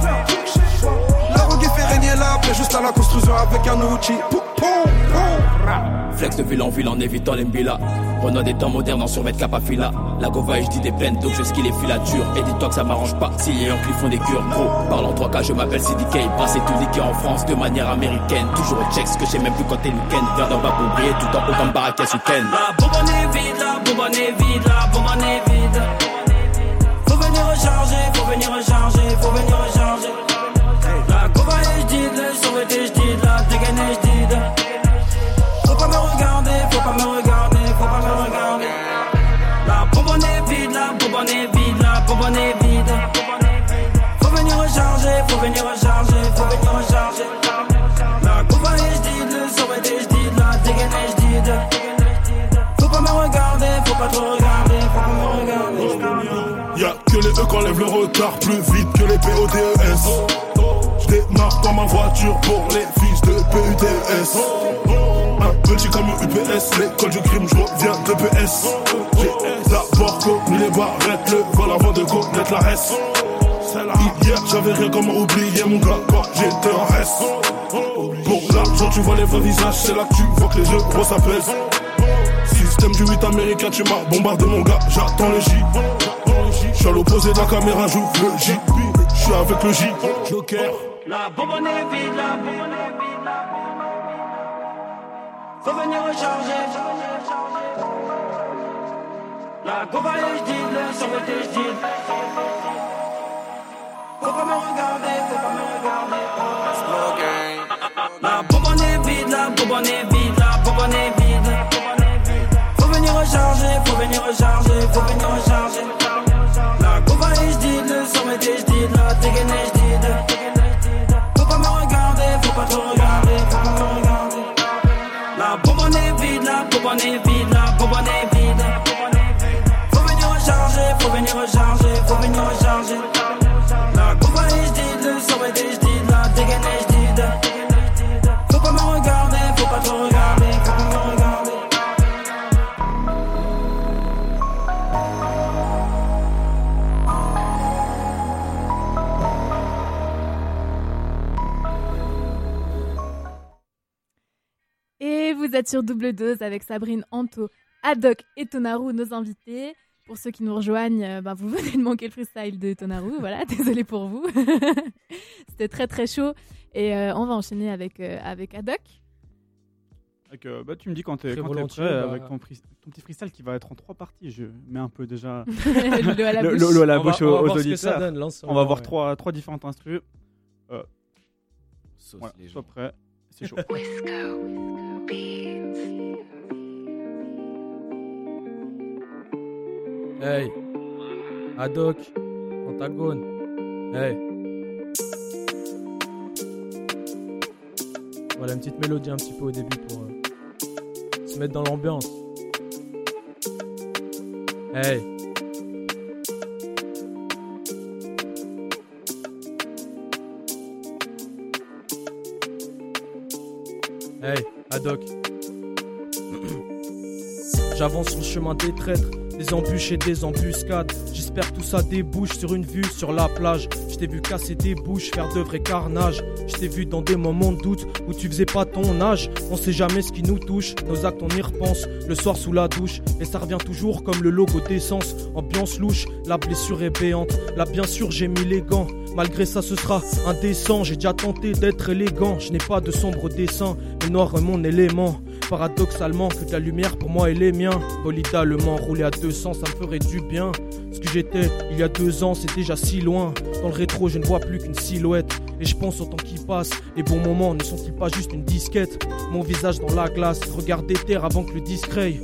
La rogue fait régner la paix juste à la construction avec un outil. Flex de ville en ville en évitant les mbilas. Prenant des temps modernes en survêt capafila. La gova et je dis des peines, donc je skie les filatures. Et dis-toi que ça m'arrange pas si les Yankees font des cures. Gros, parle en 3K, je m'appelle CDK. Passé tout niqué en France de manière américaine. Toujours au checks que j'ai même plus quand t'es week-end. Viens d'en bas pour tout en haut comme Barraquès week-end. La bonbonne est vide, la bonbonne est vide, la bonbonne est vide. Faut venir recharger, faut venir recharger, faut venir recharger. La gova et je dis, le et je dis, la dégaine je dis. Faut pas me regarder, faut pas me regarder. La bonbonne est vide, la bonbonne est vide, la bonbonne est vide. Faut venir recharger, faut venir recharger, faut venir recharger. La et je dis, le survêt et je dis, la dégaine et je dis. Faut pas me regarder, faut pas trop regarder, faut pas me regarder. Y'a que les E qu'enlèvent le retard plus vite que les PODES. J'démarre dans ma voiture pour les fils de PUDS. Petit camion UPS, l'école du crime, je reviens de PS. J'ai d'abord connu les barrettes, le vol avant de connaître la S. Hier, j'avais rien comment oublier mon gars quand j'étais en S. Pour l'argent, tu vois les vrais visages, c'est là que tu vois que les euros pèse. Système du 8 américain, tu m'as bombardé mon gars, j'attends le J. J'suis à l'opposé de la caméra, j'ouvre le J. J'suis avec le J, Joker. La bonbonne est vide, la bonbonne est vide, Faut venir recharger. La et je dis, survêt et je dis. Faut pas me regarder, faut pas me regarder. La vous êtes sur double dose avec Sabrine, Anto, Haddock et Tonaru, nos invités. Pour ceux qui nous rejoignent, euh, ben, vous venez de manquer le freestyle de Tonaru. Voilà, désolé pour vous. C'était très très chaud. Et euh, on va enchaîner avec, euh, avec. Avec, euh, bah, tu me dis quand quand t'es volontiers, prêt bah. avec ton, petit freestyle qui va être en trois parties. Je mets un peu déjà L'eau à la le- bouche. l'eau à la On va- bouche on va aux, auditeurs. donne, On va voir ouais. trois, trois différentes instrus. Ouais, sois prêt. C'est chaud. Hey, Haddock, Pentagone. Hey. Voilà une petite mélodie un petit peu au début pour euh, se mettre dans l'ambiance. Hey. J'avance sur le chemin des traîtres, des embûches et des embuscades. J'espère tout ça débouche sur une vue sur la plage. Je vu casser des bouches, faire de vrais carnages. Je t'ai vu dans des moments de doute où tu faisais pas ton âge. On sait jamais ce qui nous touche, nos actes on y repense. Le soir sous la douche, et ça revient toujours comme le logo d'essence. Ambiance louche, la blessure est béante. Là bien sûr j'ai mis les gants. Malgré ça ce sera indécent. J'ai déjà tenté d'être élégant. Je n'ai pas de sombre dessin, mais noir est mon élément. Paradoxalement, que la lumière pour moi et les miens. Bolide allemand, roulé à 200, ça me ferait du bien. Ce que j'étais il y a deux ans, c'est déjà si loin. Dans le rétro, je ne vois plus qu'une silhouette. Et je pense au temps qui passe. Les bons moments ne sont-ils pas juste une disquette? Mon visage dans la glace, regard terre avant que le discret.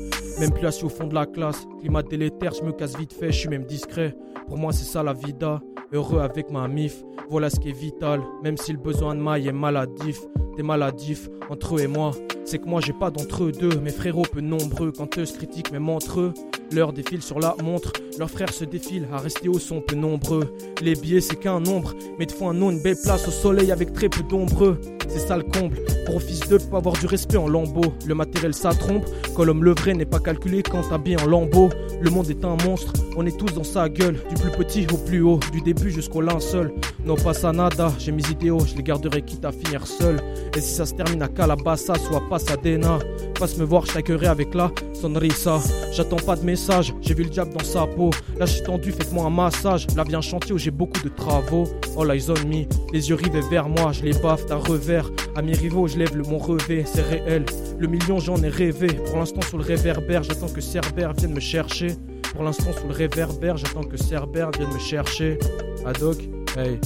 Même plus assis au fond de la classe. Climat délétère, je me casse vite fait, je suis même discret. Pour moi, c'est ça la vida. Heureux avec ma mif, voilà ce qui est vital. Même si le besoin de maille est maladif, maladif entre eux et moi. C'est que moi j'ai pas d'entre eux deux, mes frérots peu nombreux. Quand eux se critiquent même entre eux, l'heure défile sur la montre. Leurs frères se défilent à rester au son peu nombreux. Les billets c'est qu'un nombre, mais te font un nom, une belle place au soleil avec très peu d'ombreux. c'est ça le comble. Pour office de pas avoir du respect en lambeaux. Le matériel ça trompe, quand l'homme le vrai n'est pas calculé quand t'habilles en lambeaux. Le monde est un monstre, on est tous dans sa gueule, du plus petit au plus haut, du début jusqu'au linceul. Non pas ça nada, j'ai mes idéaux, je les garderai quitte à finir seul. Et si ça se termine à Calabassa, soit Pasadena. Passe me voir, je avec la sonrisa. J'attends pas de message, j'ai vu le diable dans sa peau. Là je suis tendu, faites-moi un massage. Là un chantier où j'ai beaucoup de travaux. All eyes on me, les yeux rivés vers moi, je les baffe d'un revers. À mes rivaux, je lève le mon revêt, c'est réel. Le million, j'en ai rêvé. Pour l'instant, sous le réverbère, j'attends que Cerbère vienne me chercher. Pour l'instant, sous le réverbère, j'attends que Cerbère vienne me chercher. Adoc, hey.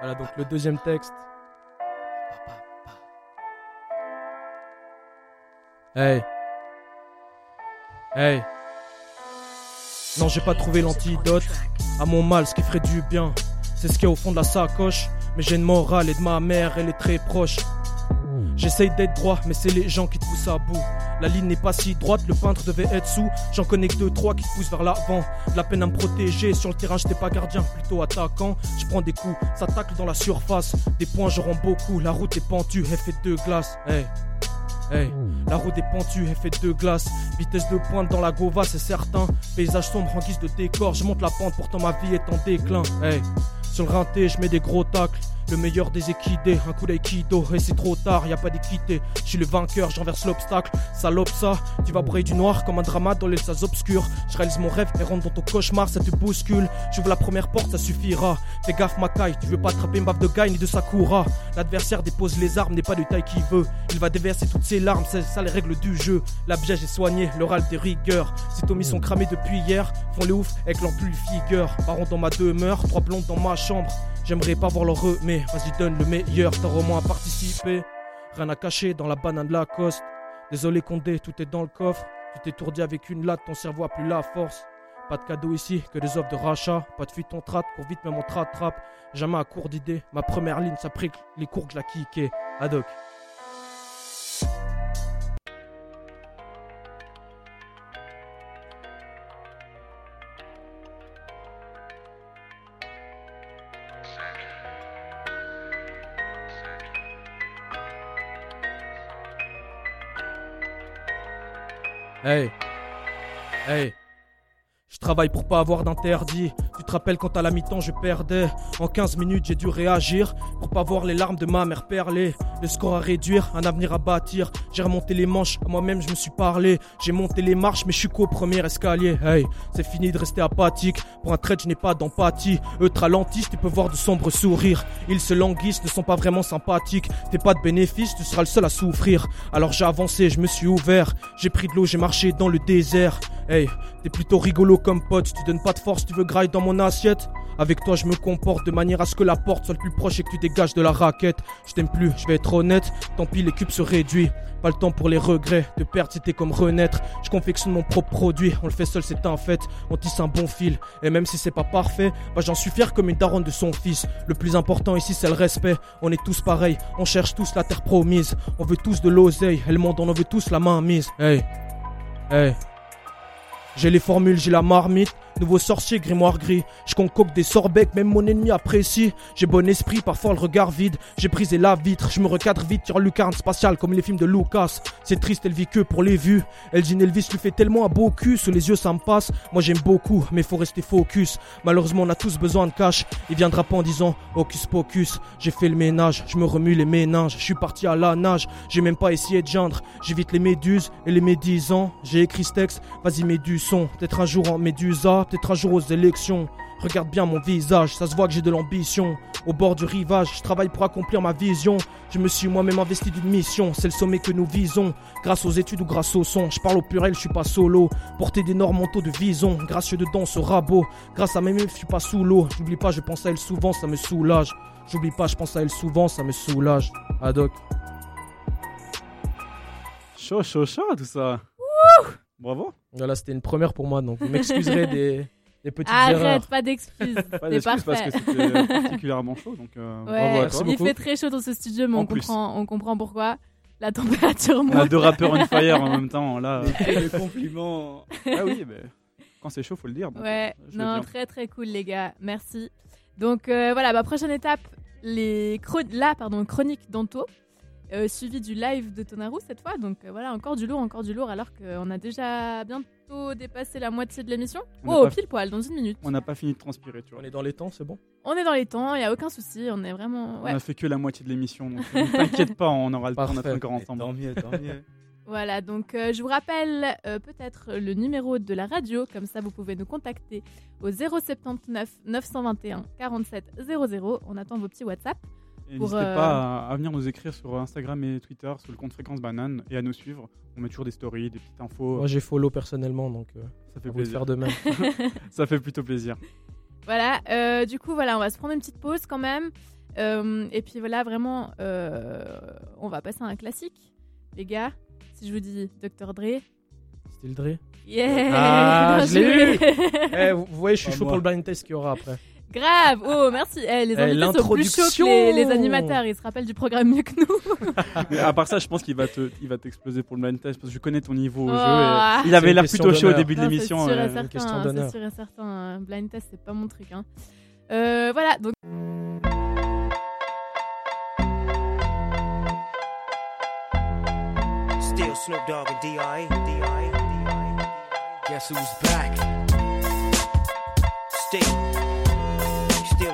Voilà donc le deuxième texte. Hey. Hey. Non, j'ai pas trouvé l'antidote à mon mal, ce qui ferait du bien. C'est ce qu'il y a au fond de la sacoche. Mais j'ai une morale et de ma mère, elle est très proche. J'essaye d'être droit, mais c'est les gens qui te poussent à bout. La ligne n'est pas si droite, le peintre devait être sous. J'en connais deux, trois qui te poussent vers l'avant. De la peine à me protéger, sur le terrain j'étais pas gardien, plutôt attaquant. Je prends des coups, ça tacle dans la surface. Des points, je rends beaucoup. La route est pentue, elle fait deux glaces. Hey. La route est pentue, elle fait deux glaces. Vitesse de pointe dans la Gova, c'est certain. Paysage sombre en guise de décor, je monte la pente, pourtant ma vie est en déclin. Hey, sur le je mets des gros tacles. Le meilleur des équidés, un coup d'aïkido, et c'est trop tard, y a pas d'équité. Je suis le vainqueur, j'enverse l'obstacle. Salope ça, tu vas briller du noir comme un drama dans les salles obscures. Je réalise mon rêve et rentre dans ton cauchemar, ça te bouscule. J'ouvre la première porte, ça suffira. Fais gaffe, Makai, tu veux pas attraper une baffe de Guy ni de Sakura. L'adversaire dépose les armes, n'est pas de taille qu'il veut. Il va déverser toutes ses larmes, c'est ça les règles du jeu. La biège est soignée, l'oral des rigueurs. Ces tomis sont cramés depuis hier, font les ouf avec l'ampule figure. Baron dans ma demeure, trois blondes dans ma chambre. J'aimerais pas voir leur mais vas-y donne le meilleur, t'as au à participer. Rien à cacher dans la banane de la coste. Désolé Condé, tout est dans le coffre. Tu t'étourdis avec une latte, ton cerveau a plus la force. Pas de cadeau ici, que des offres de rachat. Pas de fuite, on traite, cours vite, même on te rattrape. Jamais à court d'idées. Ma première ligne, ça pris les cours que je la kické. Adoc. Hey. Hey. Je travaille pour pas avoir d'interdit. Tu te rappelles quand à la mi-temps je perdais En 15 minutes j'ai dû réagir Pour pas voir les larmes de ma mère perler Le score à réduire, un avenir à bâtir. J'ai remonté les manches, à moi-même je me suis parlé. J'ai monté les marches mais je suis qu'au premier escalier. Hey, c'est fini de rester apathique. Pour un trait je n'ai pas d'empathie. Eux te ralentissent, tu peux voir de sombres sourires. Ils se languissent, ne sont pas vraiment sympathiques. T'es pas de bénéfice, tu seras le seul à souffrir. Alors j'ai avancé, je me suis ouvert. J'ai pris de l'eau, j'ai marché dans le désert. Hey, t'es plutôt rigolo comme pote, tu donnes pas de force, tu veux grailler dans mon assiette. Avec toi, je me comporte de manière à ce que la porte soit le plus proche et que tu dégages de la raquette. Je t'aime plus, je vais être honnête. Tant pis, les cubes se réduit. Pas le temps pour les regrets. De perdre, c'était comme renaître. Je confectionne mon propre produit. On le fait seul, c'est un fait. On tisse un bon fil. Et même si c'est pas parfait, bah j'en suis fier comme une daronne de son fils. Le plus important ici, c'est le respect. On est tous pareils. On cherche tous la terre promise. On veut tous de l'oseille. Et le monde, on en veut tous la main mise. Hey. Hey. J'ai les formules, j'ai la marmite. Nouveau sorcier, grimoire gris. Je concocte des sorbecs, même mon ennemi apprécie. J'ai bon esprit, parfois le regard vide. J'ai brisé la vitre, je me recadre vite sur lucarne spatiale comme les films de Lucas. C'est triste, elle vit que pour les vues. Elgin Elvis lui fait tellement un beau cul, sous les yeux ça me passe. Moi j'aime beaucoup, mais faut rester focus. Malheureusement, on a tous besoin de cash. Il viendra pas en disant Hocus Pocus. J'ai fait le ménage, je me remue les méninges. Je suis parti à la nage, j'ai même pas essayé de gendre. J'évite les méduses et les médisants. J'ai écrit ce texte, vas-y mets du son. Peut-être un jour en médusa, peut-être un jour aux élections. Regarde bien mon visage, ça se voit que j'ai de l'ambition. Au bord du rivage, je travaille pour accomplir ma vision. Je me suis moi-même investi d'une mission, c'est le sommet que nous visons. Grâce aux études ou grâce au son, je parle au pluriel, je suis pas solo. Porter d'énormes manteaux de vison, gracieux dedans ce rabot. Grâce à mes je suis pas sous l'eau. J'oublie pas, je pense à elle souvent, ça me soulage. J'oublie pas, je pense à elle souvent, ça me soulage. Adoc. Chaud, chaud, chaud, tout ça. Bravo. Voilà, c'était une première pour moi, donc vous m'excuserez des, des petites erreurs. Arrête, pas d'excuses. Pas d'excuses parce que c'était particulièrement chaud. Donc, euh, bravo Ouais, toi. il fait très chaud dans ce studio, mais En on plus. comprend, on comprend pourquoi. La température On a monte. deux rappeurs on fire en même temps. Là. le compliment. Ah oui, mais Quand c'est chaud, faut le dire. donc, Ouais, euh, non, très très cool les gars, merci. Donc euh, voilà, bah, prochaine étape, les là, pardon, chronique d'Anto, euh, suivi du live de Tonaru cette fois. Donc euh, voilà, encore du lourd, encore du lourd, alors qu'on a déjà bientôt dépassé la moitié de l'émission. Oh, pas- pile poil, dans une minute. On n'a pas fini de transpirer, tu vois. On est dans les temps, c'est bon? On est dans les temps, il y a aucun souci, on est vraiment. On a fait que la moitié de l'émission, donc euh, ne t'inquiète pas, on aura le temps d'être encore ensemble. Tant mieux, tant mieux. Voilà, donc euh, je vous rappelle euh, peut-être le numéro de la radio, comme ça vous pouvez nous contacter au 079 921 47 00. On attend vos petits WhatsApp. N'hésitez euh, pas à, à venir nous écrire sur Instagram et Twitter, sur le compte Fréquence Banane, et à nous suivre. On met toujours des stories, des petites infos. Moi, j'ai follow personnellement, donc euh, ça fait plaisir. faire de même. ça fait plutôt plaisir. Voilà, euh, du coup, voilà, on va se prendre une petite pause quand même. Euh, et puis voilà, vraiment, euh, on va passer à un classique. Les gars, si je vous dis Dr. Dre. Still Dre Yeah Ah, Bien je l'ai eu. Eh, vous, vous voyez, je suis Pas chaud moi. pour le blind test qu'il y aura après. Grave Oh, merci Eh, Les Eh, invités sont plus chauds que les, animateurs. Ils se rappellent du programme mieux que nous. Mais à part ça, je pense qu'il va te, il va t'exploser pour le blind test parce que je connais ton niveau au Oh. jeu. et il avait l'air plutôt chaud au début de l'émission. C'est sûr, et euh, certain, hein, c'est sûr et certain. un Blind test, c'est pas mon truc. Hein. Euh, voilà, donc. Still Snoop Dogg and D.I. D.I. D.I. Guess who's back? Still.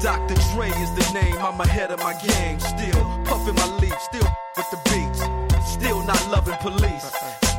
Dr. Dre is the name, I'm ahead of my game. Still puffing my leaf, still with the beats. Still not loving police.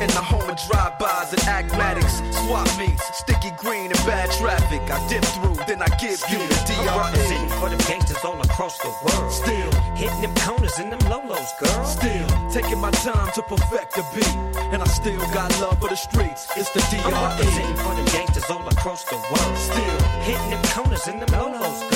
In the home of drive-bys and acmatics, swap meets, sticky green and bad traffic. I dip through, then I give you the DRE. for the gangsters all across the world. Still, Hitting them corners and them lolos, girl. still taking my time to perfect the beat, and I still got love for the streets. It's the DRE. for the gangsters all across the world. Still. Hitting them corners and them lolos, girl.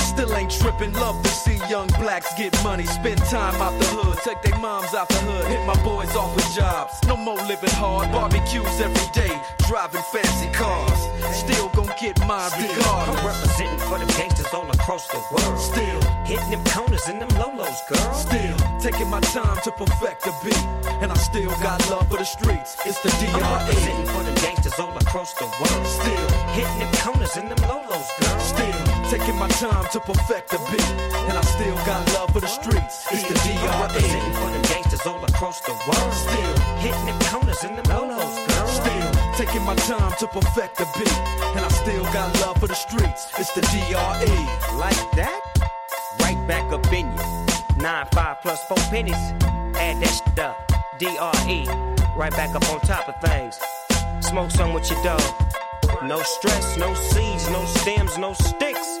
Still ain't tripping, love to see young blacks get money. Spend time out the hood, take their moms out the hood, hit my boys off with jobs. No more living hard, barbecues every day, driving fancy cars. Still gon' get my mine I'm representing for the gangsters all across the world. Still, Hitting them corners and them lolos, girl. still taking my time to perfect the beat, and I still got love for the streets. It's the I'm DRE. representing for the gangsters all across the world. Still. Hitting them corners and them lolos, girl. Still taking my time to perfect the beat, and I still got love for the streets. It's the I'm DRE. for the gangsters all across the world. Still, Hitting them corners and them lolos, girl. still taking my time to perfect the beat, and I still got love for the streets. It's the DRE. Like that? Right back up in you. Nine, five plus four pennies. Add that shit up. D-R-E. Right back up on top of things. Smoke some with your dog. No stress, no seeds, no stems, no sticks.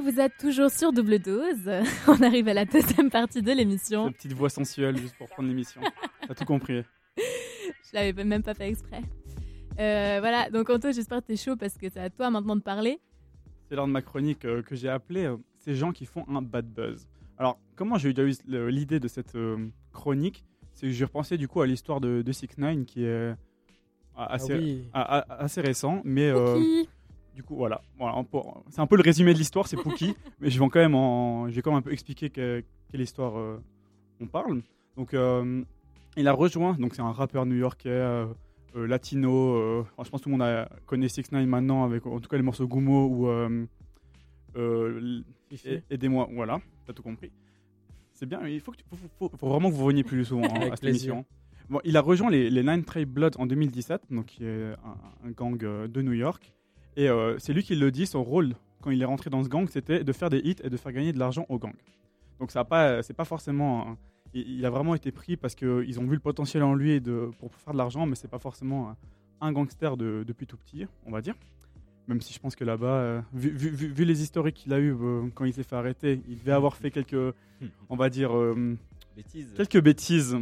Et vous êtes toujours sur double dose. On arrive à la deuxième partie de l'émission. Cette petite voix sensuelle juste pour prendre l'émission. T'as tout compris. Je l'avais même pas fait exprès. Euh, voilà, donc Anto, j'espère que t'es chaud parce que c'est à toi maintenant de parler. C'est l'heure de ma chronique euh, que j'ai appelée euh, Ces gens qui font un bad buzz. Alors, comment j'ai eu l'idée de cette euh, chronique? C'est que j'ai repensé du coup à l'histoire de, de 6 9 qui est assez, Ah oui. a- a- assez récent, mais euh. Du coup voilà, Voilà, c'est un peu le résumé de l'histoire, c'est Pookie, mais je vais quand même en, je vais quand même un peu expliquer que- quelle histoire euh, on parle. Donc euh, il a rejoint, donc c'est un rappeur new-yorkais. euh, euh, latino, euh, enfin, je pense que tout le monde a, connaît 6 9 maintenant avec en tout cas les morceaux Gumo ou euh, euh, Aidez-moi, voilà, t'as tout compris. C'est bien, il faut, que tu- faut, faut- faut vraiment que vous veniez plus souvent hein, à cette plaisir. émission. Bon, il a rejoint les, les Nine Trail Bloods en 2017, donc qui est un, un gang de New York. Et euh, c'est lui qui le dit, son rôle quand il est rentré dans ce gang, c'était de faire des hits et de faire gagner de l'argent au gang. Donc ça pas, c'est pas forcément, il, a vraiment été pris parce qu'ils ont vu le potentiel en lui de, pour faire de l'argent, mais c'est pas forcément un, gangster de- depuis tout petit, on va dire. Même si je pense que là-bas, euh, vu, vu- vu- vu les historiques qu'il a eu euh, quand il s'est fait arrêter, il devait avoir fait quelques, on va dire, euh, Bêtises. quelques bêtises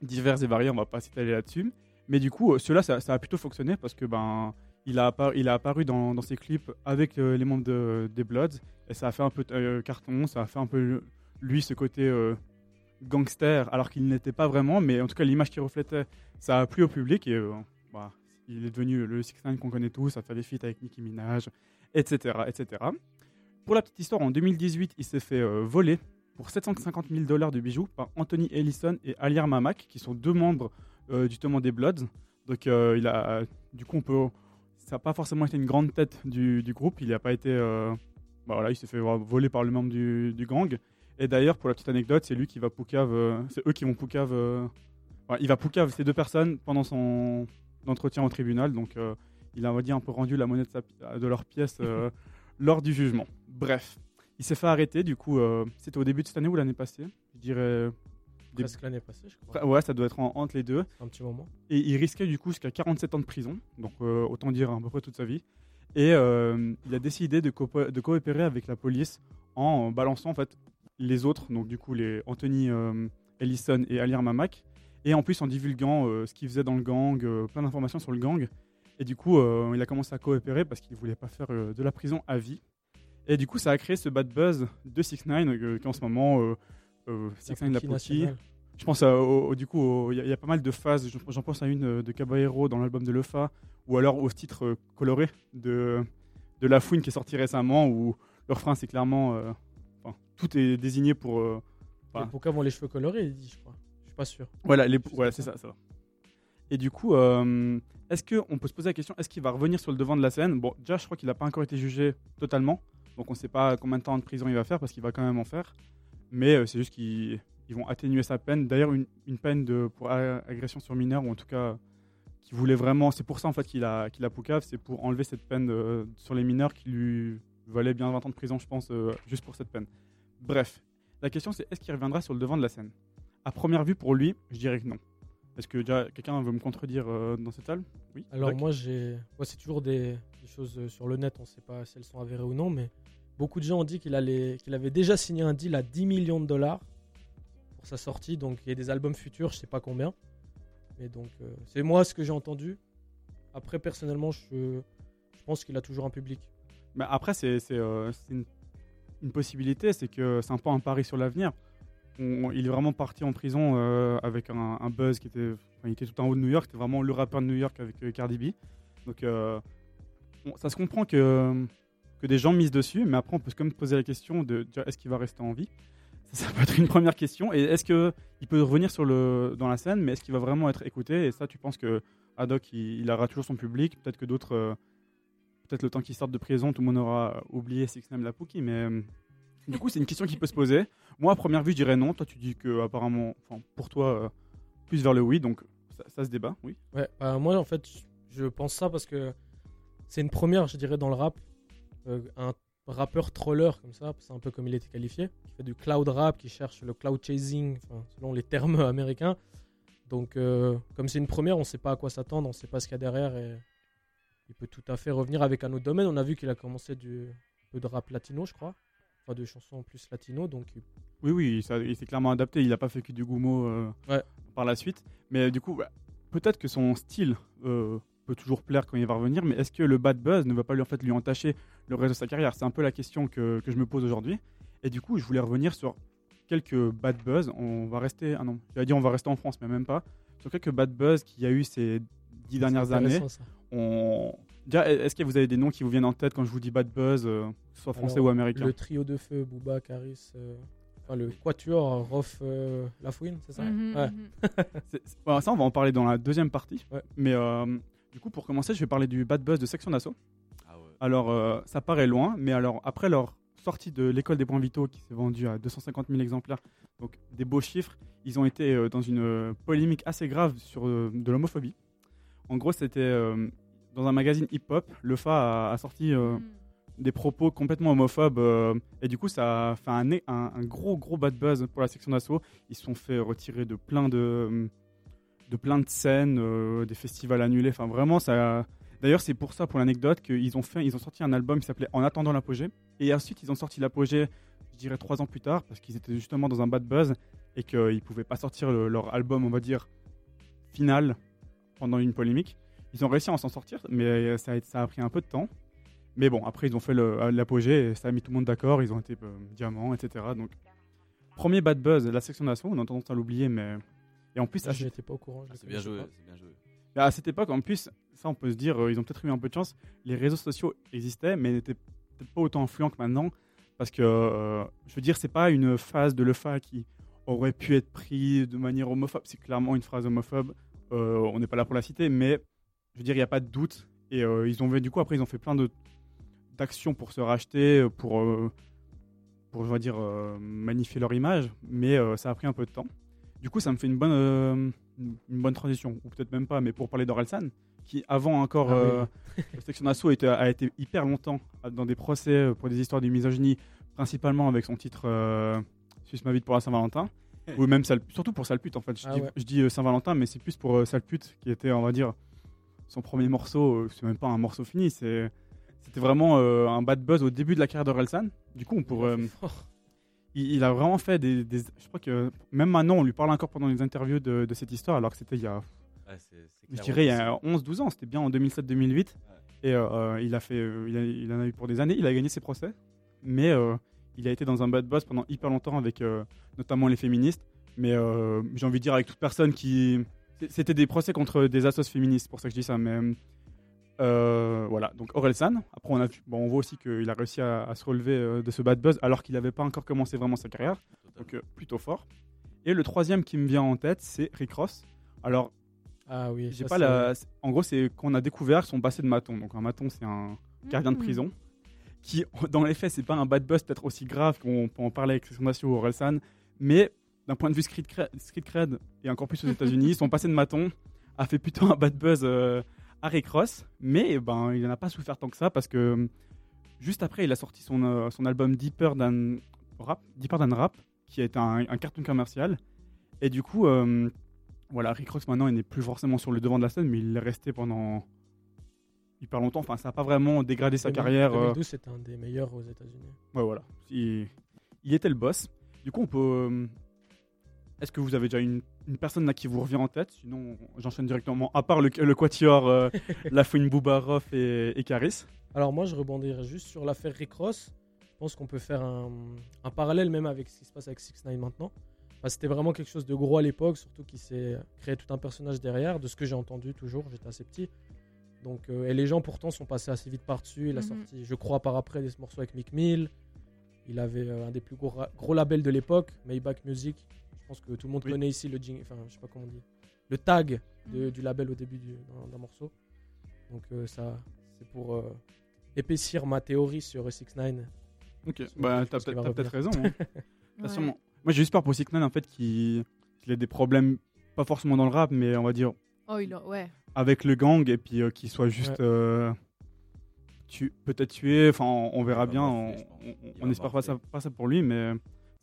diverses et variées, on va pas s'étaler là-dessus. Mais du coup, cela, ça, ça a plutôt fonctionné parce que ben, il a, apparu, dans, ses clips avec euh, les membres de- des Bloods et ça a fait un peu euh, carton, ça a fait un peu lui ce côté euh, gangster alors qu'il n'était pas vraiment, mais en tout cas l'image qu'il reflétait, ça a plu au public et bah, il est devenu le 6 9 qu'on connaît tous, ça fait des feats avec Nicki Minaj, etc., etc. Pour la petite histoire, en 2018, il s'est fait voler pour 750 000 dollars de bijoux par Anthony Ellison et Aliar Mamak, qui sont deux membres euh, justement des Bloods. Donc, du coup, on peut, ça n'a pas forcément été une grande tête du, du groupe. Il n'a pas été, euh, bah voilà, il s'est fait voler par le membre du, du gang. Et d'ailleurs, pour la petite anecdote, c'est lui qui va poucave, euh, c'est eux qui vont poucave, euh, il va poucave ces deux personnes pendant son entretien au tribunal. Donc, il a, on va dire, un peu rendu la monnaie de, sa de leur pièce lors du jugement. Bref, il s'est fait arrêter. Du coup, c'était au début de cette année ou l'année passée? Je dirais. Presque l'année passée, je crois. Ouais, ça doit être en- entre les deux. Un petit moment. Et il risquait du coup jusqu'à 47 ans de prison, donc euh, autant dire à peu près toute sa vie. Et euh, il a décidé de, coopé- de coopérer avec la police en balançant en fait les autres, donc du coup les Anthony euh, Ellison et Alir Mamak, et en plus en divulguant ce qu'il faisait dans le gang, plein d'informations sur le gang. Et du coup, il a commencé à coopérer parce qu'il voulait pas faire de la prison à vie. Et du coup, ça a créé ce bad buzz de 6 9 qui en ce moment, euh, 6 9 la Pookie Pookie. nationale. Je pense à- au, au- du coup, il y, a- il y a pas mal de phases. Je- J'en pense à une euh, de Caballero dans l'album de Lefa, ou alors au titre euh, coloré de, de La Fouine qui est sorti récemment, où le refrain c'est clairement. euh, enfin, tout est désigné pour. euh, enfin, Les Poukas ont les cheveux colorés, il dit, je crois. Je suis pas sûr. voilà, les, voilà c'est ça. ça, ça va. Et du coup, euh, est-ce qu'on peut se poser la question est-ce qu'il va revenir sur le devant de la scène? Bon, déjà, je crois qu'il n'a pas encore été jugé totalement, donc on ne sait pas combien de temps de prison il va faire parce qu'il va quand même en faire. Mais euh, c'est juste qu'ils ils vont atténuer sa peine. D'ailleurs, une, une peine de, pour agression sur mineur, ou en tout cas, qui voulait vraiment. C'est pour ça en fait qu'il a, qu'il a Poucave, c'est pour enlever cette peine euh, sur les mineurs qui lui valait bien 20 ans de prison, je pense, euh, juste pour cette peine. Bref, la question c'est est-ce qu'il reviendra sur le devant de la scène? À première vue, pour lui, je dirais que non. Est-ce que déjà quelqu'un veut me contredire euh, dans cette salle? Oui. Alors moi, j'ai, ouais, c'est toujours des, des choses sur le net, on ne sait pas si elles sont avérées ou non, mais beaucoup de gens ont dit qu'il avait déjà signé un deal à 10 millions de dollars pour sa sortie, donc il y a des albums futurs, je sais pas combien, mais donc euh, c'est moi ce que j'ai entendu. Après, personnellement, je, pense qu'il a toujours un public. Mais après, c'est euh, une, possibilité, c'est que c'est un peu un pari sur l'avenir. Il est vraiment parti en prison euh, avec un, buzz qui était. tout en haut de New York, c'était vraiment le rappeur de New York avec Cardi B. Donc, ça se comprend que, que des gens misent dessus, mais après, on peut quand même poser la question de est-ce qu'il va rester en vie? Ça, peut être une première question. Et est-ce qu'il peut revenir sur le, dans la scène, mais est-ce qu'il va vraiment être écouté? Et ça, tu penses que Haddock, il, aura toujours son public Peut-être que d'autres. euh, Peut-être le temps qu'il sorte de prison, tout le monde aura oublié Six Nine la Pookie, mais du coup, c'est une question qui peut se poser. Moi, à première vue, je dirais non. Toi, tu dis que apparemment, pour toi, euh, plus vers le oui, donc ça, ça se débat, oui. Ouais, bah, moi en fait, je pense ça parce que c'est une première, je dirais, dans le rap. Euh, un rappeur troller comme ça, c'est un peu comme il était qualifié, qui fait du cloud rap, qui cherche le cloud chasing, selon les termes américains. Donc, euh, comme c'est une première, on sait pas à quoi s'attendre, on sait pas ce qu'il y a derrière et il peut tout à fait revenir avec un autre domaine. On a vu qu'il a commencé du un peu de rap latino, je crois, enfin de chansons plus latino, donc Oui, oui, ça- il s'est clairement adapté. Il n'a pas fait que du Gumo euh, Ouais. par la suite. Mais du coup, bah, peut-être que son style euh, peut toujours plaire quand il va revenir. Mais est-ce que le bad buzz ne va pas lui, en fait, lui entacher le reste de sa carrière C'est un peu la question que, que je me pose aujourd'hui. Et du coup, je voulais revenir sur quelques bad buzz. On va rester. Ah non, j'allais dire on va rester en France, mais même pas. Sur quelques bad buzz qu'il y a eu ces dix dernières années. ça. On... Déjà, Est-ce que vous avez des noms qui vous viennent en tête quand je vous dis bad buzz, euh, soit français Alors, ou américain Le trio de feu, Booba, Caris, euh, enfin le quatuor, Rof, euh, Lafouine, c'est ça Mhm, Ouais. mhm. C'est- c'est- voilà, ça, on va en parler dans la deuxième partie. Mais euh, du coup, pour commencer, je vais parler du bad buzz de Section d'Assaut. Alors, euh, ça paraît loin, mais alors après leur sortie de l'école des points vitaux, qui s'est vendue à 250 000 exemplaires, donc des beaux chiffres, ils ont été euh, dans une euh, polémique assez grave sur euh, de l'homophobie. En gros, c'était dans un magazine hip-hop, le FA a, a sorti euh, des propos complètement homophobes, et du coup, ça a fait un, un, un gros, gros bad buzz pour la section d'assaut. Ils se sont fait retirer de plein de, de, plein de scènes, des festivals annulés, enfin vraiment, ça. D'ailleurs, c'est pour ça, pour l'anecdote, qu'ils ont, fait, ils ont sorti un album qui s'appelait En attendant l'apogée. Et ensuite, ils ont sorti l'apogée, je dirais, trois ans plus tard, parce qu'ils étaient justement dans un bad buzz et qu'ils ne pouvaient pas sortir le- leur album, on va dire, final pendant une polémique. Ils ont réussi à s'en sortir, mais ça a, ça a pris un peu de temps. Mais bon, après, ils ont fait l'apogée et ça a mis tout le monde d'accord. Ils ont été euh, diamants, etc. Donc, premier bad buzz, la section d'assaut, on a tendance à l'oublier, mais. Et en plus, Ah, n'étais pas au courant. Ah, c'est bien joué, c'est bien joué. À cette époque, en plus, ça on peut se dire, euh, ils ont peut-être eu un peu de chance. Les réseaux sociaux existaient, mais n'étaient peut-être pas autant influents que maintenant. Parce que, euh, je veux dire, c'est pas une phase de l'EFA qui aurait pu être prise de manière homophobe. C'est clairement une phrase homophobe. Euh, on n'est pas là pour la citer, mais je veux dire, il n'y a pas de doute. Et ils ont du coup, après, ils ont fait plein d'actions pour se racheter, pour, pour je vais dire, magnifier leur image. Mais ça a pris un peu de temps. Du coup, ça me fait une bonne, euh, une bonne transition, ou peut-être même pas, mais pour parler d'Orelsan, qui avant encore Ah oui. euh, Section d'Assaut a été hyper longtemps dans des procès pour des histoires de misogynie, principalement avec son titre euh, Suisse ma vie pour la Saint-Valentin, ou même Sale- surtout pour Sale pute en fait. Je Ah dis, ouais. je dis, Saint-Valentin, mais c'est plus pour euh, Sale pute qui était, on va dire, son premier morceau. c'est même pas un morceau fini, c'est c'était vraiment euh, un bad buzz au début de la carrière d'Orelsan. Du coup, on pourrait. euh, il, il a vraiment fait des, des- Je crois que même maintenant, on lui parle encore pendant les interviews de, de cette histoire, alors que c'était il y a. Ouais, Je dirais il y a possible. 11-12 ans, c'était bien en 2007-2008. Et euh, il, a fait, il, a- il en a eu pour des années, il a gagné ses procès. Mais euh, il a été dans un bad buzz pendant hyper longtemps avec euh, notamment les féministes. Mais j'ai envie de dire avec toute personne qui. C'était des procès contre des assos féministes, pour ça que je dis ça. Mais euh, voilà, donc Orelsan. Après, on, a vu- bon, on voit aussi qu'il a réussi à, à se relever euh, de ce bad buzz alors qu'il n'avait pas encore commencé vraiment sa carrière. Donc euh, plutôt fort. Et le troisième qui me vient en tête, c'est Rick Ross. Alors, Ah oui. j'ai pas la. En gros, c'est qu'on a découvert son passé de maton. Donc un maton, c'est un gardien de Mhm. prison qui, dans les faits, c'est pas un bad buzz peut-être aussi grave qu'on peut en parler avec Sondation ou Orelsan, mais d'un point de vue street cred, street cred, et encore plus aux États-Unis, son passé de maton a fait plutôt un bad buzz euh, à Rick Ross, mais ben il n'en a pas souffert tant que ça parce que euh, juste après, il a sorti son, euh, son album Deeper Than Rap, Deeper Than Rap, qui été un, un carton commercial, et du coup. euh, voilà, Rick Ross maintenant il n'est plus forcément sur le devant de la scène, mais il est resté pendant hyper longtemps. Enfin, ça n'a pas vraiment dégradé sa 2000- carrière. euh, 2012, c'était un des meilleurs aux États-Unis. Ouais, voilà. Il, il était le boss. Du coup, on peut. euh, Est-ce que vous avez déjà une, une personne là qui vous revient en tête Sinon, j'enchaîne directement. À part le, le Quatuor, euh, la Fouine Boubaroff et, et Caris. Alors moi, je rebondirais juste sur l'affaire Rick Ross. Je pense qu'on peut faire un, un parallèle même avec ce qui se passe avec 6 9 maintenant. Enfin, C'était vraiment quelque chose de gros à l'époque, surtout qu'il s'est créé tout un personnage derrière, de ce que j'ai entendu toujours, j'étais assez petit. Donc, euh, et les gens pourtant sont passés assez vite par-dessus. Il a Mhm. sorti, je crois, par après des morceaux avec Mick Mill. Il avait euh, un des plus gros, gros labels de l'époque, Maybach Music. Je pense que tout le monde Oui. connaît ici le jing, enfin, je sais pas comment on dit, le tag de- du label au début du- d'un morceau. Donc euh, ça, c'est pour euh, épaissir ma théorie sur 6 9 Ok, bah t'as peut-être raison. hein. T'as Ouais. sûrement- Moi j'ai juste peur pour Sickman en fait qu'il ait des problèmes, pas forcément dans le rap, mais on va dire Oh, il a- ouais. avec le gang et puis euh, qu'il soit juste Ouais. euh, tu peut-être tué. Enfin, on, on verra bien. On, on- Il on va espère pas ça, morfler. pas ça pour lui, mais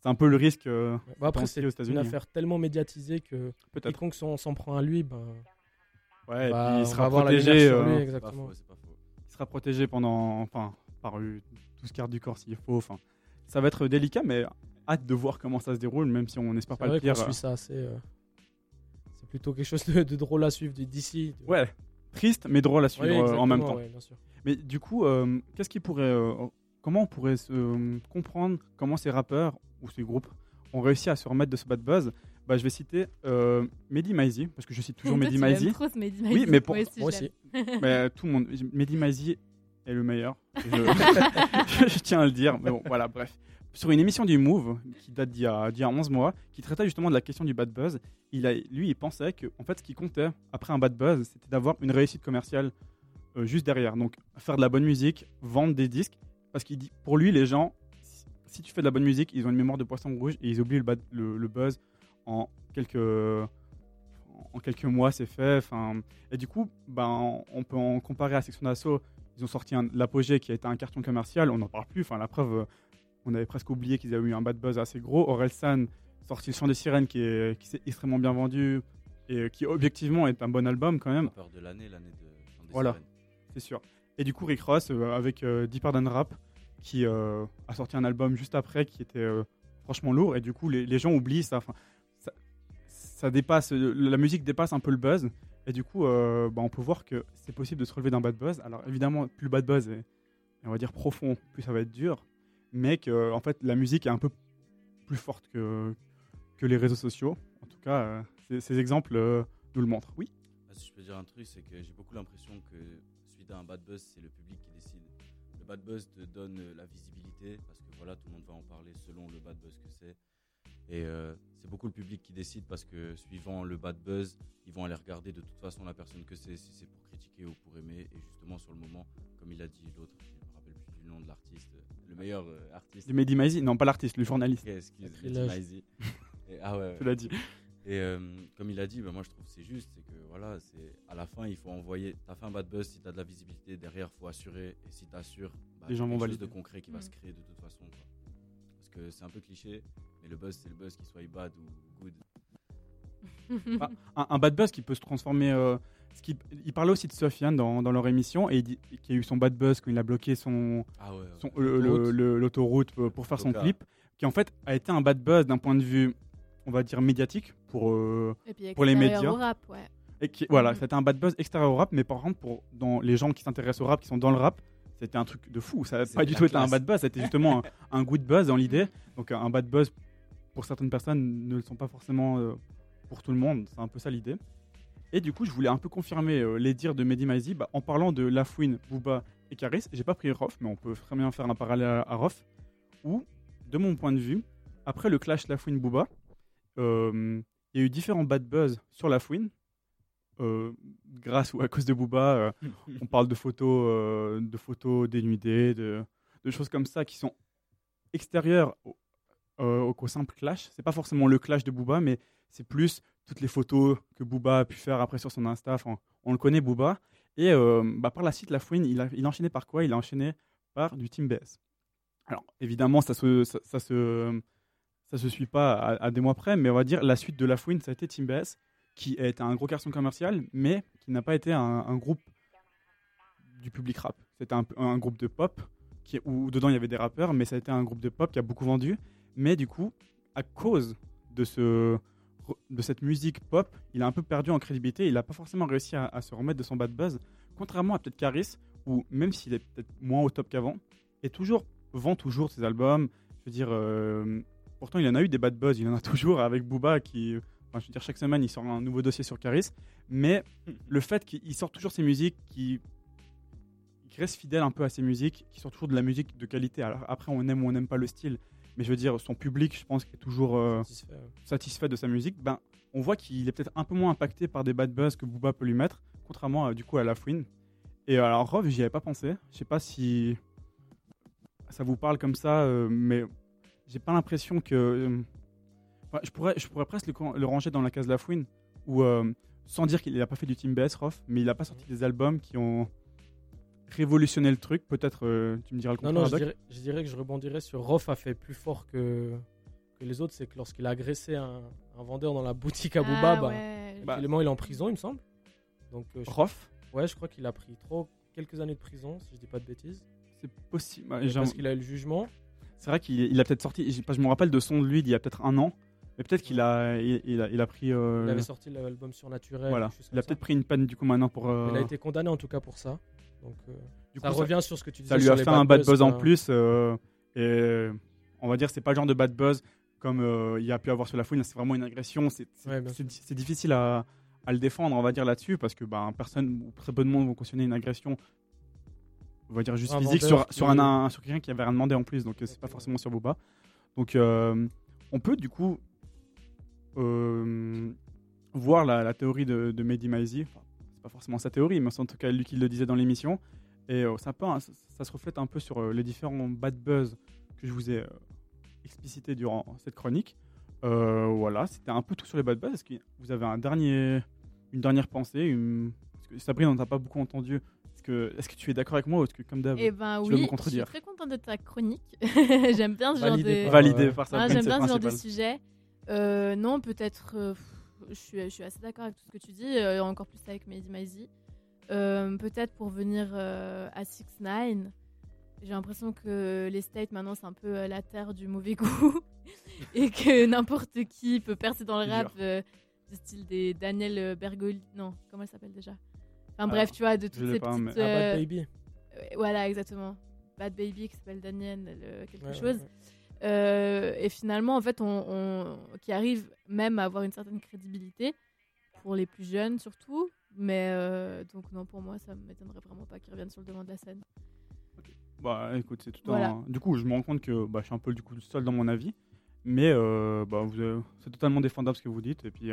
c'est un peu le risque. euh, Bah, après, c'est une États-Unis. affaire tellement médiatisée que Peut-être. quiconque s'en prend à lui, ben, Ouais, et bah, puis il sera protégé. lumière sur euh, lui, C'est pas exactement. faux, c'est pas faux. il sera protégé pendant, enfin, par euh, tout ce garde du corps s'il faut. Enfin, ça va être délicat, mais hâte de voir comment ça se déroule, même si on n'espère pas le vrai pire. suit ça euh, C'est plutôt quelque chose de, de drôle à suivre d'ici. euh, Ouais, triste, mais drôle à suivre euh, en même temps. Ouais, bien sûr. Mais du coup, euh, qu'est-ce qui pourrait, euh, comment on pourrait se, euh, comprendre comment ces rappeurs ou ces groupes ont réussi à se remettre de ce bad buzz? Bah, je vais citer euh, Mehdi Maizi parce que je cite toujours Toi, Mehdi Maizi. trop, ce Mehdi Oui, mais pour- Moi aussi. Moi. Mais tout le monde, Mehdi Maizi est le meilleur. Je, je tiens à le dire. Mais bon, voilà, bref. Sur une émission du Move qui date d'il y, a- d'il y a 11 mois, qui traitait justement de la question du bad buzz, il a, lui, il pensait que en fait, ce qui comptait après un bad buzz, c'était d'avoir une réussite commerciale euh, juste derrière. Donc, faire de la bonne musique, vendre des disques. Parce qu'il dit, pour lui, les gens, si- tu fais de la bonne musique, ils ont une mémoire de poisson rouge et ils oublient le, bad- le, le buzz en quelques, en quelques mois, c'est fait. Enfin, et du coup, ben, on peut en comparer à Section d'Assaut. Ils ont sorti l'apogée qui a été un carton commercial. On n'en parle plus. Enfin, la preuve, on avait presque oublié qu'ils avaient eu un bad buzz assez gros. Orelsan sorti le chant des sirènes qui est qui s'est extrêmement bien vendu et qui objectivement est un bon album quand même. Rappeur de l'année, l'année de Chant des Voilà. Sirènes. C'est sûr. Et du coup, Rick Ross euh, avec euh, Deeper Than Rap qui euh, a sorti un album juste après qui était euh, franchement lourd. Et du coup, les, les gens oublient ça. Enfin, ça, ça dépasse, la musique dépasse un peu le buzz. Et du coup, euh, bah, on peut voir que c'est possible de se relever d'un bad buzz. Alors évidemment, plus le bad buzz est, on va dire profond, plus ça va être dur. Mais que en fait, la musique est un peu plus forte que, que les réseaux sociaux. En tout cas, euh, ces, ces exemples euh, nous le montrent. Oui. Ah, si je peux dire un truc, c'est que j'ai beaucoup l'impression que suite à un bad buzz, c'est le public qui décide. Le bad buzz te donne euh, la visibilité parce que voilà, tout le monde va en parler selon le bad buzz que c'est. Et euh, c'est beaucoup le public qui décide parce que suivant le bad buzz, ils vont aller regarder de toute façon la personne que c'est, si c'est pour critiquer ou pour aimer. Et justement, sur le moment, comme il a dit l'autre, je me rappelle plus du nom de l'artiste, le meilleur euh, artiste. Du Mehdi Maizi, non pas l'artiste, le journaliste. Ok, excuse. Mehdi Maizi. Ah ouais, Tu l'as dit. Et euh, comme il a dit, bah, moi je trouve que c'est juste, c'est que voilà, c'est à la fin il faut envoyer. T'as fait un bad buzz, si t'as de la visibilité derrière, faut assurer. Et si t'assures, bah, Les gens vont quelque chose valider. de concret qui va Mm. se créer de toute façon. quoi. Parce que c'est un peu cliché, mais le buzz c'est le buzz, qu'il soit bad ou good. Ah, un, un bad buzz qui peut se transformer. euh, ce qui, il parlait aussi de Sofiane dans, dans leur émission et il dit qu'il y a eu son bad buzz quand il a bloqué son, Ah ouais. son- le- le- le- l'autoroute pour, pour faire son clip, qui en fait a été un bad buzz d'un point de vue, on va dire médiatique pour euh, Et puis Pour les médias. au rap, ouais. et qui, voilà, Mhm. c'était un bad buzz extérieur au rap, mais par contre pour dans les gens qui s'intéressent au rap, qui sont dans le rap, c'était un truc de fou. Ça n'a pas du tout été un classe. bad buzz, c'était justement un, un good buzz dans l'idée. Donc un bad buzz pour certaines personnes ne le sont pas forcément euh, pour tout le monde. C'est un peu ça l'idée. Et du coup, je voulais un peu confirmer euh, les dires de Mehdi Maizi bah, en parlant de Lafouine, Booba et Karis. J'ai pas pris Rof, mais on peut très bien faire un parallèle à, à Rof. Où, de mon point de vue, après le clash Lafouine-Booba, euh, il y a eu différents bad buzz sur Lafouine. Euh, grâce ou à cause de Booba, euh, on parle de photos, euh, de photos dénudées, de, de choses comme ça qui sont extérieures au, simple clash. C'est pas forcément le clash de Booba, mais c'est plus toutes les photos que Booba a pu faire après sur son Insta. Enfin, on le connaît Booba. Et bah, par la suite, la fouine, il a, il a enchaîné par quoi? Il a enchaîné par du Team BS. Alors évidemment, ça se, ça, ça se, ça se suit pas à, des mois près, mais on va dire la suite de la fouine, ça a été Team BS, qui a été un gros garçon commercial, mais qui n'a pas été un, groupe du public rap. C'était un, groupe de pop où dedans il y avait des rappeurs, mais ça a été un groupe de pop qui a beaucoup vendu. Mais du coup, à cause de, ce, de cette musique pop, il a un peu perdu en crédibilité. Il n'a pas forcément réussi à, se remettre de son bad buzz. Contrairement à peut-être Caris, où même s'il est peut-être moins au top qu'avant, est toujours vend toujours ses albums. Je veux dire, euh, pourtant il en a eu des bad buzz, il en a toujours avec Booba qui, enfin, je veux dire, chaque semaine, il sort un nouveau dossier sur Caris. Mais le fait qu'il sort toujours ses musiques qui, qui restent fidèles un peu à ses musiques, qui sortent toujours de la musique de qualité. Alors après, on aime ou on n'aime pas le style, mais je veux dire, son public, je pense, qui est toujours euh, Satisfait, de sa musique. Ben, on voit qu'il est peut-être un peu moins impacté par des bad buzz que Booba peut lui mettre, contrairement à, du coup à La Fouine. Et alors, Rov, j'y avais pas pensé. Je sais pas si ça vous parle comme ça, euh, mais j'ai pas l'impression que. euh, enfin, je, pourrais, je pourrais presque le, ranger dans la case La Fouine, où, euh, sans dire qu'il n'a pas fait du Team BS, Rof, mais il a pas sorti des albums qui ont révolutionné le truc. Peut-être, euh, tu me diras le Non, contraire. non, je dirais, je dirais que je rebondirais sur Rof a fait plus fort que, que les autres. C'est que lorsqu'il a agressé un, un vendeur dans la boutique à Booba, Ah bah, ouais. finalement, il est en prison, il me semble. Donc, euh, je- Rof? Ouais, je crois qu'il a pris trop, quelques années de prison, si je dis pas de bêtises. C'est possible. J'ai- Parce qu'il a eu le jugement. C'est vrai qu'il il a peut-être sorti. Je me rappelle de son de lui d'il y a peut-être un an. Mais peut-être qu'il a, il, il a, il a pris. euh, Il avait sorti l'album Surnaturel. Voilà. Il a peut-être pris une peine du coup maintenant pour. euh, Il a été condamné en tout cas pour ça. Donc, euh, du ça coup, revient sur ce que tu disais. Ça lui a fait un bad buzz en plus. euh, et on va dire c'est pas le genre de bad buzz comme il y a pu avoir sur la fouine. C'est vraiment une agression. C'est Ouais, difficile à, à le défendre, on va dire là-dessus, parce que ben, personne ou très peu de monde vont cautionner une agression. On va dire juste Un physique vendeur sur, sur, un, un- sur quelqu'un qui avait rien demandé en plus, donc euh, c'est pas forcément sur Boba. Donc euh, on peut du coup euh, voir la, la théorie de, de Mehdi Maizi. Enfin, c'est pas forcément sa théorie, mais c'est en tout cas lui qui le disait dans l'émission. Et euh, ça, peut, ça, ça se reflète un peu sur les différents bad buzz que je vous ai explicités durant cette chronique. Voilà, c'était un peu tout sur les bad buzz. Est-ce que vous avez un dernier, une dernière pensée une... Parce que Sabrine, on t'a pas beaucoup entendu. Est-ce que, est-ce que tu es d'accord avec moi ou est-ce que, comme d'hab, Eh ben tu oui, me je suis contredire très contente de ta chronique. j'aime bien ce genre de. par- Validé par Ah, Sabrine, j'aime bien ce genre de sujet. Euh, non, peut-être. euh, je, suis, je suis assez d'accord avec tout ce que tu dis, euh, encore plus avec Mehdi Maizi. Peut-être pour venir à 6 9 j'ai l'impression que les States maintenant c'est un peu la terre du mauvais goût et que n'importe qui peut percer dans le rap du style des Daniel Bergoli. Non, comment elle s'appelle déjà? Enfin Ah, bref, tu vois, de toutes ces petites. Ah, Bad euh, Baby. Voilà, exactement. Bad Baby qui s'appelle Daniel, quelque chose. Euh, et finalement, en fait, on, on- qui arrive même à avoir une certaine crédibilité pour les plus jeunes surtout. Mais euh, donc non, pour moi, ça m'étonnerait vraiment pas qu'ils reviennent sur le devant de la scène. Bah écoute, c'est tout Voilà. un... Du coup, je me rends compte que bah, je suis un peu du coup seul dans mon avis. Mais euh, bah, vous, c'est totalement défendable ce que vous dites. Et puis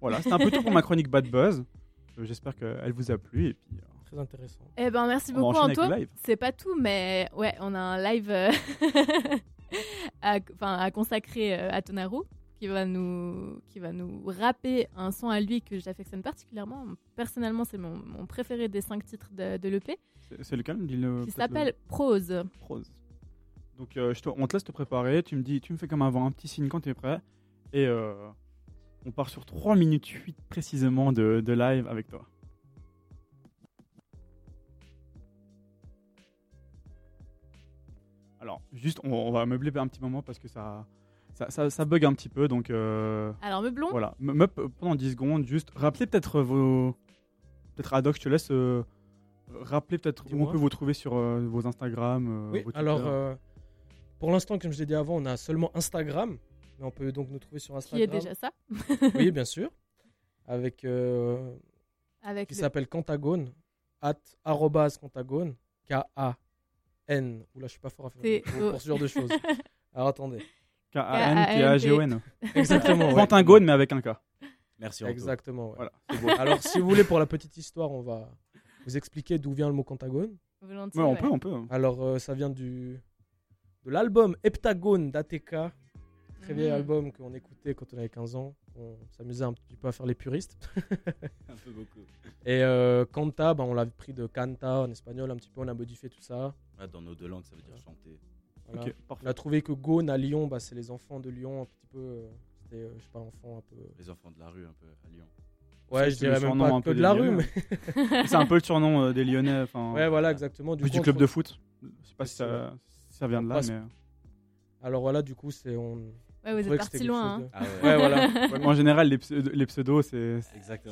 voilà, c'était un peu tout pour ma chronique Bad Buzz. Euh, J'espère qu'elle vous a plu. Et puis, euh, Très intéressant. Eh ben, merci beaucoup, enchaîner avec Anto. le live. C'est pas tout, mais ouais, on a un live euh, à, enfin, à consacrer euh, à Tonaru qui va nous qui va nous rapper un son à lui que j'affectionne particulièrement. Personnellement, c'est mon, mon préféré des cinq titres de, de l'EP c'est- lequel Dis-le, qui le- s'appelle Prose. Prose. Donc euh, je te- on te laisse te préparer. Tu me dis, tu me fais comme avant un petit signe quand tu es prêt. Et euh, on part sur 3 minutes 8 précisément de, de live avec toi. Alors, juste, on, on va meubler un petit moment parce que ça, ça, ça, ça bug un petit peu. Donc, euh, Alors, Meublon, voilà. Me- meuble, pendant 10 secondes, juste rappelez peut-être vos. Peut-être Adoc, je te laisse euh, rappeler peut-être où on peut vous trouver sur euh, vos Instagram. euh, Oui, vos alors euh, pour l'instant, comme je l'ai dit avant, on a seulement Instagram. Mais on peut donc nous trouver sur qui est Instagram. déjà ça. Oui, bien sûr. Avec. euh, Avec qui le- s'appelle Cantagone. At arrobase Cantagone. K-A-N. Oula, je suis pas fort à faire pour, pour ce genre de choses. Alors attendez. K-A-N-T-A-G-O-N. Exactement. ouais. Pentagone, mais avec un K. Merci. Exactement. ouais. Voilà. Alors, si vous voulez, pour la petite histoire, on va vous expliquer d'où vient le mot Cantagone. Volontiers, Ouais, on ouais. peut, on peut. Alors, euh, ça vient du de l'album Heptagone d'ATK. Très vieil Mhm. album qu'on écoutait quand on avait 15 ans. On s'amusait un petit peu à faire les puristes. Un peu beaucoup. Et euh, Canta, bah, on l'a pris de Canta en espagnol un petit peu, on a modifié tout ça. Ah, dans nos deux langues, ça veut dire chanter. Voilà. On a trouvé que Gone à Lyon, bah, c'est les enfants de Lyon un petit peu. euh, C'était, euh, je sais pas, enfants un peu. Les enfants de la rue, un peu, à Lyon. Ouais, je dirais même pas un peu de la rue, Lyonnais. mais. c'est un peu le surnom euh, des Lyonnais. Ouais, voilà, exactement. Du plus coup, du club trouve- de foot. Je sais pas si ça, si ça vient de là, passe- mais. Alors voilà, du coup, c'est. On... Ouais, vous êtes parti loin. hein. Ah ouais. Ouais, voilà. Ouais, en général, les, pseudo- les pseudos, c'est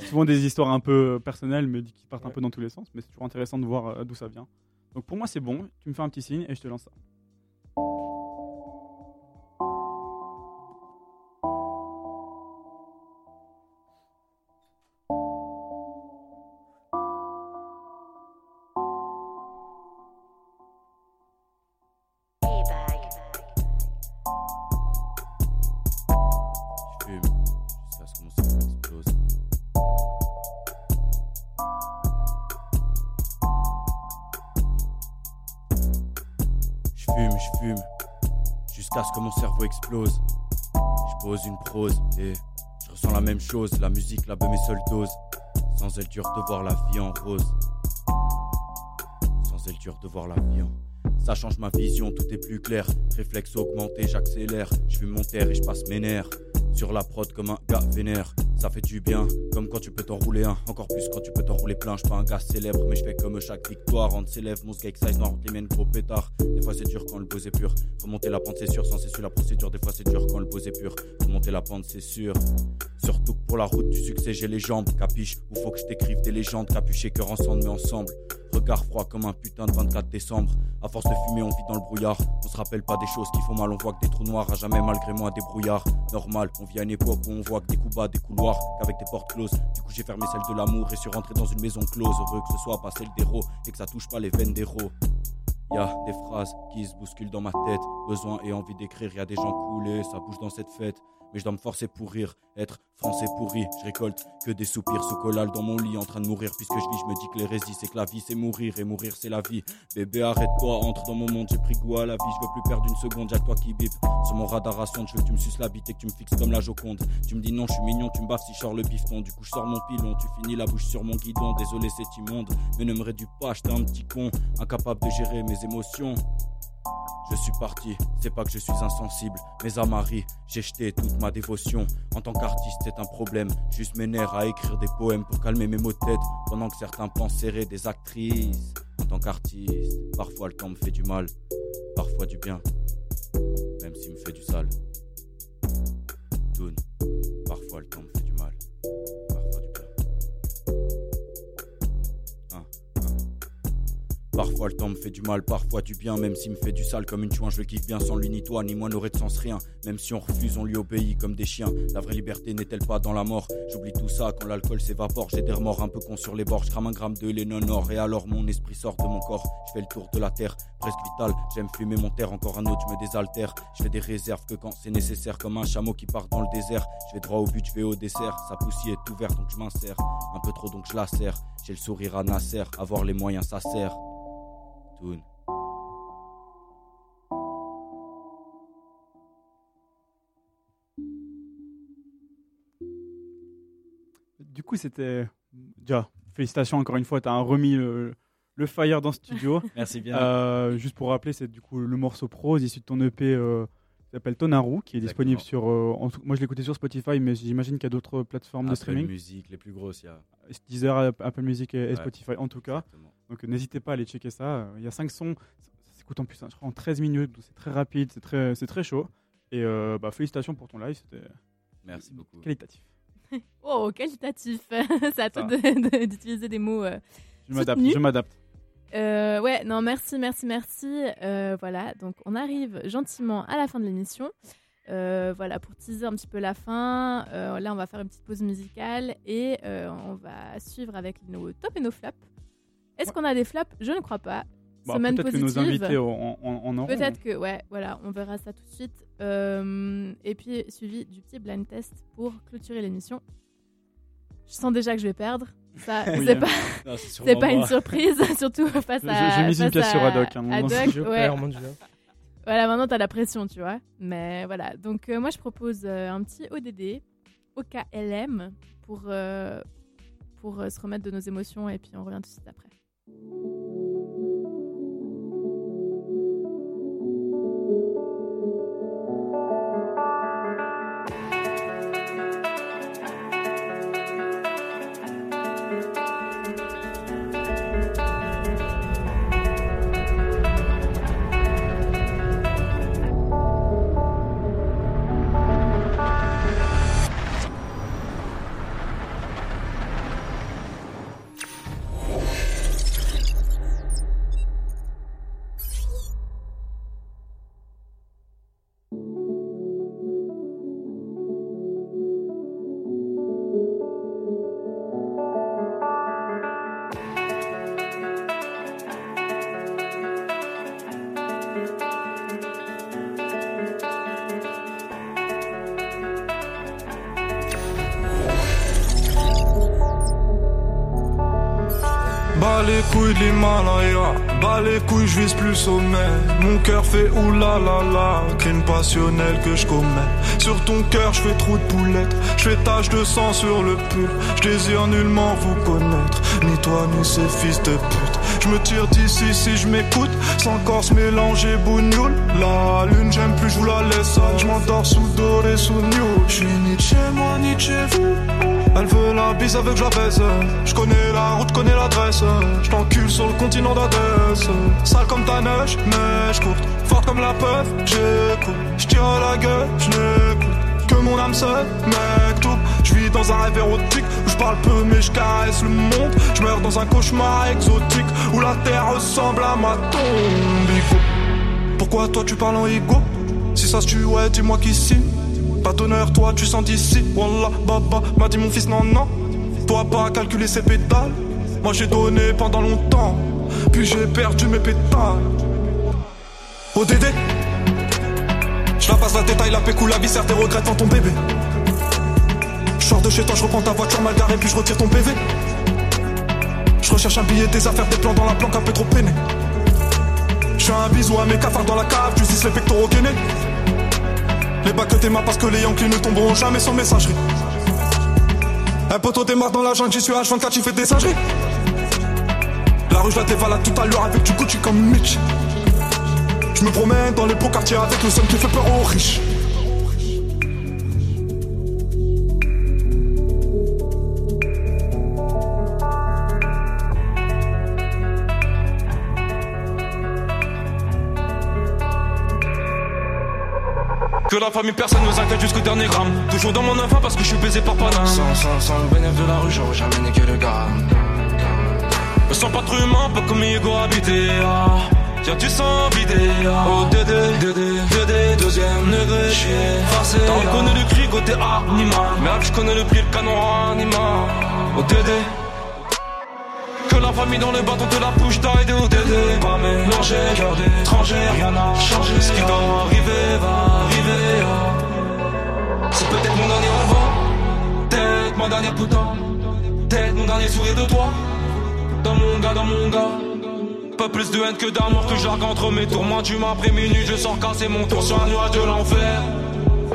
souvent des histoires un peu personnelles, mais qui partent un peu dans tous les sens. Mais c'est toujours intéressant de voir euh, d'où ça vient. Donc pour moi, c'est bon. Tu me fais un petit signe et je te lance ça. Explose. Je pose une prose et je ressens la même chose. La musique, la mes seules doses. Sans elle, dur de voir la vie en rose. Sans elle, dur de voir la vie en ça change ma vision, tout est plus clair. Réflexe augmenté, j'accélère. Je fume mon terre et je passe mes nerfs. Sur la prod comme un gars vénère. Ça fait du bien, comme quand tu peux t'enrouler un. Encore plus quand tu peux t'enrouler plein. Je pas un gars célèbre, mais je fais comme chaque victoire. Rendre ses lèvres, mon skate size noir, les miennes gros pétard. Des fois c'est dur quand le beau est pur. Remonter la pente c'est sûr, sans c'est la procédure. Des fois c'est dur quand le beau est pur. Remonter la pente c'est sûr. Surtout que pour la route du succès j'ai les jambes, capiche. Ou faut que je t'écrive des légendes, capuché, cœur ensemble mais ensemble. Regard froid comme un putain de 24 décembre. À force de fumer, on vit dans le brouillard. On se rappelle pas des choses qui font mal, on voit que des trous noirs. À jamais, malgré moi, des brouillards. Normal, on vit à une époque où on voit que des coups bas, des couloirs, qu'avec des portes closes. Du coup, j'ai fermé celle de l'amour et suis rentré dans une maison close. Heureux que ce soit pas celle d'héros et que ça touche pas les veines d'héros. Y'a des phrases qui se bousculent dans ma tête. Besoin et envie d'écrire, y a des gens coulés, ça bouge dans cette fête mais je dois me forcer pour rire, être français pourri. Je récolte que des soupirs sous collal dans mon lit en train de mourir puisque je vis, je me dis que l'hérésie c'est que la vie c'est mourir et mourir c'est la vie. Bébé arrête-toi, entre dans mon monde, j'ai pris goût à la vie, je veux plus perdre une seconde, y'a toi qui bip. Sur mon radar à sonde, je veux que tu me suces la bite et que tu me fixes comme la Joconde. Tu me dis non, je suis mignon, tu me baffes si je sors le bifton, du coup je sors mon pilon, tu finis la bouche sur mon guidon, désolé c'est immonde, mais ne me réduis pas, j'étais un petit con, incapable de gérer mes émotions. Je suis parti, c'est pas que je suis insensible, mais à Marie, j'ai jeté toute ma dévotion. En tant qu'artiste, c'est un problème. Juste mes nerfs à écrire des poèmes pour calmer mes maux de tête, pendant que certains pensent serrer des actrices. En tant qu'artiste, parfois le temps me fait du mal, parfois du bien, même s'il me fait du sale. Toon, parfois le temps me fait Parfois le temps me fait du mal, parfois du bien, même s'il me fait du sale comme une chouin, je le kiffe bien sans lui ni toi, ni moi n'aurait de sens rien. Même si on refuse, on lui obéit comme des chiens. La vraie liberté n'est-elle pas dans la mort? J'oublie tout ça quand l'alcool s'évapore, j'ai des remords un peu con sur les bords, je crame un gramme de non or et alors mon esprit sort de mon corps. Je fais le tour de la terre, presque vital, j'aime fumer mon terre, encore un autre, je me désaltère. Je fais des réserves que quand c'est nécessaire, comme un chameau qui part dans le désert. Je vais droit au but, je vais au dessert, sa poussière est ouverte donc je m'insère. Un peu trop donc je la serre, j'ai le sourire à Nasser, avoir les moyens ça sert. Du coup, c'était. Déjà, félicitations encore une fois, tu as remis le, fire dans le studio. Merci bien. Euh, juste pour rappeler, c'est du coup le morceau prose issu de ton EP euh, qui s'appelle Tonaru, qui est disponible sur. Euh, moi, je écouté sur Spotify, mais j'imagine qu'il y a d'autres plateformes de streaming. Apple Music, les plus grosses, il y a. Deezer, Apple Music et, Spotify en tout cas. Donc n'hésitez pas à aller checker ça. Il y a 5 sons, ça s'écoute en plus, je crois, en 13 minutes, c'est très rapide, c'est très, c'est très chaud. Et euh, bah, félicitations pour ton live, c'était Merci beaucoup. qualitatif. oh, qualitatif C'est à toi de- d'utiliser des mots. euh, Je m'adapte, soutenus. je m'adapte. Euh, ouais, non, merci, merci, merci. Euh, voilà, donc on arrive gentiment à la fin de l'émission. Euh, voilà, pour teaser un petit peu la fin, euh, là on va faire une petite pause musicale et euh, on va suivre avec nos top et nos flops. Est-ce qu'on a des flops? Je ne crois pas. Bah, Semaine peut-être que positive. nos invités en, en, en auront. Peut-être que, ouais, voilà, on verra ça tout de suite. Euh, et puis, suivi du petit blind test pour clôturer l'émission. Je sens déjà que je vais perdre. Ça, Oui, c'est hein. pas, Non, c'est pas une surprise, surtout face Je- à. j'ai mis une face pièce sur à- Haddock, hein, moi, Doc, Je ouais. perds, mon dieu. Voilà, maintenant t'as la pression, tu vois. Mais voilà, donc euh, moi je propose euh, un petit ODD, OKLM, pour, euh, pour euh, se remettre de nos émotions et puis on revient tout de suite après. Thank you. Mon cœur fait oulala la, crime passionnel que je commets. Sur ton cœur, je fais trop de poulettes. Je fais tache de sang sur le pull. Je désire nullement vous connaître, ni toi ni ces fils de pute. Je me tire d'ici si je m'écoute, sans corse mélanger bougnoule. La lune, j'aime plus, je vous la laisse. Je m'endors sous doré, sous new. Je suis ni chez moi, ni chez vous. Elle veut la bise avec je la. Je connais la route, connais l'adresse. Je t'encule sur le continent d'Adès. Sale comme ta neige, neige courte. Forte comme la peur, j'écoute. Je tire la gueule, je n'écoute. Que mon âme seule, mec, tout. Je vis dans un rêve érotique où je parle peu mais je caresse le monde. Je meurs dans un cauchemar exotique où la terre ressemble à ma tombe. Pourquoi toi tu parles en ego? Si ça se tue, ouais, dis-moi qui signe. Pas toi tu sens d'ici. Wallah, baba, m'a dit mon fils, non, non. Toi pas calculer ses pétales. Moi j'ai donné pendant longtemps. Puis j'ai perdu mes pétales. ODD Je la passe la détail, la pécou, la viscère, tes regrets dans ton bébé. Je sors de chez toi, je reprends ta voiture mal garée, puis je retire ton PV. Je recherche un billet, des affaires, des plans dans la planque un peu trop peiné. Je fais un bisou à mes cafards dans la cave, tu dis les pectoraux gainés. Les bacs que t'aimas parce que les Yankees ne tomberont jamais sans messagerie. Un poteau démarre dans la jungle, j'y suis H24, tu fais des singeries. La rue, je la dévalade tout à l'heure avec du Gucci comme Mitch. Je me promène dans les beaux quartiers avec le seul qui fait peur aux riches. Que la famille personne nous inquiète jusqu'au dernier gramme. Toujours dans mon enfant parce que je suis baisé par Paname Sans, sans, sans le bénéfice de la rue, j'aurais jamais niqué le gars. Me sens pas trop humain, pas comme Hugo habité. Ah. Y'a du sang vidé. Ah. Oh Dédé, Dédé, Dédé, deuxième degré J'suis farcé T'en connais le cri côté animal. Merde, je connais le prix, le canon animal. Oh Dédé. Que la famille dans le bâton de la bouche d'aide au Dédé Pas mélangé, cœur d'étranger, rien n'a changé. Ce qui doit arriver va. C'est peut-être mon dernier revoir Peut-être ma dernière putain Peut-être mon dernier sourire de toi. Dans mon gars, dans mon gars. Pas plus de haine que d'amour que j'argue entre mes tours. Moi du après minuit je sors casser mon tour. Sur un nuage de l'enfer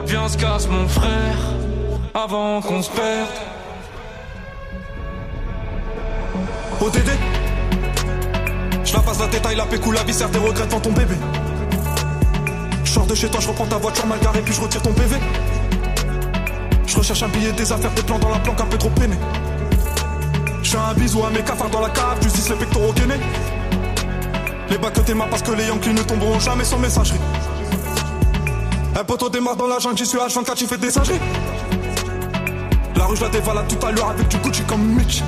Viens se casse mon frère. Avant qu'on se perde. ODD Je la passe la détail, la pécou, la viscère, tes regrets dans ton bébé. Je sors de chez toi, je reprends ta voiture mal garée, puis je retire ton PV. Je recherche un billet, des affaires, des plans dans la planque un peu trop peiné. Je fais un bisou à mes cafards dans la cave, justice les pectoraux gainés. Les bacs que t'aimas parce que les Yankees ne tomberont jamais sans messagerie. Un poteau démarre dans la jungle, j'y suis H24, tu fais des singeries. La rue, je la dévalade tout à l'heure avec du Gucci comme Mitch.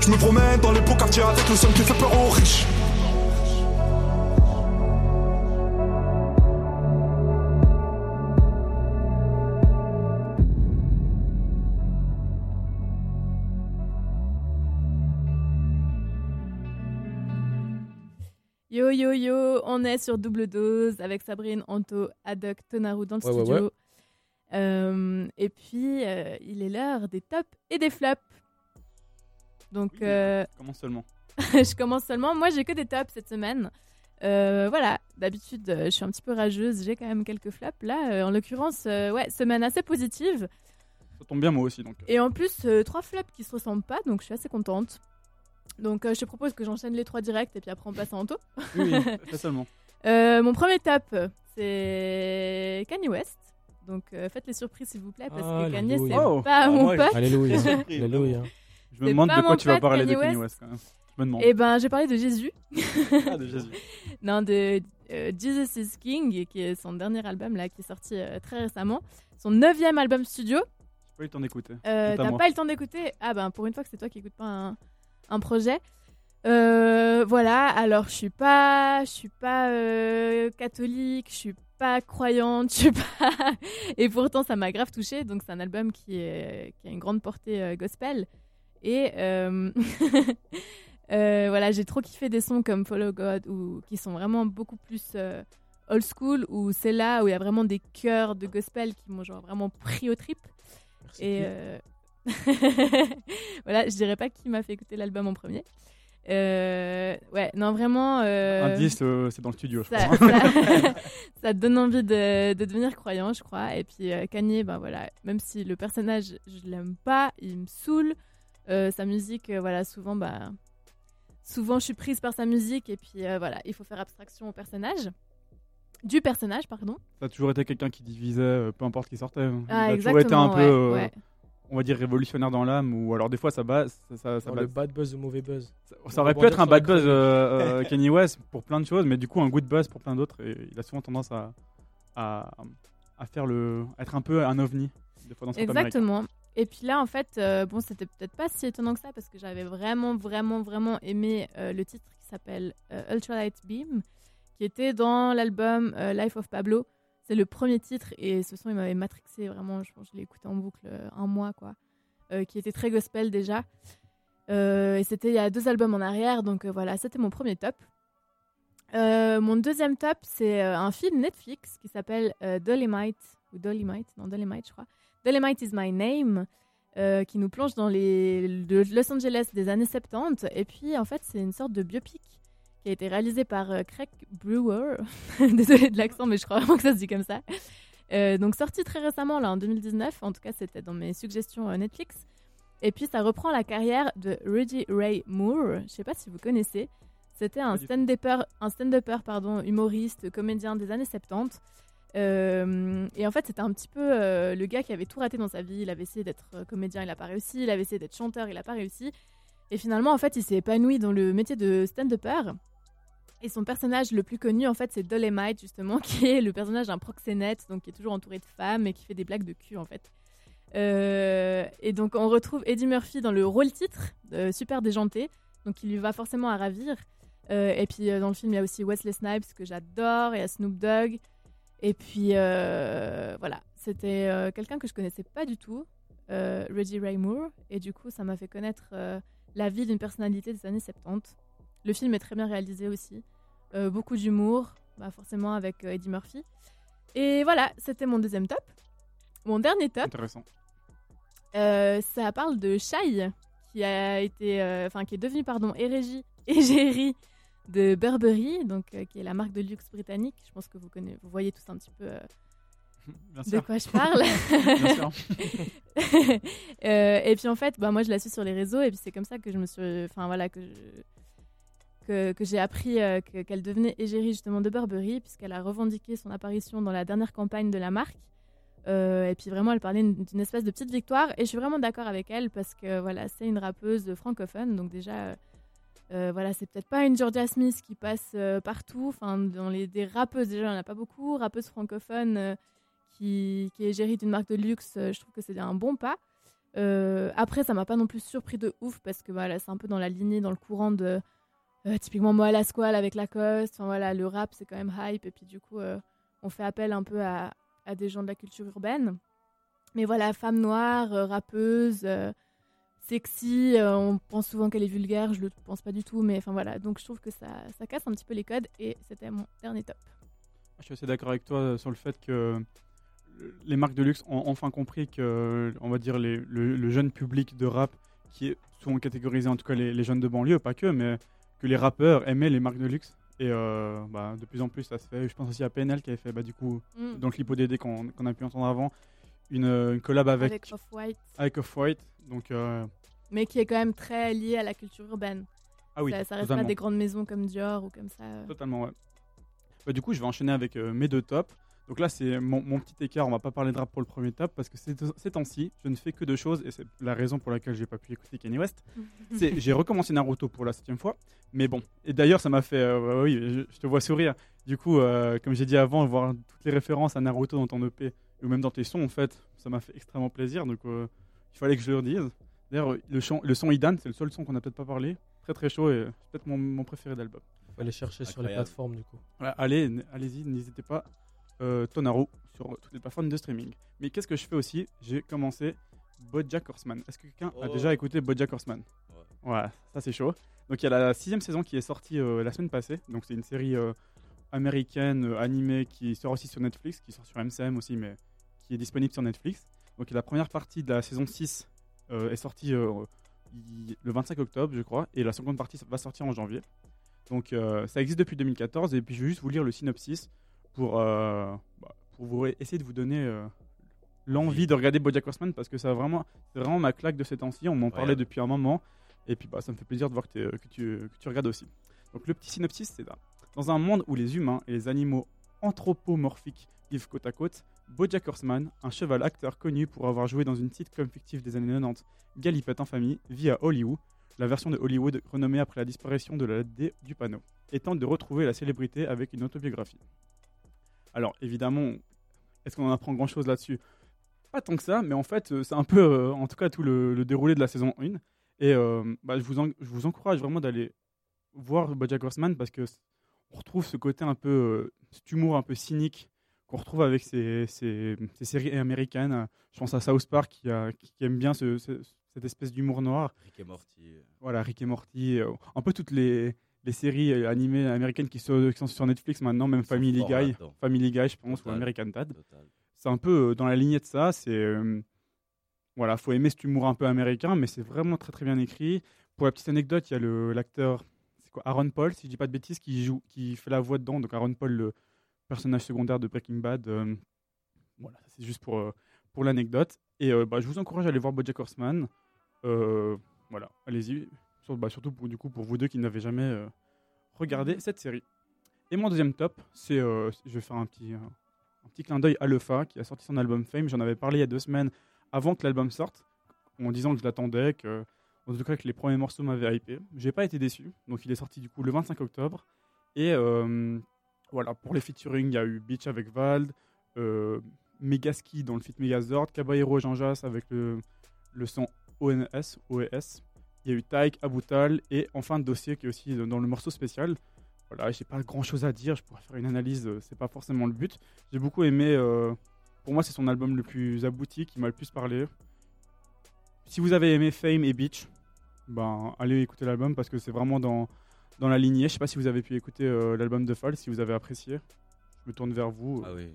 Je me promène dans les beaux quartiers avec le seul qui fait peur aux riches. Yo yo yo, on est sur double dose avec Sabrine, Anto, Haddock, Tonaru dans le Ouais, studio. ouais. Euh, et puis, euh, il est l'heure des tops et des flops. Donc, euh, Comment seulement je commence seulement. Moi, j'ai que des tops cette semaine. Euh, voilà, d'habitude, je suis un petit peu rageuse. J'ai quand même quelques flops. Là, en l'occurrence, euh, ouais, semaine assez positive. Ça tombe bien, moi aussi. Donc. Et en plus, euh, trois flops qui se ressemblent pas, donc je suis assez contente. Donc, euh, je te propose que j'enchaîne les trois directs et puis après, on passe à Anto. Oui, oui, fais seulement. Euh, mon premier top, c'est Kanye West. Donc, euh, faites les surprises, s'il vous plaît, parce que Kanye, c'est Oh. pas Ah, mon moi, pote. Alléluia. Alléluia. Je me demande de quoi tu vas parler de Kanye West. West. quand même. Je me demande. Eh ben, j'ai parlé de Jésus. Ah, de Jésus. non, de euh, Jesus is King, qui est son dernier album là, qui est sorti euh, très récemment. Son neuvième album studio. J'ai pas eu le temps d'écouter. Euh, T'as pas eu le temps d'écouter? Ah ben, pour une fois que c'est toi qui écoutes pas un, un projet. Euh, voilà, alors je suis pas, je suis pas euh, catholique, je suis pas croyante, je suis pas. Et pourtant, ça m'a grave touchée. Donc, c'est un album qui, est, qui a une grande portée euh, gospel. Et voilà, j'ai trop kiffé des sons comme Follow God ou qui sont vraiment beaucoup plus old school. Où c'est là où il y a vraiment des chœurs de gospel qui m'ont genre vraiment pris au trip. Et euh, voilà, je dirais pas qui m'a fait écouter l'album en premier. Euh, ouais, non, vraiment. euh, Indice, euh, c'est dans le studio, je ça, crois. ça- donne envie de, de devenir croyant, je crois. Et puis euh, Kanye, ben voilà, même si le personnage, je l'aime pas, il me saoule. euh, sa musique, voilà, souvent, bah, souvent je suis prise par sa musique. Et puis voilà, il faut faire abstraction au personnage. Du personnage, pardon. Ça a toujours été quelqu'un qui divisait, peu importe qui sortait. Ah, il a toujours été un peu, ouais. On va dire, révolutionnaire dans l'âme, ou alors des fois ça base. Ça, ça, ça le bad buzz ou mauvais buzz. Ça, aurait pu être un bad buzz euh, euh, Kanye West pour plein de choses, mais du coup un good buzz pour plein d'autres. Et il a souvent tendance à, à, à faire le, à être un peu un ovni des fois dans. Exactement. Et puis là, en fait, euh, bon, c'était peut-être pas si étonnant que ça parce que j'avais vraiment, vraiment, vraiment aimé euh, le titre qui s'appelle euh, Ultralight Beam, qui était dans l'album euh, Life of Pablo. C'est le premier titre et ce son, il m'avait matrixé vraiment. Je pense je l'ai écouté en boucle euh, un mois, quoi. Euh, qui était très gospel déjà. Euh, et c'était il y a deux albums en arrière, donc voilà, c'était mon premier top. Mon deuxième top, c'est un film Netflix qui s'appelle Dolomite, ou Dolomite, non Dolomite, je crois. Dolomite is my name, qui nous plonge dans les de Los Angeles des années 70. Et puis, en fait, c'est une sorte de biopic qui a été réalisé par euh, Craig Brewer. Désolée de l'accent, mais je crois vraiment que ça se dit comme ça. Euh, donc, sorti très récemment, là, en 2019. En tout cas, c'était dans mes suggestions euh, Netflix. Et puis, ça reprend la carrière de Rudy Ray Moore. Je sais pas si vous connaissez. C'était un stand-upper, un stand-upper, pardon, humoriste, comédien des années 70. Euh, et en fait, c'était un petit peu euh, le gars qui avait tout raté dans sa vie. Il avait essayé d'être euh, comédien, il n'a pas réussi. Il avait essayé d'être chanteur, il n'a pas réussi. Et finalement, en fait, il s'est épanoui dans le métier de stand-upper. Et son personnage le plus connu, en fait, c'est Dolemite, justement, qui est le personnage d'un proxénète, donc qui est toujours entouré de femmes et qui fait des blagues de cul, en fait. Euh, et donc, on retrouve Eddie Murphy dans le rôle titre, euh, super déjanté, donc il lui va forcément à ravir. Euh, et puis, euh, dans le film, il y a aussi Wesley Snipes, que j'adore, il y a Snoop Dogg. Et puis, voilà, c'était quelqu'un que je connaissais pas du tout, Reggie Ray Moore. Et du coup, ça m'a fait connaître la vie d'une personnalité des années 70. Le film est très bien réalisé aussi. Euh, beaucoup d'humour, bah, forcément avec euh, Eddie Murphy. Et voilà, c'était mon deuxième top. Mon dernier top, Intéressant. euh, ça parle de Shai, qui a été, enfin, qui est devenu pardon égérie, égérie de Burberry, donc qui est la marque de luxe britannique. Je pense que vous connaissez, vous voyez tous un petit peu de quoi je parle. Euh, et puis en fait, bah, moi je la suis sur les réseaux et puis c'est comme ça que je me suis, enfin voilà que je- que, j'ai appris euh, que- qu'elle devenait égérie justement de Burberry puisqu'elle a revendiqué son apparition dans la dernière campagne de la marque. Euh, et puis vraiment, elle parlait d'une espèce de petite victoire. Et je suis vraiment d'accord avec elle parce que voilà, c'est une rappeuse francophone. Donc déjà, euh, voilà, c'est peut-être pas une Georgia Smith qui passe partout. Enfin, dans les des rappeuses déjà, n'y en a pas beaucoup. Rappeuses francophones euh, qui, qui est d'une marque de luxe, je trouve que c'est un bon pas. Après, ça m'a pas non plus surpris de ouf parce que voilà, c'est un peu dans la lignée, dans le courant de euh, typiquement moi à la squale avec Lacoste. Enfin voilà, le rap c'est quand même hype et puis du coup, euh, on fait appel un peu à, à des gens de la culture urbaine. Mais voilà, femme noire, euh, rappeuse, sexy, on pense souvent qu'elle est vulgaire, je le pense pas du tout, mais enfin voilà, donc je trouve que ça, ça casse un petit peu les codes et c'était mon dernier top. Je suis assez d'accord avec toi sur le fait que les marques de luxe ont enfin compris que, on va dire, le jeune public de rap, qui est souvent catégorisé, en tout cas les, les jeunes de banlieue, pas que, mais que les rappeurs aimaient les marques de luxe. Et euh, bah, de plus en plus, ça se fait. Je pense aussi à PNL qui avait fait, bah, du coup, Mm. dans le clip ODD qu'on a pu entendre avant, une, une collab avec, Avec Off-White. avec Off-White. Donc, euh, mais qui est quand même très lié à la culture urbaine. Ah oui, ça, ça reste totalement. pas des grandes maisons comme Dior ou comme ça. Totalement, ouais. Bah, du coup, je vais enchaîner avec euh, mes deux tops. Donc là, c'est mon, mon petit écart. On va pas parler de rap pour le premier top parce que ces, ces temps-ci, je ne fais que deux choses et c'est la raison pour laquelle j'ai pas pu écouter Kanye West. c'est j'ai recommencé Naruto pour la septième fois, mais bon. Et d'ailleurs, ça m'a fait, euh, oui, je, je te vois sourire. Du coup, euh, comme j'ai dit avant, voir toutes les références à Naruto dans ton EP ou même dans tes sons, en fait, ça m'a fait extrêmement plaisir. Donc, euh, il fallait que je le dise. D'ailleurs, le, son Idan, c'est le seul son qu'on n'a peut-être pas parlé. Très très chaud et c'est peut-être mon, mon préféré d'album. Faut aller chercher sur les plateformes, du coup. Allez, allez-y, n'hésitez pas. Euh, Tonaro sur toutes les plateformes de streaming. Mais qu'est-ce que je fais aussi? J'ai commencé BoJack Horseman. Est-ce que quelqu'un a Oh. déjà écouté BoJack Horseman? Ouais, ça c'est chaud. Donc il y a la sixième saison qui est sortie euh, la semaine passée. Donc c'est une série euh, américaine euh, animée qui sort aussi sur Netflix, qui sort sur MCM aussi, mais qui est disponible sur Netflix. Donc la première partie de la saison 6 euh, est sortie euh, le 25 octobre, je crois, et la seconde partie va sortir en janvier. Donc euh, ça existe depuis 2014, et puis je vais juste vous lire le synopsis pour, euh, bah, pour vous essayer de vous donner euh, l'envie de regarder BoJack Horseman, parce que ça a vraiment, c'est vraiment ma claque de ces temps-ci, on m'en parlait depuis un moment, et puis bah, ça me fait plaisir de voir que, que tu, que tu regardes aussi. Donc le petit synopsis, c'est ça. Dans un monde où les humains et les animaux anthropomorphiques vivent côte à côte, Bojack Horseman, un cheval acteur connu pour avoir joué dans une sitcom fictive des années 90, Galipette en famille, vit à Hollywood, la version de Hollywood renommée après la disparition de la D du panneau, et tente de retrouver la célébrité avec une autobiographie. Alors évidemment, est-ce qu'on en apprend grand-chose là-dessus? Pas tant que ça, mais en fait, euh, c'est un peu, euh, en tout cas, tout le, le déroulé de la saison 1. Et euh, bah, je, vous en- je vous encourage vraiment d'aller voir Bojack Horseman parce que on retrouve ce côté un peu, euh, cet humour un peu cynique qu'on retrouve avec ces, ces- ces séries américaines. Je pense à South Park qui, a- qui aime bien ce- ce- cette espèce d'humour noir. Rick et Morty. Voilà, Rick et Morty. un peu toutes les, les séries euh, animées américaines qui sont, qui sont sur Netflix maintenant, même Family Guy. Family Guy, je pense, ou American Dad. C'est un peu euh, dans la lignée de ça. C'est euh, voilà, faut aimer cet humour un peu américain, mais c'est vraiment très très bien écrit. Pour la petite anecdote, il y a le- l'acteur, c'est quoi, Aaron Paul, si je dis pas de bêtises, qui joue, qui fait la voix dedans. Donc Aaron Paul, le personnage secondaire de Breaking Bad. euh, voilà, c'est juste pour euh, pour l'anecdote. Et bah, je vous encourage à aller voir BoJack Horseman. Voilà, allez-y. Sur- bah, surtout pour, du coup pour vous deux qui n'avez jamais euh, regardé cette série. Et mon deuxième top, c'est, euh, je vais faire un petit, un, un petit clin d'œil à Lefa qui a sorti son album Fame. J'en avais parlé il y a deux semaines avant que l'album sorte, en disant que je l'attendais, que en tout cas que les premiers morceaux m'avaient hypé. J'ai pas été déçu, donc il est sorti du coup le 25 octobre. Et euh, voilà, pour les featuring, il y a eu Beach avec Vald, euh, Megaski dans le feat Megazord, Caballero Jean Jass avec le, le son ONS, OES. Il y a eu Taïk, Aboutal et enfin Dossier qui est aussi dans le morceau spécial. Voilà, j'ai pas grand chose à dire, je pourrais faire une analyse, euh, c'est pas forcément le but. J'ai beaucoup aimé, euh, pour moi c'est son album le plus abouti, qui m'a le plus parlé. Si vous avez aimé Fame et Beach, ben allez écouter l'album parce que c'est vraiment dans, dans la lignée. Je sais pas si vous avez pu écouter euh, l'album de Fall, si vous avez apprécié. Je me tourne vers vous. Ah oui.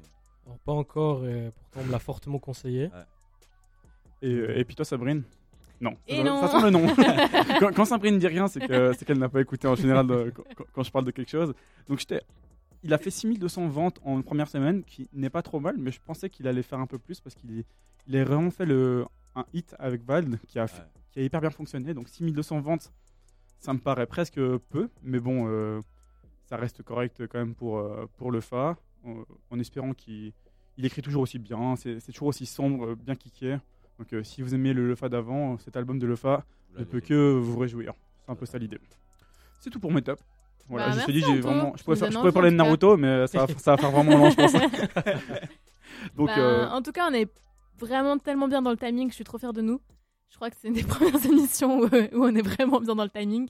Alors, pas encore, et pourtant on me l'a fortement conseillé. Et, et puis toi Sabrine? Non. Et ça, non. ça sent le non. quand, quand Sabrine dit rien, c'est que- c'est qu'elle n'a pas écouté en général de- quand, quand je parle de quelque chose. Donc j'étais, il a fait 6200 ventes en première semaine, qui n'est pas trop mal, mais je pensais qu'il allait faire un peu plus parce qu'il il a vraiment fait le, un hit avec Vald qui a, fait- qui a hyper bien fonctionné. Donc 6200 ventes, ça me paraît presque peu, mais bon, euh, ça reste correct quand même pour, euh, pour le Fa, en, en espérant qu'il il écrit toujours aussi bien, c'est toujours aussi sombre, euh, bien kické. Donc euh, si vous aimez le Lefa d'avant, cet album de Lefa ne peut que vous réjouir. C'est un peu ça l'idée. C'est tout pour mes tops. Voilà, Bah, je me suis merci, dit, j'ai vraiment, je pourrais, faire- je pourrais parler de. Naruto, mais ça, va- ça va faire vraiment long, je pense. Donc, Bah, euh, En tout cas, on est vraiment tellement bien dans le timing, je suis trop fière de nous. Je crois que c'est une des premières émissions où, où on est vraiment bien dans le timing.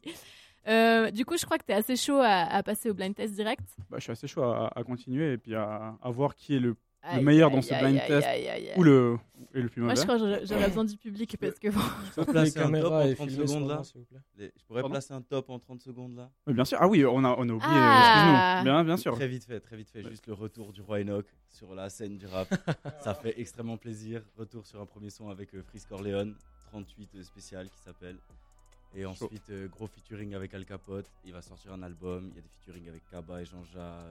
Euh, du coup, je crois que tu es assez chaud à, à passer au blind test direct. bah, je suis assez chaud à, à continuer et puis à, à voir qui est le, le meilleur aïe, dans ce aïe, blind aïe, test aïe, aïe, aïe. ou le, et le plus Moi, mauvais. je crois que j'aurais- besoin du public parce que bon. Je peux placer un top en et 30 filmer secondes sur là moi, s'il vous plaît. Les- Je pourrais Pardon placer un top en 30 secondes là Mais bien sûr, ah oui, on a, on a oublié, Ah. excuse-nous. Bien, bien sûr. Très vite fait, très vite fait. Juste le retour du roi Enoch sur la scène du rap. ça fait extrêmement plaisir. Retour sur un premier son avec euh, Frisk Orleans, 38 euh, spécial qui s'appelle. Et ensuite, euh, gros featuring avec Al Capote. Il va sortir un album. Il y a des featuring avec Kaba et Jean-Ja.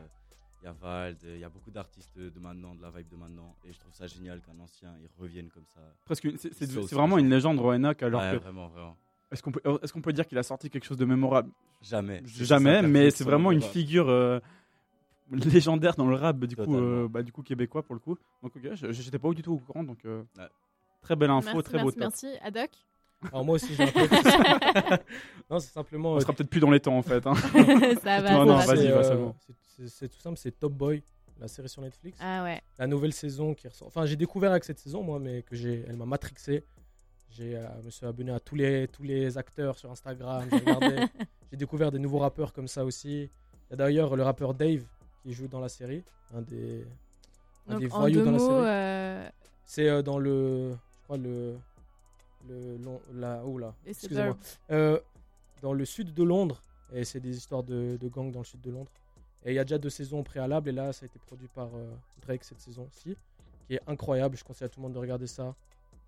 Euh, Il y a Vald. euh, Il y a beaucoup d'artistes de maintenant, de la vibe de maintenant. Et je trouve ça génial qu'un ancien il revienne comme ça. Presque, c'est- vraiment une légende, Roenak, alors Ouais, que. vraiment, vraiment. Est-ce qu'on peut, est qu'on peut dire qu'il a sorti quelque chose de mémorable? Jamais. Jamais, mais c'est vraiment une figure euh, légendaire dans le rap, du coup, euh, bah, du coup québécois pour le coup. Donc, ok, je j'étais pas du tout au courant, donc euh, Ouais. très belle info, Merci, très beau merci, top. merci. Adoc? Alors moi aussi j'ai un peu. non, c'est simplement. On euh, sera peut-être plus dans les temps en fait. hein. Ça va, Non, ça non, va. vas-y, c'est, va, euh, c'est tout simple, c'est Top Boy, la série sur Netflix. Ah ouais. La nouvelle saison qui ressort. Enfin, j'ai découvert avec cette saison, moi, mais que j'ai, elle m'a matrixé. J'ai, euh, me suis abonné à tous les, tous les acteurs sur Instagram. J'ai, regardé. j'ai découvert des nouveaux rappeurs comme ça aussi. Il y a d'ailleurs le rappeur Dave qui joue dans la série, un des, un Donc, des en voyous deux dans la série. euh, C'est euh, dans le, je crois le, le, long- la, oh là, excusez-moi. Euh, dans le sud de Londres. Et c'est des histoires de, de gangs dans le sud de Londres. Et il y a déjà deux saisons préalables. Et là, ça a été produit par euh, Drake cette saison-ci, qui est incroyable. Je conseille à tout le monde de regarder ça.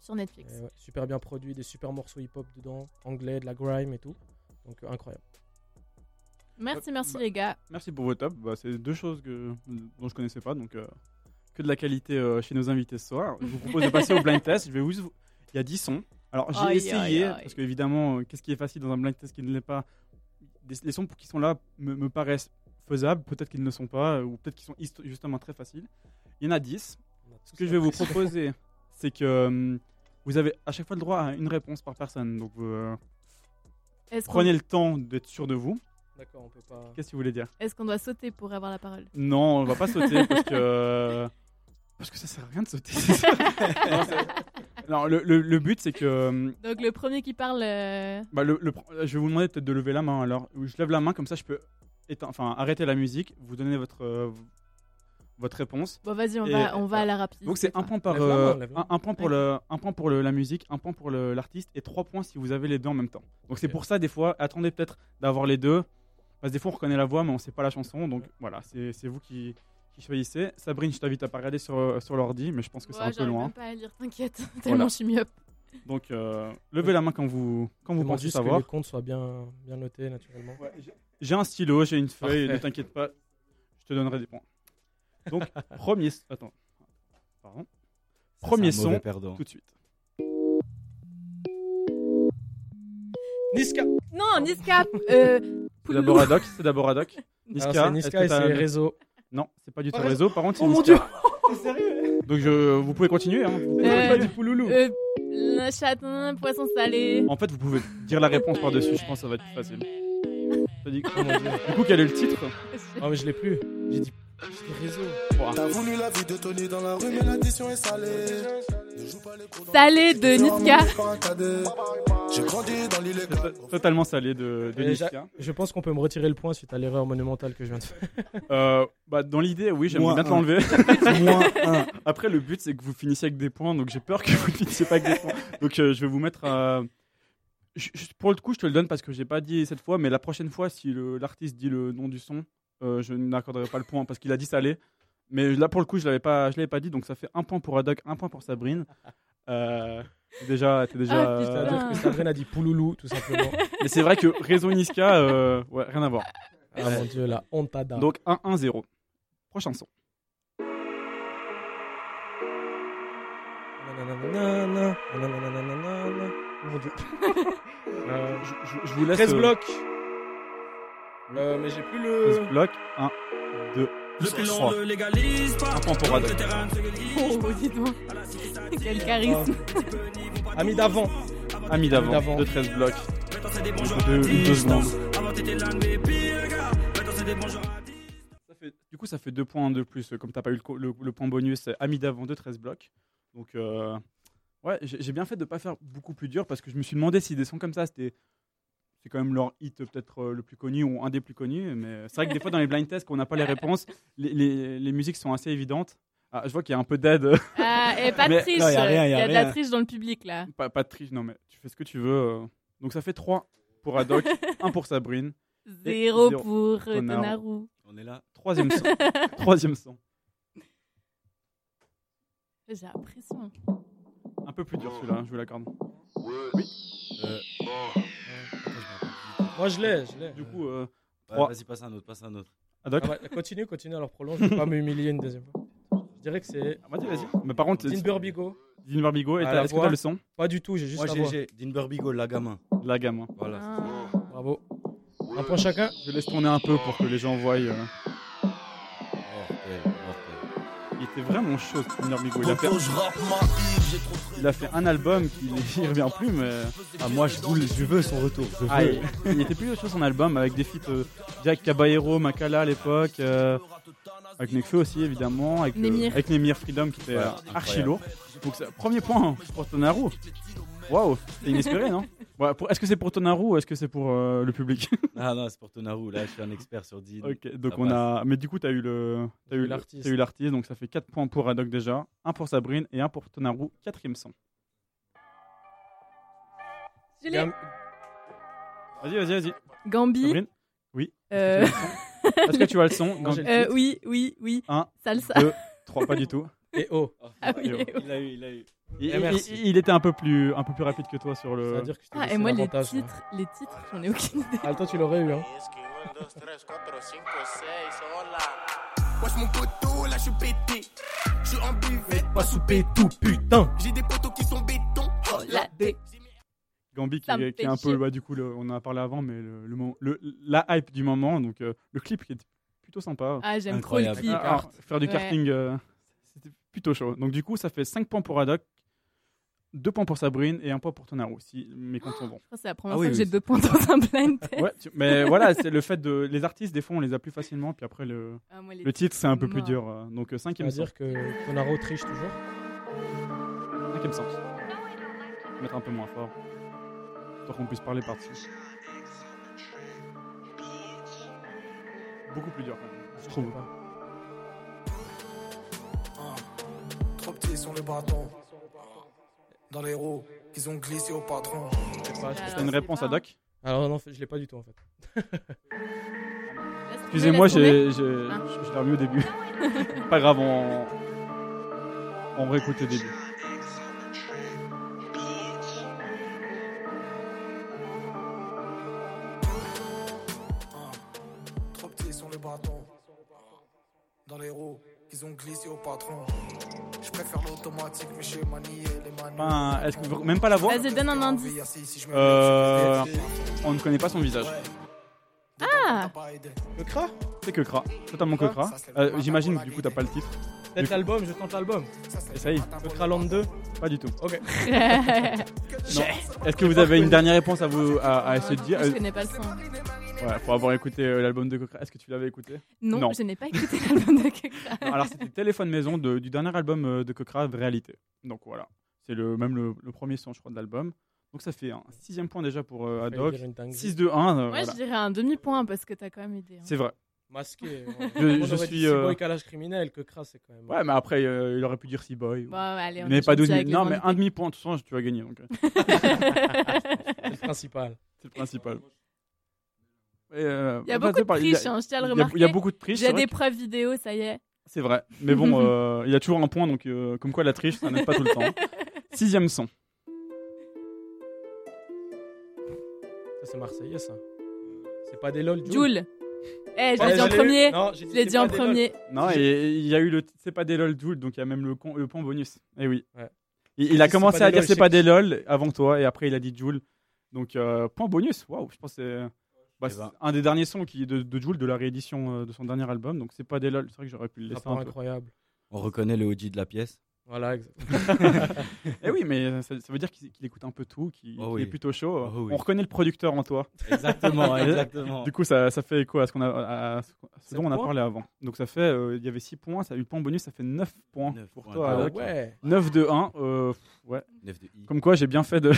sur Netflix. Ouais, super bien produit, des super morceaux hip-hop dedans, anglais, de la grime et tout. Donc euh, incroyable. Merci, merci Bah, les gars. Merci pour vos tops. Bah, c'est deux choses que, dont je connaissais pas, donc euh, que de la qualité euh, chez nos invités ce soir. Je vous propose de passer au blind test. Je vais vous... Il y a 10 sons. Alors j'ai essayé, aïe, parce qu'évidemment, euh, qu'est-ce qui est facile dans un blind test qui ne l'est pas? Les sons qui sont là me, me paraissent faisables, peut-être qu'ils ne le sont pas, euh, ou peut-être qu'ils sont justement très faciles. Il y en a 10. Ce que je vais vous proposer, c'est que euh, vous avez à chaque fois le droit à une réponse par personne. Donc vous, euh, Est-ce qu'on- prenez le temps d'être sûr de vous. D'accord, on peut pas. Qu'est-ce que vous voulez dire? Est-ce qu'on doit sauter pour avoir la parole? Non, on va pas sauter parce que parce que ça sert à rien de sauter. non, c'est- non, le, le- le but c'est que euh, Donc le premier qui parle. euh, bah, le, le- je vais vous demander peut-être de lever la main. Alors, je lève la main comme ça, je peux éteindre- enfin arrêter la musique, vous donner votre euh, votre réponse. Bon, vas-y, on Et- va- on va à la rapide, Donc c'est un point par Lève la euh, main, lève la un, un point pour le un point pour le- la musique, un point pour le- l'artiste et trois points si vous avez les deux en même temps. Donc c'est pour ça des fois attendez peut-être d'avoir les deux parce que des fois on reconnaît la voix mais on sait pas la chanson. Donc voilà, c'est c'est vous qui qui choisissez. Sabrine, je t'invite à pas regarder sur euh, sur l'ordi, mais je pense que c'est Ouais, un peu loin. même pas à lire, t'inquiète. Voilà. Tellement je suis myope. Donc euh, levez la main quand vous quand vous pensez juste savoir. que les comptes soient bien, bien notés naturellement. J'ai un stylo, j'ai une feuille, Parfait. ne t'inquiète pas, je te donnerai des points. Donc, premier. Attends. Pardon. c'est Premier son, perdant. tout de suite. Niska Non, Niska euh, C'est d'abord Adoc, c'est d'abord Adoc. Niska, c'est Niska et c'est Réseau. Non, c'est pas du tout Oh, réseau. Par contre, c'est Oh mon. T'es sérieux Donc, je, vous pouvez continuer. Hein. Vous Euh, pas Pouloulou. euh, le chaton, poisson salé. En fait, vous pouvez dire la réponse par-dessus. Je pense que ça va être plus facile. T'as dit- Oh mon Dieu. Du coup, quel est le titre? Oh, mais je l'ai plus. J'ai dit, j'ai dit Réseau. T'as voulu la vie de Tony dans la rue, mais l'addition est salée. Ne joue pas les pros dans Salé de Niska. Totalement salé de, de Niska. Je pense qu'on peut me retirer le point suite à l'erreur monumentale que je viens de faire. Euh, bah, dans l'idée, oui, j'aimerais bien te l'enlever. Après, le but, c'est que vous finissiez avec des points, donc j'ai peur que vous ne finissiez pas avec des points. Donc, euh, je vais vous mettre. à- je- je- pour le coup, je te le donne parce que j'ai pas dit cette fois, mais la prochaine fois, si l'artiste dit le nom du son, euh, je n'accorderai pas le point parce qu'il a dit salé. Mais là, pour le coup, je l'avais pas, je l'avais pas dit, donc ça fait un point pour Adoc, un point pour Sabrine. Euh, déjà, t'es déjà. Ah, euh, Sabrine a dit Pouloulou, tout simplement. mais c'est vrai que Réseau Niska, euh, ouais, rien à voir. Ah mon dieu, la hontada. Donc 1-1-0. Prochain son. Mon dieu. Euh, je, je- je vous laisse. 13 euh, blocs. Euh, mais j'ai plus le. 13 blocs. 1, 2, Jusque 3. l'on le légalise pas. Un point pour Oh, dis donc. Quel charisme. Ami d'avant. Ami d'avant, de 13 blocs. Secondes. De mes pires gars. Maintenant c'est des bons jours Ça fait- du coup, ça fait 2 points de plus. Comme t'as pas eu le, co- le- le point bonus, c'est ami d'avant de 13 blocs. Donc, euh, ouais, j'ai j'ai bien fait de pas faire beaucoup plus dur parce que je me suis demandé si des sons comme ça, c'était. C'est quand même leur hit peut-être euh, le plus connu ou un des plus connus. Mais c'est vrai que des fois, dans les blind tests, quand on n'a pas les réponses, les, les- les musiques sont assez évidentes. Ah, je vois qu'il y a un peu d'aide. Ah, et pas de triche. Il y a rien, y y a de la triche dans le public là. Pas, pas de triche, non, mais tu fais ce que tu veux. euh. Donc ça fait 3 pour Adoc, 1 pour Sabrine. et Zéro zéro pour Tonaru. On est là. Troisième son. Troisième son. J'ai l'impression. Un peu plus dur celui-là, je vous l'accorde. Euh, Moi je l'ai, je l'ai. Du coup, euh, ouais. Vas-y, passe à un autre, passe à un autre. Adoc Ah ouais, continue, continue, alors prolonge. Je vais pas m'humilier une deuxième fois. Je dirais que c'est. Ah, Vas-y, vas-y. Mais par contre, Dean Burbigo. Dean Barbigo, et t'as- est-ce que voix. t'as le son? Pas du tout, j'ai juste Moi, la j'ai- voix. j'ai Dean Bigo, la gamin. La gamme. hein. Voilà. Ah. Bravo. Un point chacun. Je laisse tourner un peu pour que les gens voient. euh. Il était vraiment chaud, Dean Barbigo. Il a fait, il a fait un album qui il revient plus, mais. Ah, moi, je, voulais, je veux son retour. Je veux. Ah, il, il était plus chaud son album avec des feats euh, Jack Caballero, Makala à l'époque, euh, avec Nekfeu aussi évidemment, avec, euh, Nemir. avec Nemir Freedom qui était Ouais, archi lourd. Donc premier point pour Tonaru. Waouh, c'était inespéré non? Ouais, pour- Est-ce que c'est pour Tonaru ou est-ce que c'est pour euh, le public? Ah non, c'est pour Tonaru. Là, je suis un expert sur Dean. Ok, donc Ça on passe. a. Mais du coup, t'as eu le. T'as J'ai eu l'artiste. t'as eu l'artiste, donc ça fait 4 points pour Adoc déjà, 1 pour Sabrine et 1 pour Tonaru, quatrième son. Gam- Vas-y, vas-y, vas-y. Gambi. Sabrine? Oui. Euh, Est-ce que tu as le son? Le euh, oui, oui, oui. 1, Salsa. 2, 3, pas du tout. Et oh. Ah oui, Et oh. oh. Il a eu, il a eu. Il, Eh, il- il était un peu plus, un peu plus rapide que toi sur le. C'est-à-dire que je t'ai Ah, et moi, les l'avantage, là. titres, les titres, j'en ai aucune idée. Ah, toi, tu l'aurais eu, hein. Wesh mon poteau, là je suis pété. Je suis en buvette. Pas souper tout, putain. J'ai des poteaux qui sont béton. Oh, la dé. Gambi qui, est- qui est fait un peu, bah, du coup, le- on en a parlé avant, mais le, le moment- le- la hype du moment, donc euh, le clip qui est plutôt sympa. Ah, j'aime trop le clip. Ah, ah, faire du Ouais. karting, euh, c'était plutôt chaud. Donc du coup, ça fait 5 points pour Haddock, 2 points pour Sabrine et 1 point pour Tonaro, si mes comptes sont bons. C'est la première Ah fois oui, que oui, j'ai deux points dans un blind test. Ouais, tu- mais voilà, c'est le fait de... Les artistes, des fois, on les a plus facilement, puis après, le, Ah, moi, le titre, c'est un peu plus dur. euh, Donc 5 Ça e veut sens. dire que Tonaro triche toujours? 5 sens. Mettre un peu moins fort. Pour qu'on puisse parler par-dessus. Beaucoup plus dur, quand même, je trouve. Trop petits sont les bâtons. Dans les roues, ils ont glissé au patron. T'as une réponse à Doc Alors non, je l'ai pas du tout en fait. Excusez-moi, j'ai, Ah. je l'ai remis au début. Pas grave, on, on réécoute le début. Est-ce que vous- même pas la voix Vas-y, donne un indice. Euh, On ne connaît pas son visage. Ah Le cra C'est que Kra, totalement que Kra. Euh, J'imagine que du coup t'as pas le titre. Peut-être Du- l'album, je tente l'album. Essaye. Le cra Land 2 Pas du tout. Ok. Non. Est-ce que vous avez une dernière réponse à vous à, à essayer de dire Je connais pas le son. Ouais, faut avoir écouté euh, l'album de Kokra. Est-ce que tu l'avais écouté? Non, je n'ai pas écouté l'album de Kekra. Non, Alors c'était Téléphone Maison de- du dernier album euh, de Kokra, Réalité. Donc voilà, c'est le même le, le premier son je crois de l'album. Donc ça fait un sixième point déjà pour euh, Failli Haddock. dire une dinguerie. 6 2 1 euh, Moi, voilà. je dirais un demi-point parce que t'as quand même aidé. hein. C'est vrai. Masqué. Je- On je aurait suis, euh, Boy calage criminel, que cra c'est quand même. Ouais, mais après euh, il aurait pu dire C-Boy. Bon, allez, on mais pas gentil 12 avec les Non, mais un demi-point, de toute façon tu vas gagner. donc, euh. C'est le principal. C'est le principal. Et, euh, Il y a bah, beaucoup c'est de pareil, il y a- triche, hein, je tiens à le il y a- remarquer. Il y a beaucoup de triche. J'ai c'est des que- preuves vidéo, ça y est. C'est vrai. Mais bon, euh, il y a toujours un point, donc euh, comme quoi la triche, ça n'aide pas tout le temps. Sixième son. Ça c'est marseillais ça. C'est pas des lol. Joule. Eh, je l'ai dit en premier. Non, j'ai dit Je l'ai c'est dit pas en des lol. premier. Non, et il y a eu le. C'est pas des lol Joule, donc il y a même le, con- le point bonus. Eh oui. Ouais. Il, il a C'est commencé pas à des dire lol, c'est pas c'est- des lol avant toi, et après il a dit Joule. Donc euh, point bonus. Waouh, je pense que c'est. bah, Eh c'est ben. un des derniers sons qui, de, de Joule de la réédition euh, de son dernier album, donc c'est pas des lol. C'est vrai que j'aurais pu le laisser Rapport un peu. incroyable. On reconnaît le OG de la pièce. Voilà, exactement. Eh oui, mais ça, ça veut dire qu'il qu'il écoute un peu tout, qu'il Oh qu'il oui. est plutôt chaud. Oh oui. On reconnaît le producteur en toi. Exactement, Et exactement. Du coup, ça, ça fait écho à ce, qu'on a, à- à ce dont on a parlé avant. Donc ça fait, euh, il y avait 6 points, ça a eu le point bonus, ça fait 9 points Neuf pour points. toi. Ah ouais. 9 de 1, euh, ouais. 9 de I. Comme quoi, j'ai bien fait de,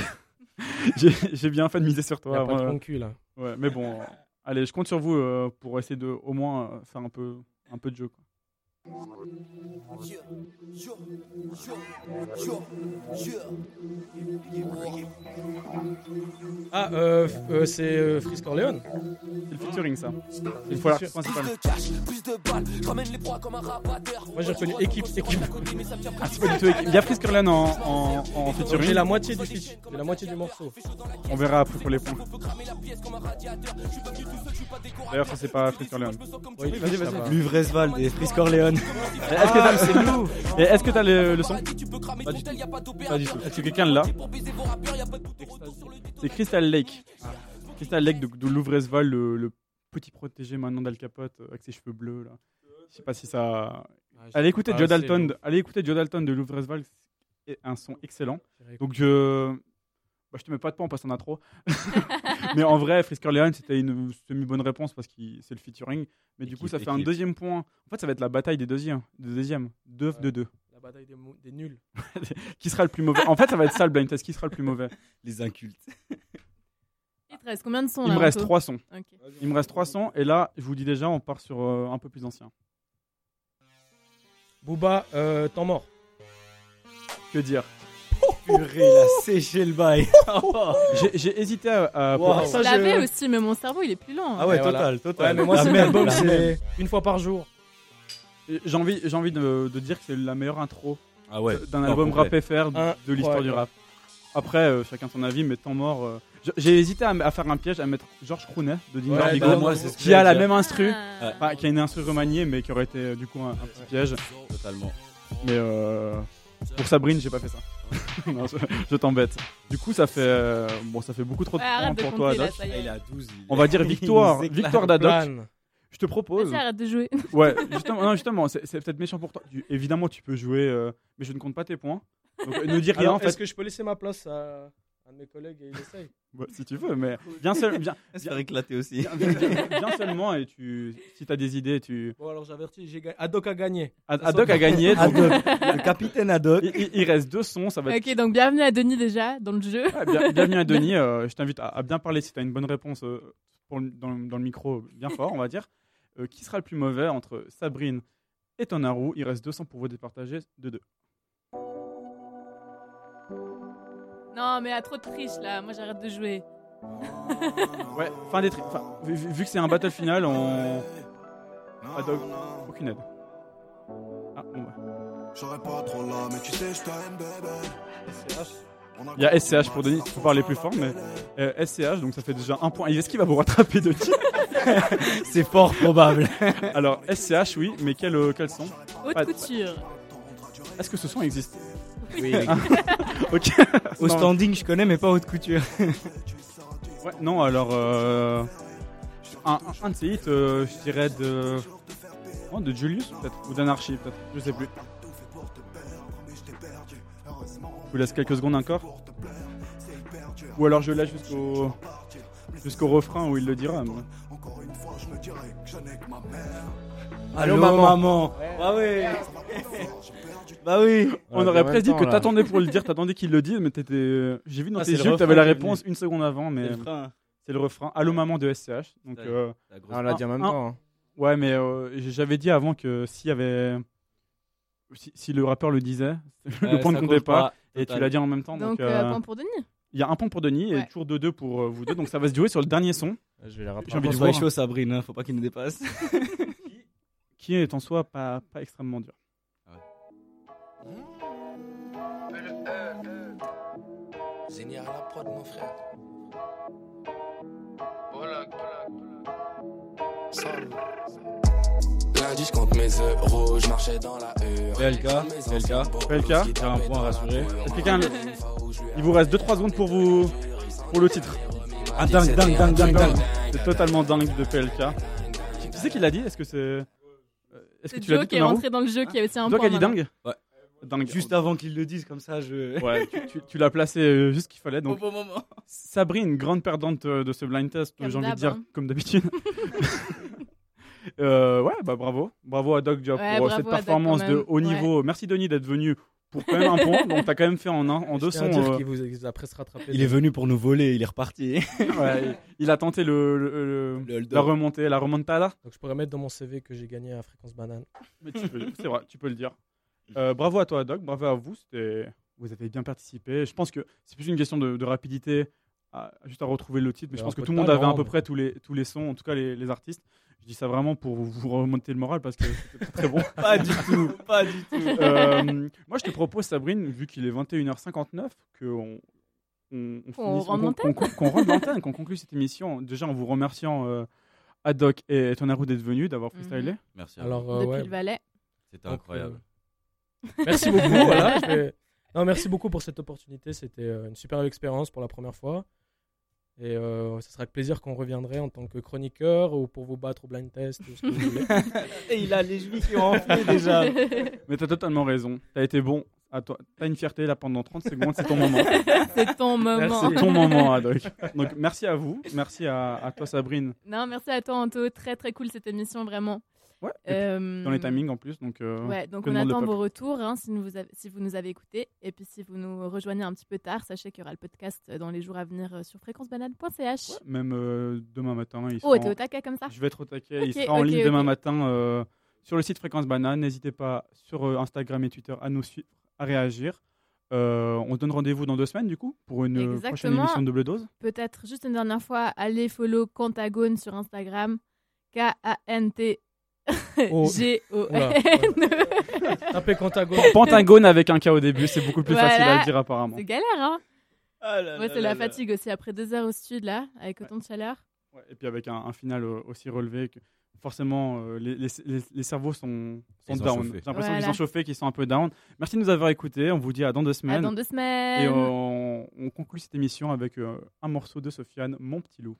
j'ai j'ai bien fait de miser sur Y toi. a pas de euh, cul là. ouais, mais bon, euh, allez, je compte sur vous euh, pour essayer de au moins euh, faire un peu, un peu de jeu. quoi. Ah, euh, euh, c'est euh, Freeze Corleone. C'est le featuring ça. Il faut l'artiste principal. Moi j'ai reconnu équipe, équipe. Ah, c'est pas du tout. Il y a Frisk Corleone en, en, en featuring. J'ai la moitié du feat, j'ai la moitié du morceau. On verra après pour les points. D'ailleurs, ça c'est pas Frisk Corleone. Oui, vas-y, vas-y. va. Luvresval et Fris Est-ce que t'as c'est nous Et est-ce que t'as le, le son Pas du tout. Pas du tout. Est-ce que quelqu'un l'a C'est Crystal Lake. Crystal Lake de, de Louvresval, le, le petit protégé maintenant d'Al Capote euh, avec ses cheveux bleus là. Je sais pas si ça. j'ai Allez écouter Joe Dalton. Allez écouter Joe Dalton de Louvresval. C'est un son excellent. Donc je. Bah, je te mets pas de points parce qu'on a trop. Mais en vrai, Frisker Leon, c'était une semi-bonne réponse parce que c'est le featuring. Mais du coup, ça fait un deuxième point. En fait, ça va être la bataille des deuxièmes. Des deuxièmes. Deux Ouais. de deux. La bataille des, nuls. Qui sera le plus mauvais? En fait, ça va être ça le blind test. Qui sera le plus mauvais? Les incultes. Il te reste combien de sons Il là me reste trois sons. Il me reste trois sons. Et là, je vous dis déjà, on part sur euh, un peu plus ancien. Booba, euh, temps mort. Que dire? Purée, il a séché le bail. J'ai- hésité à. à- Wow. pour- Ça, Je l'avais aussi, mais mon cerveau il est plus lent. Ah ouais, Et voilà. total, total. Ouais, mais moi c'est même. une fois par jour. J'ai envie, j'ai envie de, de dire que c'est la meilleure intro Ah ouais, d'un album rap FR de l'histoire du rap. Après, euh, chacun son avis, mais temps mort. euh, J'ai hésité à, faire un piège, à mettre Georges Crooner de Ding Ouais, bah, moi, qui a la même instru, Ah. enfin, qui a une instru remaniée, mais qui aurait été euh, du coup un, un petit piège. Totalement. Mais euh, pour Sabrine, j'ai pas fait ça. non, je, je t'embête. Du coup, ça fait euh, bon, ça fait beaucoup trop de Ouais, points arrête de pour toi, compter, là, Doc. ça y est. Il est à 12. il- On va dire il victoire, nous éclate. victoire d'Adoc. Je te propose. Vas-y, arrête de jouer. Ouais, justement, non, justement, c'est c'est peut-être méchant pour toi. Tu- évidemment, tu peux jouer, euh, mais je ne compte pas tes points. Donc, euh, ne dis rien Alors, en fait. Est-ce que je peux laisser ma place à un de mes collègues et il essaye Ouais, si tu veux, mais bien, seul, bien, éclater aussi. bien, bien- bien- bien seulement. Et tu, si tu as des idées, tu. Bon, alors j'avertis, j'ai ga- Adoc a gagné. Ad- Adoc a gagné. donc- le capitaine Adoc. il, reste deux sons, ça va être. Ok, donc bienvenue à Denis déjà dans le jeu. Ouais, bien- bienvenue à Denis. euh, je t'invite à, à bien parler si tu as une bonne réponse euh, pour dans, le- dans le micro, bien fort, on va dire. Euh, qui sera le plus mauvais entre Sabrine et Tonaru? Il reste 200 pour vous départager de deux. Non, mais il y a trop de triche là. Moi, j'arrête de jouer. Ouais, fin des tri- enfin, vu, que c'est un battle final, on. Aucune aide. Ah, bon, bah. J'aurais pas trop là, mais tu sais, je t'aime, bébé. Il y a SCH pour Denis, il faut parler plus fort, mais euh, SCH, donc ça fait déjà un point. Est-ce qu'il va vous rattraper de C'est fort probable. Alors, SCH, oui, mais quel, euh, quel son? Haute couture. Est-ce que ce son existe? Oui, Ok. Au standing, je connais, mais pas haute couture. Ouais, non, alors. euh, un, un- de ces hits, euh, je dirais de. oh, de Julius, peut-être Ou d'Anarchy, peut-être Je sais plus. Je vous laisse quelques secondes encore. Ou alors je laisse jusqu'au. Jusqu'au refrain où il le dira. mais- Allô, maman. maman. Bah oui. Bah oui. On aurait presque dit que t'attendais pour le dire, t'attendais qu'il le dise, mais t'étais. J'ai vu dans Ah, tes yeux que t'avais la réponse une seconde avant, mais C'est le refrain. Allô maman de SCH. Donc, euh, La grosse- Ah, on l'a dit en même Un- temps. hein. ouais, mais euh, j'avais dit avant que s'il y avait. Si, si le rappeur le disait, le point ne comptait pas. Et tu l'as dit en même temps. Donc, euh, euh, point pour Denis? il y a un point pour Denis et toujours 2-2 pour euh, vous deux. Donc ça va se jouer sur le dernier son, Je vais la J'ai envie de voir. chaud, Sabrine, hein, faut pas qu'il nous dépasse. qui est en soi pas, pas extrêmement dur. Zénia à la prod, mon frère. Lundi, je compte mes euros, je marchais dans la heure. PLK, PLK. PLK, J'ai un point à rassurer. Est-ce que quelqu'un- Il vous reste 2-3 secondes pour vous pour le titre. Ah, dingue, dingue, dingue, dingue, dingue. C'est totalement dingue de PLK. Tu sais qui l'a dit? Est-ce que c'est. euh, Est-ce que C'est tu l'as Joe dit qui est rentré dans le jeu qui a aussi un Toi qui point. as dit dingue? Ouais. Dingue. Juste avant qu'ils le disent, comme ça, je. Ouais, tu, tu- tu l'as placé euh, juste ce qu'il fallait. Au bon moment. Sabrine, grande perdante euh, de ce blind test, j'ai envie de dire, hein. comme d'habitude. Euh, ouais, bah bravo. Bravo à Doc Job Ouais, pour cette performance de haut niveau. Merci Denis d'être venu pour quand même un point. Donc t'as quand même fait en, un, en deux sons. dire euh, qu'il vous, il vous a presque rattrapé. Il est venu pour nous voler, il est reparti. ouais, il- il a tenté le, le- le- Le la remontée, la remontada. Donc je pourrais mettre dans mon CV que j'ai gagné à Fréquence Banane. Mais tu peux- c'est vrai, tu peux le dire. Euh, bravo à toi, Doc. Bravo à vous. Vous avez bien participé. Je pense que c'est plus une question de, de rapidité, à- juste à retrouver le titre. Mais je pense que tout le monde avait à peu près tous les, tous les sons, en tout cas les, les artistes. Je dis ça vraiment pour vous- remonter le moral parce que c'était très bon. Pas du tout, pas du tout. Euh, moi, je te propose, Sabrine, vu qu'il est 21h59, qu'on on, on, Qu'on rende l'antenne. conclue cette émission. Déjà, en vous remerciant euh, Adoc et Tonaru d'être venus, d'avoir freestylé. Merci. Alors, euh, Depuis ouais. le Valais. C'était Donc, incroyable. Merci beaucoup. voilà, je vais- non, merci beaucoup pour cette opportunité. C'était euh, une super expérience pour la première fois. Et euh, ce sera avec plaisir qu'on reviendrait en tant que chroniqueur ou pour vous battre au blind test ou ce que vous voulez. Et il a les chevilles qui ont enflé déjà. Mais t'as totalement raison. T'as été bon. À toi. T'as une fierté là pendant 30 secondes. C'est ton moment. C'est ton moment. C'est ton moment, Adoc. Donc, merci à vous. Merci à, à toi, Sabrine. Non, merci à toi, Anto. Très, très cool cette émission, vraiment. Ouais. Euh, Dans les timings en plus. Donc, euh, Ouais, donc on attend vos retours hein, si, vous avez, si vous nous avez écoutés. Et puis si vous nous rejoignez un petit peu tard, sachez qu'il y aura le podcast dans les jours à venir euh, sur fréquencebanane.ch. Même euh, demain matin. Il Oh, t'es en- au taquet comme ça Je vais être au taquet. il sera en ligne demain matin sur le site Fréquence Banane. N'hésitez pas sur Instagram et Twitter à nous suivre, à réagir. Euh, on se donne rendez-vous dans deux semaines, du coup, pour une euh, prochaine Exactement. émission de Double Dose. Peut-être juste une dernière fois, allez follow Pentagone sur Instagram. K-A-N-T Oh. G-O-N. Tapez Pentagone. Pentagone avec un K au début, c'est beaucoup plus Voilà. facile à le dire apparemment. C'est galère, hein Ah Ouais, c'est la fatigue aussi après deux heures au stud, là, avec autant de chaleur. Ouais, et puis avec un, un final aussi relevé que forcément euh, les, les- les- les cerveaux sont, sont down. chauffés. J'ai l'impression qu'ils sont chauffés, qu'ils sont un peu down. Merci de nous avoir écoutés. On vous dit à dans deux semaines. dans deux semaines. Et on, on conclut cette émission avec euh, un morceau de Sofiane, Mon petit loup.